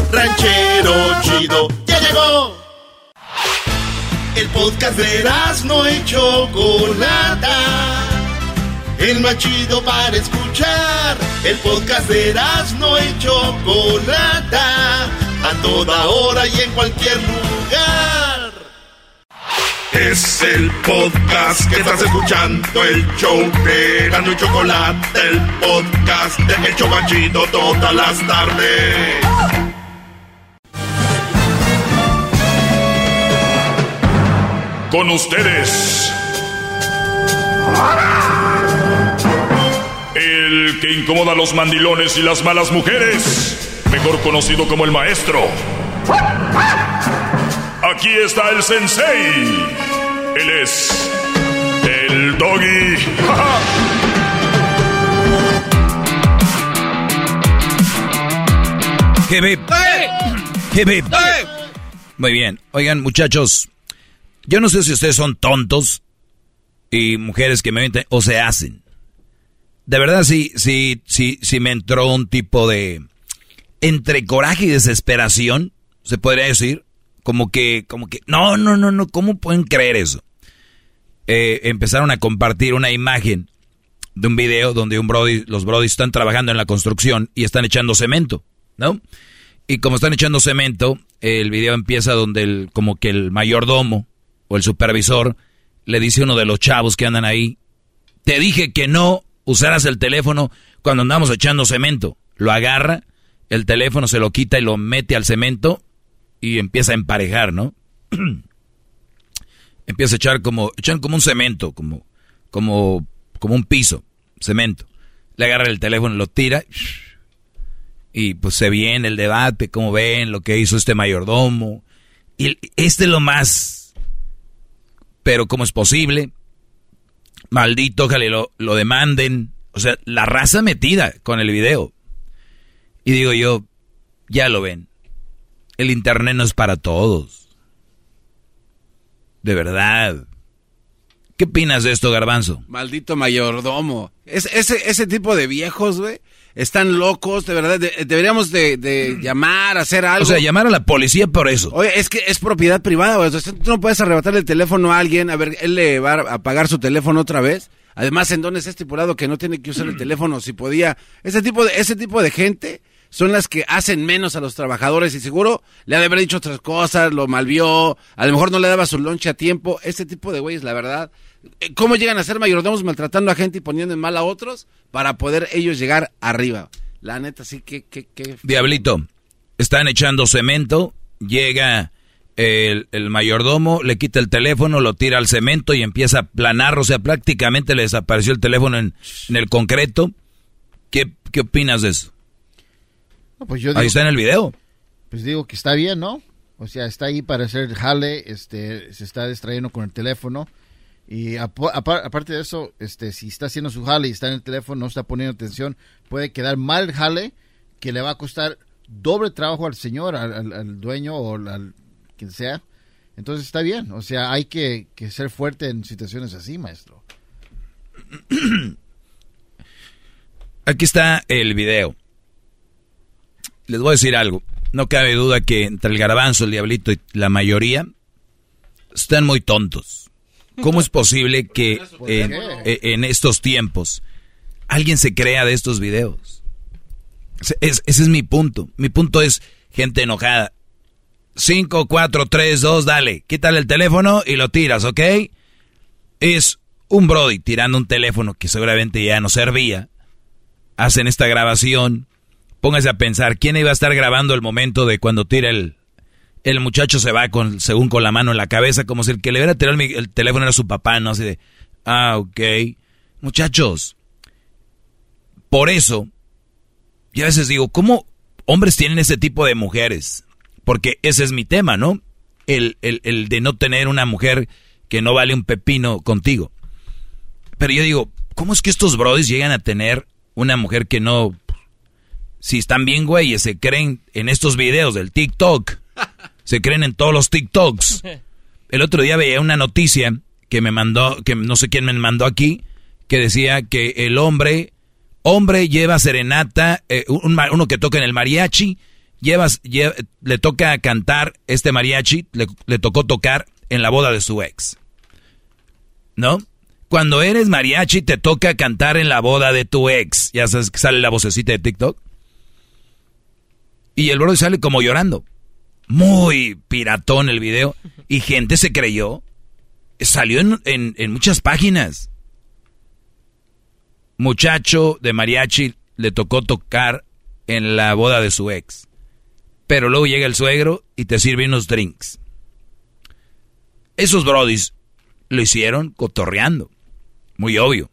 El ranchero chido ya llegó. El podcast de no y Chocolata el más chido para escuchar. El podcast de no y Chocolata, a toda hora y en cualquier lugar. Es el podcast que estás escuchando, el show de Gano y Chocolate, el podcast de Hecho Chido todas las tardes. Con ustedes. El que incomoda a los mandilones y las malas mujeres. Mejor conocido como el maestro. Aquí está el sensei. Él es el doggy. *laughs* Hip hip. Muy bien. Oigan, muchachos, yo no sé si ustedes son tontos y mujeres que me o se hacen. De verdad, sí, sí, sí, sí me entró un tipo de entre coraje y desesperación, se podría decir, como que, como que, no, no, no, no, ¿cómo pueden creer eso? Eh, empezaron a compartir una imagen de un video donde un brody, los brodis están trabajando en la construcción y están echando cemento, ¿no? Y como están echando cemento, el video empieza donde el, como que el mayordomo o el supervisor le dice a uno de los chavos que andan ahí, te dije que no usaras el teléfono cuando andamos echando cemento. Lo agarra, el teléfono se lo quita y lo mete al cemento y empieza a emparejar, ¿no? *clears throat* empieza a echar como, echan como un cemento, como, como, como un piso, cemento. Le agarra el teléfono, lo tira y pues se viene el debate, como ven lo que hizo este mayordomo. Y este es lo más pero ¿cómo es posible? Maldito, ojalá lo, lo demanden. O sea, la raza metida con el video. Y digo yo, ya lo ven. El internet no es para todos. De verdad. ¿Qué opinas de esto, Garbanzo? Maldito mayordomo. Es, ese, ese tipo de viejos, güey, están locos, de verdad. deberíamos de, llamar, hacer algo. O sea, llamar a la policía por eso. Oye, es que es propiedad privada, güey. tú no puedes arrebatarle el teléfono a alguien, a ver, él le va a pagar su teléfono otra vez. Además, en donde está estipulado que no tiene que usar el *clears throat* teléfono si podía. Ese tipo de, ese tipo de gente son las que hacen menos a los trabajadores y seguro le ha de haber dicho otras cosas, lo malvió, a lo mejor no le daba su lonche a tiempo. Ese tipo de güeyes, la verdad, ¿Cómo llegan a ser mayordomos maltratando a gente y poniendo en mal a otros para poder ellos llegar arriba? La neta, sí, que... que, Diablito, están echando cemento, llega el, mayordomo, le quita el teléfono, lo tira al cemento y empieza a planar, o sea, prácticamente le desapareció el teléfono en, el concreto. ¿Qué, ¿Qué, opinas de eso? pues yo ahí está en el video. Pues digo que está bien, ¿no? O sea, está ahí para hacer jale, este, se está distrayendo con el teléfono y aparte de eso, este, si está haciendo su jale y está en el teléfono, no está poniendo atención, puede quedar mal el jale que le va a costar doble trabajo al señor, al, dueño o al quien sea. Entonces está bien, o sea, hay que, ser fuerte en situaciones así, maestro. *clears throat* Aquí está el video. Les voy a decir algo. No cabe duda que entre el garbanzo, el diablito y la mayoría están muy tontos ¿Cómo es posible que eh, en, estos tiempos alguien se crea de estos videos? ese es mi punto. Mi punto es gente enojada. 5, 4, 3, 2, dale. Quítale el teléfono y lo tiras, ¿ok? Es un Brody tirando un teléfono que seguramente ya no servía. Hacen esta grabación. Póngase a pensar, ¿quién iba a estar grabando el momento de cuando tira el, el muchacho se va con, según con la mano en la cabeza, como si el que le hubiera tirado el, teléfono era su papá, ¿no? Así de, ah, ok. Muchachos, por eso, yo a veces digo, ¿cómo hombres tienen ese tipo de mujeres? Porque ese es mi tema, ¿no? El, el de no tener una mujer que no vale un pepino contigo. Pero yo digo, ¿cómo es que estos brodis llegan a tener una mujer que no... Si están bien güeyes, se creen en estos videos del TikTok se creen en todos los TikToks. *laughs* El otro día veía una noticia que me mandó, que no sé quién me mandó aquí, que decía que el hombre, hombre lleva serenata, eh, uno que toca en el mariachi, lleva, le toca cantar este mariachi, le, tocó tocar en la boda de su ex. ¿No? Cuando eres mariachi te toca cantar en la boda de tu ex. Ya sabes que sale la vocecita de TikTok. Y el brody sale como llorando. Muy piratón el video. Y gente se creyó. Salió en, en muchas páginas. Muchacho de mariachi le tocó tocar en la boda de su ex. Pero luego llega el suegro y te sirve unos drinks. Esos brodis lo hicieron cotorreando. Muy obvio.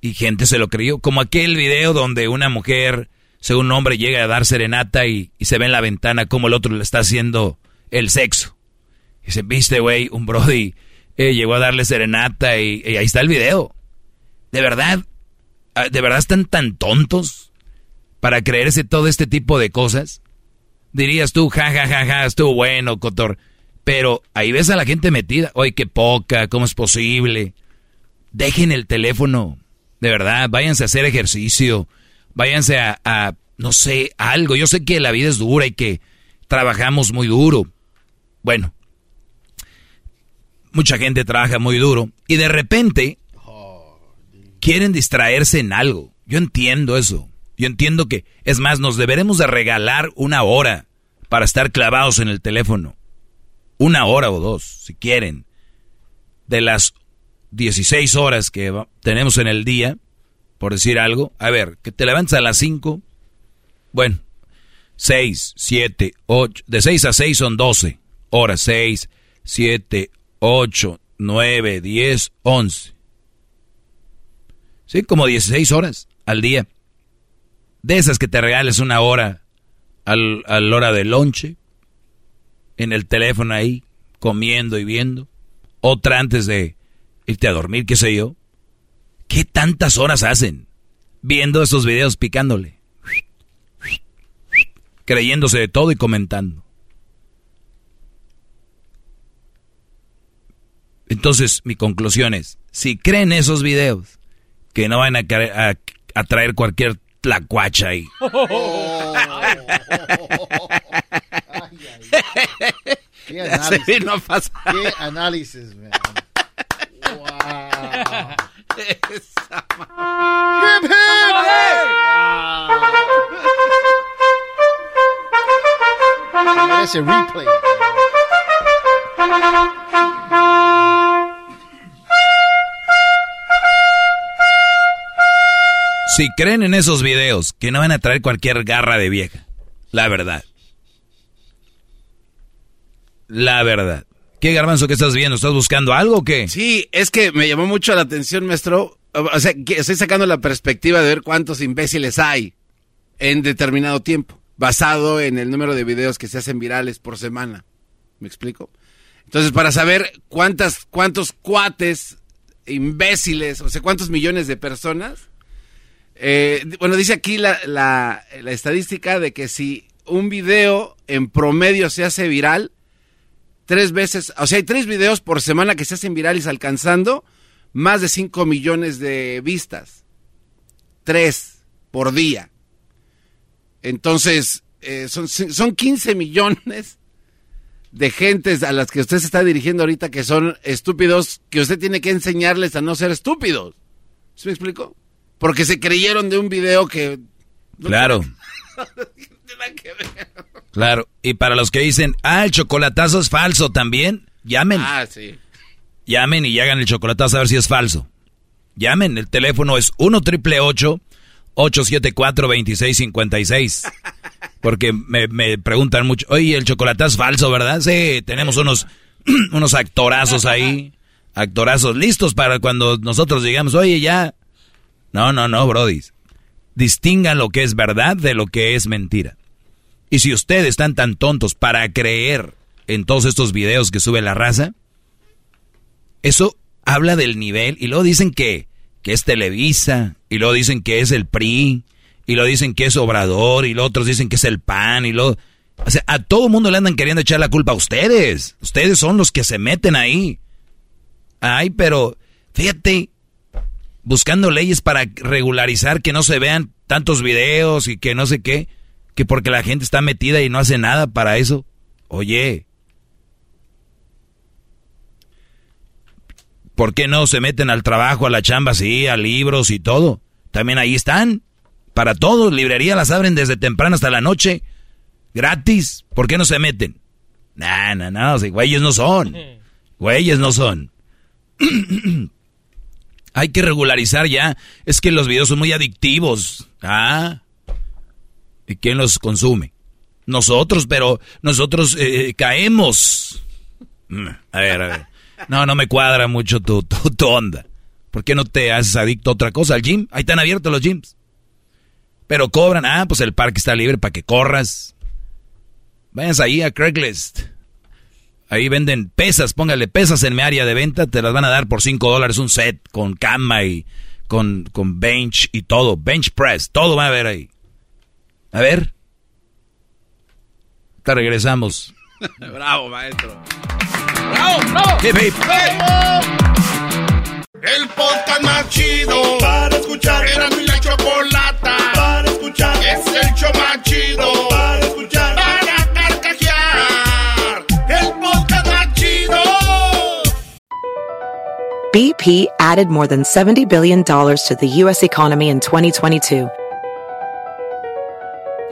Y gente se lo creyó. Como aquel video donde una mujer, según un hombre, llega a dar serenata y, se ve en la ventana como el otro le está haciendo el sexo. Y se viste, güey, un brody eh, llegó a darle serenata y, y ahí está el video. De verdad, ah, de verdad están tan tontos para creerse todo este tipo de cosas. Dirías tú, ja, ja, ja, ja, estuvo bueno, Cotor. Pero ahí ves a la gente metida. Oye, qué poca, ¿cómo es posible? Dejen el teléfono. De verdad, váyanse a hacer ejercicio. Váyanse a, no sé, algo. Yo sé que la vida es dura y que trabajamos muy duro. Bueno, mucha gente trabaja muy duro y de repente quieren distraerse en algo. Yo entiendo eso. Yo entiendo que, es más, nos deberemos de regalar una hora para estar clavados en el teléfono. Una hora o dos, si quieren. De las 16 horas que tenemos en el día, por decir algo. A ver, que te levantes a las 5. Bueno, 6, 7, 8. De 6 a 6 son 12 horas. 6, 7, 8, 9, 10, 11. Sí, como 16 horas al día. De esas que te regales una hora a la hora del lonche, en el teléfono ahí, comiendo y viendo. Otra antes de irte a dormir, qué sé yo. ¿Qué tantas horas hacen viendo esos videos picándole? Creyéndose de todo y comentando. Entonces, mi conclusión es, si creen esos videos, que no van a, a, a traer cualquier la cuacha ahí. *laughs* *laughs* ¿Qué análisis. ¿Qué análisis, man? Him! Wow. Ese replay. Si creen en esos videos, que no van a traer cualquier garra de vieja. La verdad. La verdad. ¿Qué garbanzo que estás viendo? ¿Estás buscando algo o qué? Sí, es que me llamó mucho la atención, maestro. O sea, que estoy sacando la perspectiva de ver cuántos imbéciles hay en determinado tiempo, basado en el número de videos que se hacen virales por semana. ¿Me explico? Entonces, para saber cuántas, cuántos cuates imbéciles, o sea, cuántos millones de personas eh, bueno, dice aquí la, la, estadística de que si un video en promedio se hace viral, tres veces, o sea, hay tres videos por semana que se hacen virales alcanzando más de 5 millones de vistas. Tres por día. Entonces, eh, son, son 15 millones de gentes a las que usted se está dirigiendo ahorita que son estúpidos, que usted tiene que enseñarles a no ser estúpidos. ¿Se me explico? Porque se creyeron de un video que... Claro. *laughs* claro. Y para los que dicen, ah, el chocolatazo es falso también, llamen. Ah, sí. Llamen y hagan el chocolatazo a ver si es falso. Llamen, el teléfono es 1 triple 874 2656. *laughs* Porque me, me, preguntan mucho, oye, el chocolatazo es falso, ¿verdad? Sí, tenemos unos, *clears throat* unos actorazos ahí, *laughs* actorazos listos para cuando nosotros digamos, oye, ya, no, no, no, Brody. Distingan lo que es verdad de lo que es mentira. Y si ustedes están tan tontos para creer en todos estos videos que sube la raza, eso habla del nivel y luego dicen que, que es Televisa, y luego dicen que es el PRI, y luego dicen que es Obrador, y los otros dicen que es el PAN, y luego... O sea, a todo mundo le andan queriendo echar la culpa a ustedes. Ustedes son los que se meten ahí. Ay, pero fíjate, buscando leyes para regularizar que no se vean tantos videos y que no sé qué, que porque la gente está metida y no hace nada para eso. Oye, ¿Por qué no se meten al trabajo, a la chamba, sí, a libros y todo? También ahí están. Para todos, librería las abren desde temprano hasta la noche. Gratis. ¿Por qué no se meten? Nah, nah, nah, güeyes no son. Güeyes no son. *clears throat* Hay que regularizar ya. Es que los videos son muy adictivos. Ah. ¿Y quién los consume? Nosotros, pero nosotros eh, caemos. Mm, a ver, a ver. No, no me cuadra mucho tu, tu, onda. ¿Por qué no te haces adicto a otra cosa? ¿Al gym? Ahí están abiertos los gyms. Pero cobran. Ah, pues el parque está libre para que corras. Váyanse ahí a Craigslist. Ahí venden pesas, póngale pesas en mi área de venta, te las van a dar por 5 dólares un set con cama y con, con bench y todo, bench press, todo va a haber ahí. A ver. Te regresamos. *laughs* bravo, maestro. ¡Bravo, bravo! El podcast más chido para escuchar. Era mi la chocolata para escuchar. Es el show más chido para escuchar. Para carcajear. El podcast más chido. BP added more than $70 billion to the U.S. economy in 2022.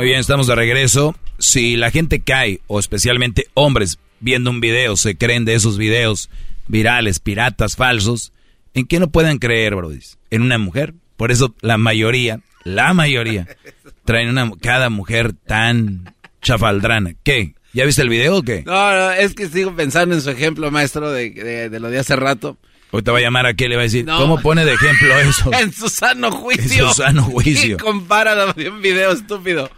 Muy bien, estamos de regreso. Si la gente cae, o especialmente hombres, viendo un video, se creen de esos videos virales, piratas, falsos, ¿en qué no pueden creer, Brody? En una mujer. Por eso la mayoría, la mayoría, *laughs* traen una, cada mujer tan chafaldrana. ¿Qué? ¿Ya viste el video o qué? No, no, es que sigo pensando en su ejemplo, maestro, de, de, de lo de hace rato. Hoy te va a llamar a qué le va a decir, ¿cómo pone de ejemplo eso? *laughs* en su sano juicio. En su sano juicio. *laughs* Y compara de un video estúpido.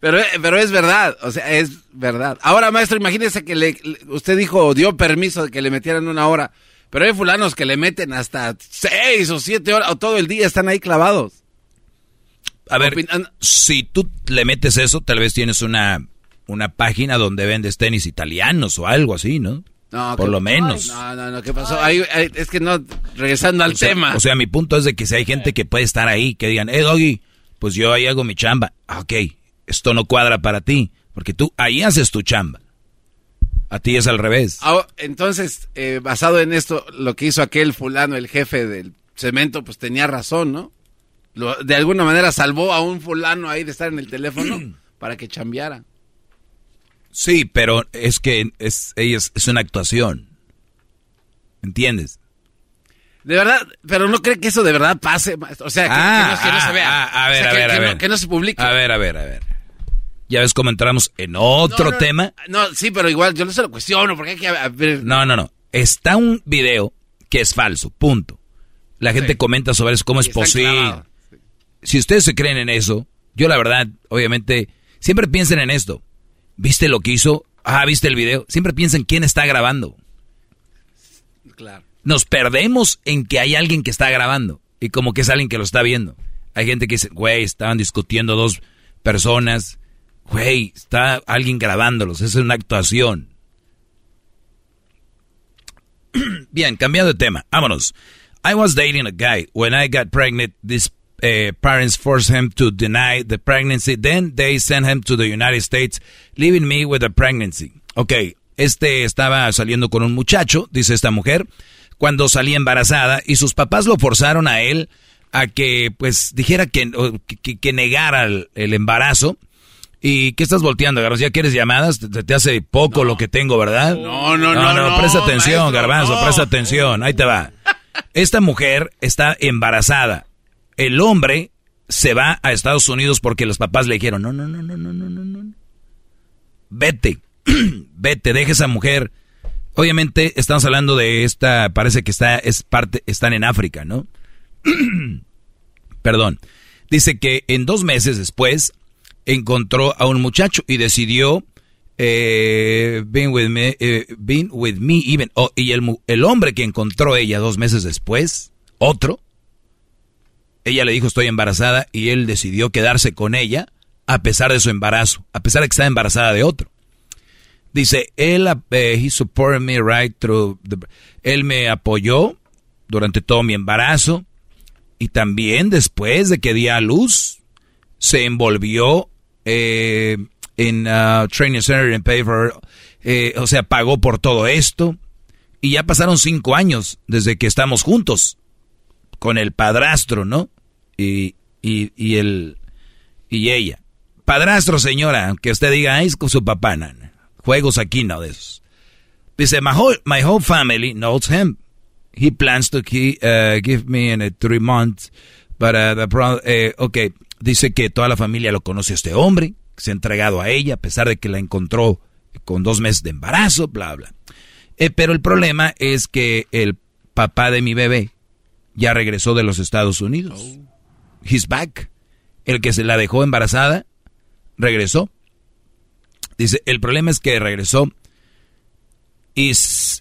Pero, pero es verdad, o sea, es verdad. Ahora, maestro, imagínese que le, usted dijo, dio permiso de que le metieran una hora. Pero hay fulanos que le meten hasta seis o siete horas, o todo el día están ahí clavados. A ver, si tú le metes eso, tal vez tienes una, una página donde vendes tenis italianos o algo así, ¿no? No, Por que- lo menos. No, no, no, ¿qué pasó? Ahí- es que no, regresando al O sea, tema. O sea, mi punto es de que si hay gente que puede estar ahí, que digan, eh, Doggy, pues yo ahí hago mi chamba. Ah, ok, esto no cuadra para ti, porque tú ahí haces tu chamba. A ti es al revés. Ah, entonces, eh, basado en esto, lo que hizo aquel fulano, el jefe del cemento, pues tenía razón, ¿no? Lo- de alguna manera salvó a un fulano ahí de estar en el teléfono *clears throat* para que chambeara. Sí, pero es que es, ella es, es una actuación. ¿Entiendes? De verdad, pero no cree que eso de verdad pase, o sea, que, Ah, que no, que no se vea. ah, a ver, O sea, a que- ver, que a no- ver. que no se publique. A ver, a ver, a ver. ¿Ya ves cómo entramos en otro No, no, tema? No, sí, pero igual yo no se lo cuestiono, porque hay que a- ver. No, no, no. Está un video que es falso, punto. La gente comenta sobre eso, cómo es posible. Si ustedes se creen en eso, yo la verdad, obviamente, siempre piensen en esto. ¿Viste lo que hizo? Ah, ¿viste el video? Siempre piensen quién está grabando. Claro. Nos perdemos en que hay alguien que está grabando y como que es alguien que lo está viendo. Hay gente que dice, güey, estaban discutiendo dos personas. Güey, está alguien grabándolos, es una actuación. *clears throat* Bien, cambiando de tema, vámonos. I was dating a guy. When I got pregnant, these uh, parents forced him to deny the pregnancy. Then they sent him to the United States, leaving me with the pregnancy. Ok, este estaba saliendo con un muchacho, dice esta mujer, cuando salía embarazada y sus papás lo forzaron a él a que, pues, dijera que, que, negara el embarazo. ¿Y qué estás volteando, Garbanzo? ¿Ya quieres llamadas? Te, hace poco lo que tengo, ¿verdad? No, no, no. No, no, no presta atención, Garbanzo, presta atención. Ahí te va. Esta mujer está embarazada. El hombre se va a Estados Unidos porque los papás le dijeron, no, no, no, no, no, no, no. Vete, *clears throat* vete, deja esa mujer. Obviamente estamos hablando de esta, parece que está, es parte, están en África, ¿no? *clears throat* Perdón. Dice que en dos meses después encontró a un muchacho y decidió eh, being with me, eh, with me even. Oh, y el, el hombre que encontró ella dos meses después, otro, ella le dijo estoy embarazada y él decidió quedarse con ella a pesar de su embarazo, a pesar de que estaba embarazada de otro. Dice, él, eh, he supported me right through él me apoyó durante todo mi embarazo y también después de que di a luz, se envolvió eh, en uh, Training Center en pay eh, o sea, pagó por todo esto. Y ya pasaron cinco años desde que estamos juntos con el padrastro, ¿no? Y, y, y el y ella. Padrastro, señora, aunque usted diga, es con su papá, nana. Juegos aquí, no de esos. Dice, my whole, my whole family knows him. He plans to uh, give me in a three months, but uh, the problem, eh, okay, dice que toda la familia lo conoce a este hombre, se ha entregado a ella a pesar de que la encontró con dos meses de embarazo, bla, bla. Eh, pero el problema es que el papá de mi bebé ya regresó de los Estados Unidos. He's back. El que se la dejó embarazada, regresó. Dice, el problema es que regresó y,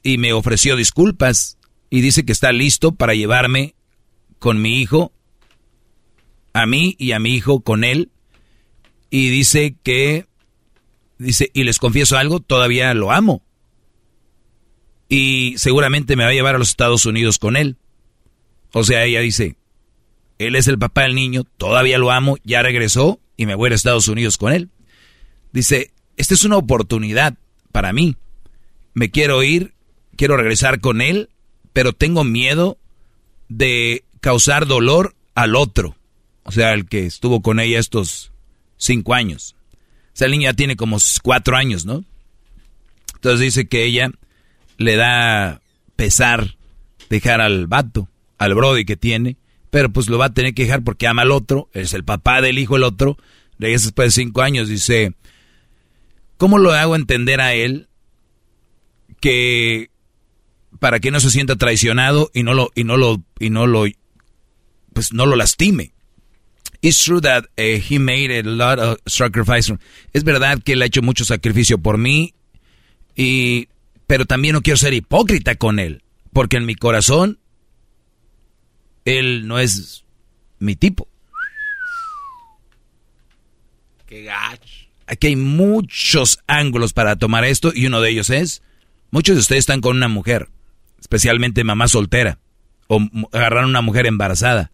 y me ofreció disculpas y dice que está listo para llevarme con mi hijo, a mí y a mi hijo con él. Y dice que, dice, y les confieso algo, todavía lo amo. Y seguramente me va a llevar a los Estados Unidos con él. O sea, ella dice, él es el papá del niño, todavía lo amo, ya regresó y me voy a Estados Unidos con él. Dice, esta es una oportunidad para mí. Me quiero ir, quiero regresar con él pero tengo miedo de causar dolor al otro. O sea, el que estuvo con ella estos cinco años. Esa niña tiene como cuatro años, ¿no? Entonces dice que ella le da pesar dejar al vato, al brody que tiene, pero pues lo va a tener que dejar porque ama al otro, es el papá del hijo el otro, regresa después de cinco años, dice, ¿cómo lo hago entender a él que para que no se sienta traicionado y no lo y no lo y no lo pues no lo lastime. It's true that uh, he made a lot of sacrifice. Es verdad que él ha hecho mucho sacrificio por mí y pero también no quiero ser hipócrita con él, porque en mi corazón él no es mi tipo. Qué gacho. Aquí hay muchos ángulos para tomar esto y uno de ellos es, muchos de ustedes están con una mujer especialmente mamá soltera, o agarrar a una mujer embarazada.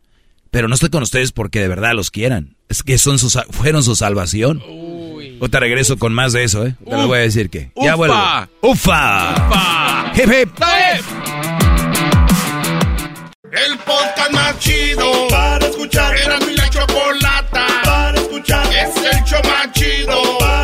Pero no estoy con ustedes porque de verdad los quieran. Es que son fueron su salvación. O te regreso con más de eso, ¿eh? Te lo voy a decir que. Ya vuelvo. ¡Ufa! ¡Ufa! ¡Hip, hip! El podcast más chido para escuchar. Era mi la chocolata para escuchar. Es el show más chido para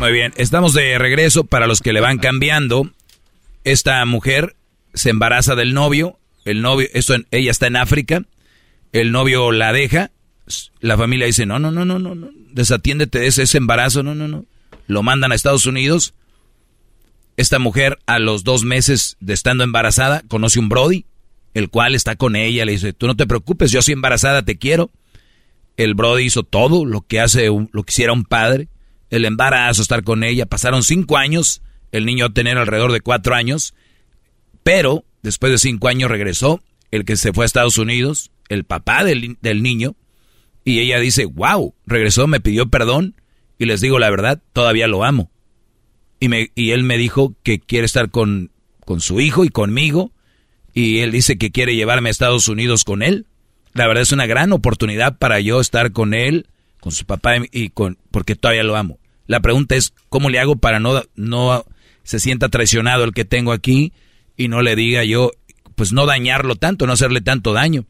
Muy bien, estamos de regreso para los que le van cambiando. Esta mujer se embaraza del novio, el novio, eso ella está en África, el novio la deja, la familia dice, no, no, no, no, no, no, desatiéndete de ese, ese embarazo, no, no, no. Lo mandan a Estados Unidos. Esta mujer a los dos meses de estando embarazada conoce un Brody, el cual está con ella, le dice, tú no te preocupes, yo soy embarazada, te quiero el Brody hizo todo lo que hace lo que hiciera un padre. El embarazo, estar con ella. Pasaron cinco años. El niño tener alrededor de cuatro años. Pero después de cinco años regresó. El que se fue a Estados Unidos. El papá del, niño. Y ella dice, wow, regresó, me pidió perdón. Y les digo la verdad, todavía lo amo. Y, me, y él me dijo que quiere estar con, con su hijo y conmigo. Y él dice que quiere llevarme a Estados Unidos con él la verdad es una gran oportunidad para yo estar con él, con su papá y con porque todavía lo amo. La pregunta es cómo le hago para no no se sienta traicionado el que tengo aquí y no le diga yo pues no dañarlo tanto, no hacerle tanto daño.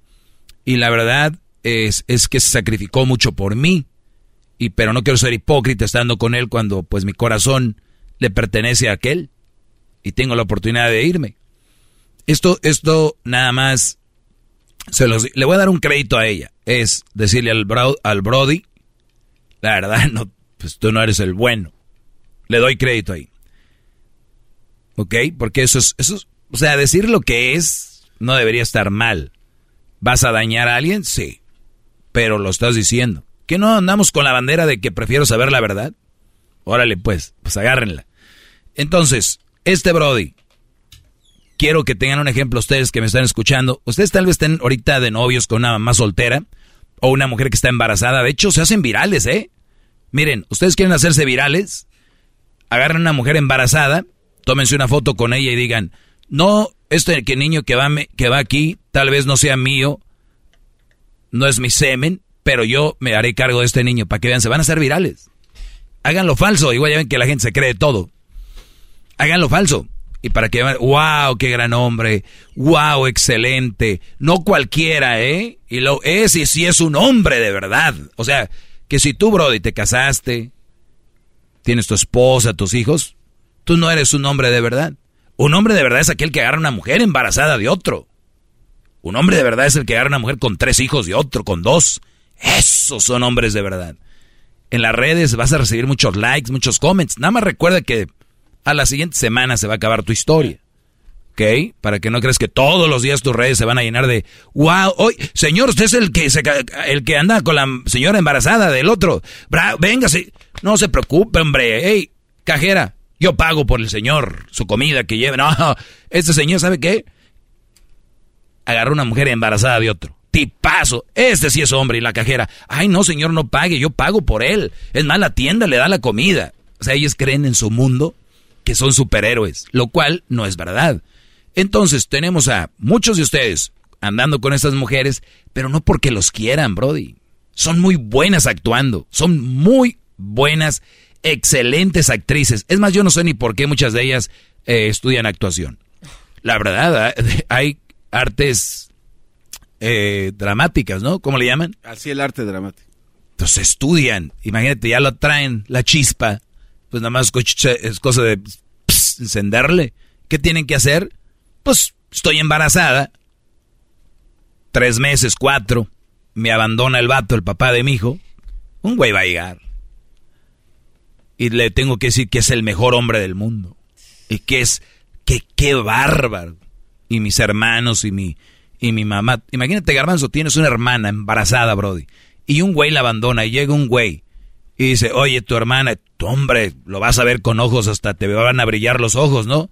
Y la verdad es, es que se sacrificó mucho por mí. Y pero no quiero ser hipócrita estando con él cuando pues mi corazón le pertenece a aquel y tengo la oportunidad de irme. Esto esto nada más se los, le voy a dar un crédito a ella. Es decirle al, al Brody, la verdad, *laughs* no, pues tú no eres el bueno. Le doy crédito ahí. ¿Ok? Porque eso es, eso o sea, decir lo que es no debería estar mal. ¿Vas a dañar a alguien? Sí. Pero lo estás diciendo. ¿Que no andamos con la bandera de que prefiero saber la verdad? Órale, pues, pues agárrenla. Entonces, este Brody, quiero que tengan un ejemplo ustedes que me están escuchando. Ustedes tal vez estén ahorita de novios con una mamá soltera o una mujer que está embarazada. De hecho, se hacen virales, ¿eh? Miren, ustedes quieren hacerse virales, agarren a una mujer embarazada, tómense una foto con ella y digan, no, este que niño que va, que va aquí tal vez no sea mío, no es mi semen, pero yo me haré cargo de este niño para que vean, se van a hacer virales. Háganlo falso, igual ya ven que la gente se cree todo. Háganlo falso. Y para que vean, wow, qué gran hombre, wow, excelente. No cualquiera, ¿eh? Y lo es y si es un hombre de verdad. O sea, que si tú, Brody, te casaste, tienes tu esposa, tus hijos, tú no eres un hombre de verdad. Un hombre de verdad es aquel que agarra una mujer embarazada de otro. Un hombre de verdad es el que agarra a una mujer con tres hijos de otro, con dos. Esos son hombres de verdad. En las redes vas a recibir muchos likes, muchos comments. Nada más recuerda que a la siguiente semana se va a acabar tu historia. ¿Ok? Para que no creas que todos los días tus redes se van a llenar de, wow, hoy, señor, usted es el que, se, el que anda con la señora embarazada del otro. Bra. No se preocupe, hombre. Hey, cajera, yo pago por el señor su comida que lleve. No, *laughs* este señor, ¿sabe qué? Agarró una mujer embarazada de otro. Tipazo. Este sí es hombre. Y la cajera, ay, no, señor, no pague, yo pago por él. Es más, la tienda le da la comida. O sea, ellos creen en su mundo que son superhéroes, lo cual no es verdad. Entonces tenemos a muchos de ustedes andando con estas mujeres, pero no porque los quieran, Brody. Son muy buenas actuando, son muy buenas, excelentes actrices. Es más, yo no sé ni por qué muchas de ellas eh, estudian actuación. La verdad, *laughs* hay artes eh, dramáticas, ¿no? ¿Cómo le llaman? Así el arte dramático. Entonces estudian, imagínate, ya lo traen, la chispa, pues nada más es cosa de encenderle. ¿Qué tienen que hacer? Pues estoy embarazada. Tres meses, cuatro. Me abandona el vato, el papá de mi hijo. Un güey va a llegar. Y le tengo que decir que es el mejor hombre del mundo. Y que es, que qué bárbaro. Y mis hermanos y mi, y mi mamá. Imagínate, Garbanzo, tienes una hermana embarazada, Brody. Y un güey la abandona y llega un güey. Y dice, oye, tu hermana, tu hombre, lo vas a ver con ojos, hasta te van a brillar los ojos, ¿no?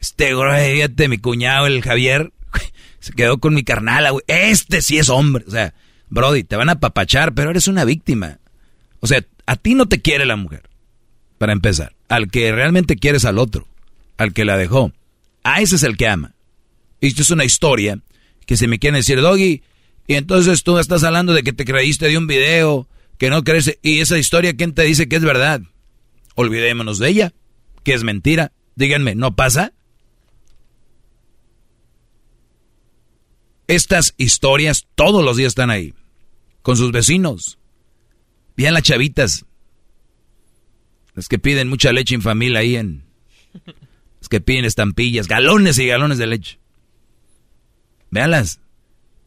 Este, güey, mi cuñado, el Javier, *laughs* se quedó con mi carnala, güey. Este sí es hombre. O sea, Brody, te van a papachar, pero eres una víctima. O sea, a ti no te quiere la mujer, para empezar. Al que realmente quieres al otro, al que la dejó. A ese es el que ama. Y esto es una historia que se me quiere decir, Doggy, y entonces tú estás hablando de que te creíste de un video, que no crees, y esa historia, ¿quién te dice que es verdad? Olvidémonos de ella, que es mentira. Díganme, ¿no pasa? Estas historias todos los días están ahí, con sus vecinos. Vean las chavitas, las que piden mucha leche en familia ahí en... Las que piden estampillas, galones y galones de leche. Véanlas.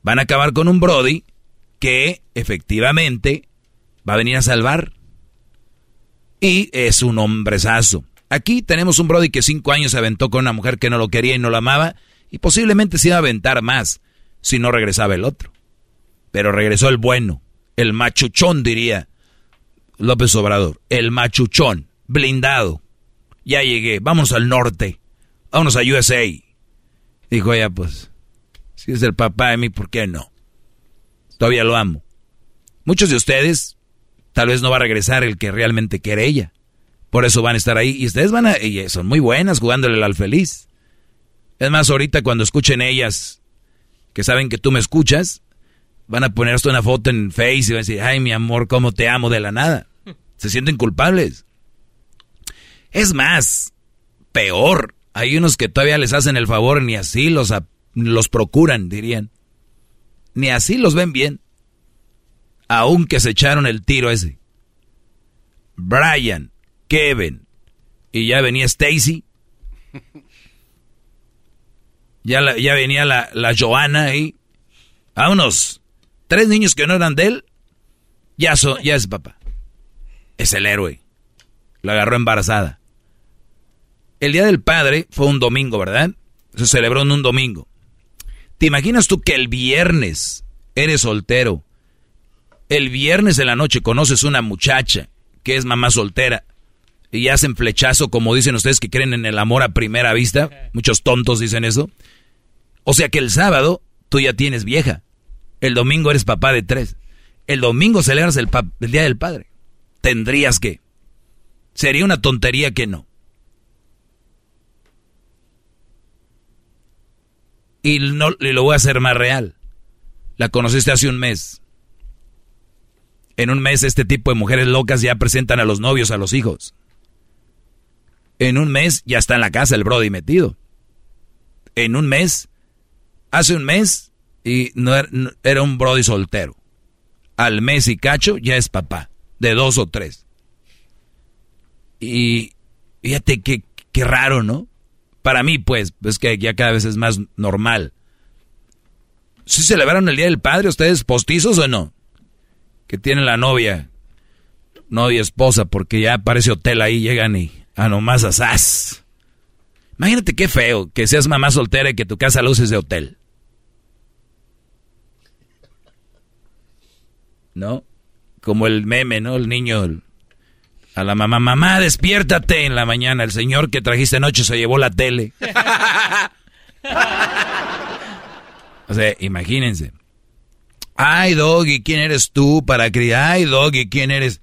Van a acabar con un Brody que efectivamente va a venir a salvar. Y es un hombrezazo. Aquí tenemos un Brody que cinco años se aventó con una mujer que no lo quería y no lo amaba. Y posiblemente se iba a aventar más si no regresaba el otro. Pero regresó el bueno, el machuchón, diría López Obrador, el machuchón, blindado. Ya llegué, vamos al norte, vámonos a USA. Dijo ella, pues, si es el papá de mí, ¿por qué no? Todavía lo amo. Muchos de ustedes, tal vez no va a regresar el que realmente quiere ella. Por eso van a estar ahí. Y ustedes van a, y son muy buenas jugándole al feliz. Es más, ahorita cuando escuchen ellas que saben que tú me escuchas, van a poner esto una foto en Face y van a decir, ay, mi amor, cómo te amo de la nada. Se sienten culpables. Es más, peor, hay unos que todavía les hacen el favor, ni así los, los procuran, dirían. Ni así los ven bien. Aunque se echaron el tiro ese. Brian, Kevin, y ya venía Stacy. *laughs* Ya, ya venía la, la Joana ahí. A unos tres niños que no eran de él. Ya, ya es papá. Es el héroe. La agarró embarazada. El Día del Padre fue un domingo, ¿verdad? Se celebró en un domingo. ¿Te imaginas tú que el viernes eres soltero? El viernes de la noche conoces una muchacha que es mamá soltera y hacen flechazo, como dicen ustedes que creen en el amor a primera vista, muchos tontos dicen eso. O sea que el sábado tú ya tienes vieja, el domingo eres papá de tres, el domingo celebras el, el Día del Padre. Tendrías que. Sería una tontería que no. Y, no, y lo voy a hacer más real. La conociste hace un mes. En un mes este tipo de mujeres locas ya presentan a los novios, a los hijos. En un mes ya está en la casa el Brody metido. En un mes, hace un mes, y no era, era un Brody soltero. Al mes y cacho ya es papá, de dos o tres. Y fíjate qué, qué raro, ¿no? Para mí, pues, es que ya cada vez es más normal. ¿Sí celebraron el Día del Padre ustedes postizos o no? Que tienen la novia, novia, esposa, porque ya aparece hotel ahí, llegan y a nomás asás. Imagínate qué feo que seas mamá soltera y que tu casa luces de hotel. ¿No? Como el meme, ¿no? El niño a la mamá, mamá, despiértate en la mañana. El señor que trajiste anoche se llevó la tele. *laughs* o sea, imagínense. Ay, Doggy, ¿quién eres tú para criar? Ay, Doggy, ¿quién eres?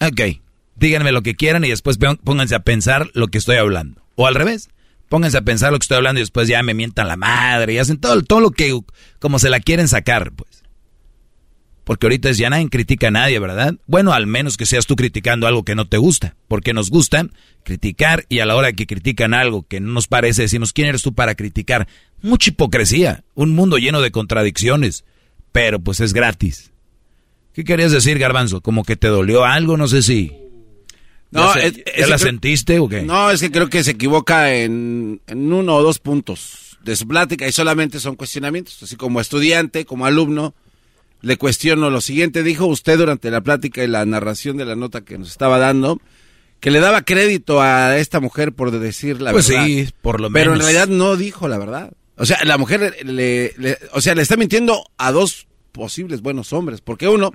Ok, díganme lo que quieran y después pónganse a pensar lo que estoy hablando. O al revés, pónganse a pensar lo que estoy hablando y después ya me mientan la madre y hacen todo, todo lo que, como se la quieren sacar, pues. Porque ahorita ya nadie critica a nadie, ¿verdad? Bueno, al menos que seas tú criticando algo que no te gusta. Porque nos gusta criticar y a la hora que critican algo que no nos parece, decimos, ¿quién eres tú para criticar? Mucha hipocresía, un mundo lleno de contradicciones. Pero pues es gratis. ¿Qué querías decir, Garbanzo? ¿Como que te dolió algo? No sé si... No, ¿Ya, la sentiste o qué? No, es que creo que se equivoca en, en uno o dos puntos de su plática y solamente son cuestionamientos. Así como estudiante, como alumno, le cuestiono lo siguiente. Dijo usted durante la plática y la narración de la nota que nos estaba dando que le daba crédito a esta mujer por decir la pues verdad. Pues sí, por lo menos. Pero en realidad no dijo la verdad. O sea, la mujer le, o sea, le está mintiendo a dos posibles buenos hombres. Porque uno,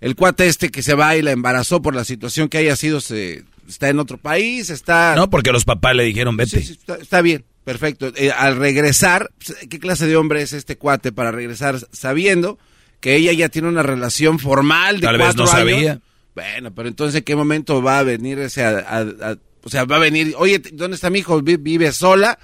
el cuate este que se va y la embarazó por la situación que haya sido, se, está en otro país, está... No, porque los papás le dijeron, vete. Sí, está, bien, perfecto. Eh, al regresar, ¿qué clase de hombre es este cuate para regresar sabiendo que ella ya tiene una relación formal de Tal vez no sabía. Bueno, pero entonces, ¿en qué momento va a venir ese... o sea, va a venir, oye, ¿dónde está mi hijo? ¿Vive sola?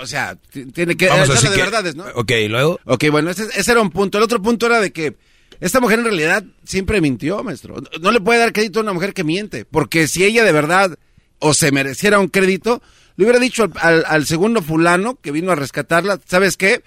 O sea, tiene que... Vamos de verdades, ¿no? Ok, luego... Ok, bueno, ese, ese, era un punto. El otro punto era de que esta mujer en realidad siempre mintió, maestro. No le puede dar crédito a una mujer que miente, porque si ella de verdad o se mereciera un crédito, le hubiera dicho al, al segundo fulano que vino a rescatarla, ¿sabes qué?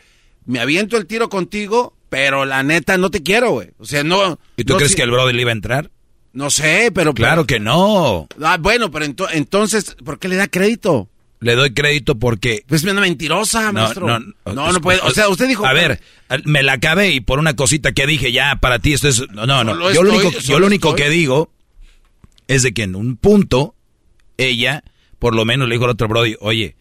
Me aviento el tiro contigo, pero la neta no te quiero, güey. O sea, no. ¿Y tú no, crees si, que el brother le iba a entrar? No sé, pero. Claro pero, que no. Ah, bueno, pero ento, entonces, ¿por qué le da crédito? Le doy crédito porque. Pues es una mentirosa, no, maestro. No, no, no, no puede. O sea, usted dijo. A ver, me la acabé y por una cosita que dije, ya, para ti esto es. No, no, no. Yo estoy, lo único, yo lo único que digo es de que en un punto, ella, por lo menos le dijo al otro Brody, oye,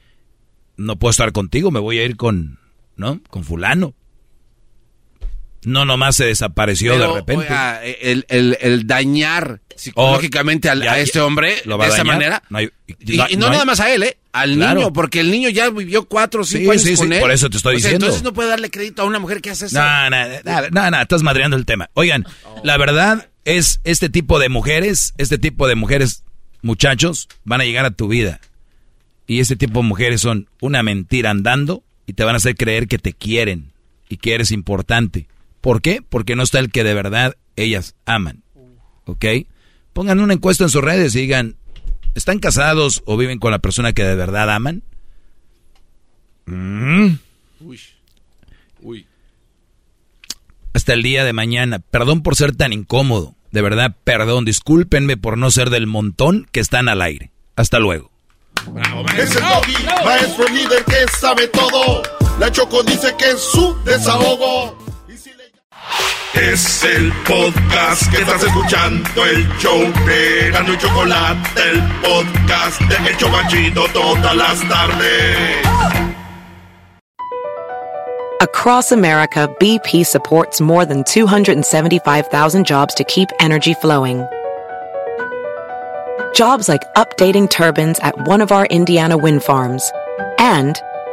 no puedo estar contigo, me voy a ir con. ¿No? Con Fulano. No nomás se desapareció Pero, de repente. Oiga, el, el, el, dañar psicológicamente oh, a, este hombre ¿lo va de a esa manera. No hay, y, y, no, no nada más a él, ¿eh? Al Claro. niño, porque el niño ya vivió cuatro o cinco Sí, años sí, con sí, él. por eso te estoy O sea, diciendo. entonces no puede darle crédito a una mujer que hace eso. No, no, no, no, no, estás madreando el tema. Oigan, la verdad es este tipo de mujeres, este tipo de mujeres, muchachos, van a llegar a tu vida. Y este tipo de mujeres son una mentira andando y te van a hacer creer que te quieren y que eres importante. ¿Por qué? Porque no está el que de verdad ellas aman. ¿Ok? Pongan una encuesta en sus redes y digan, ¿están casados o viven con la persona que de verdad aman? Mm. Uy. Uy. Hasta el día de mañana. Perdón por ser tan incómodo. De verdad, perdón. Discúlpenme por no ser del montón que están al aire. Hasta luego. Bravo, es el doggy, maestro líder que sabe todo. La Choco dice que es su desahogo. Es el podcast que estás escuchando, el show de y Chocolate, el podcast de El Chobachito todas las tardes. Across America, BP supports more than 275,000 jobs to keep energy flowing. Jobs like updating turbines at one of our Indiana wind farms and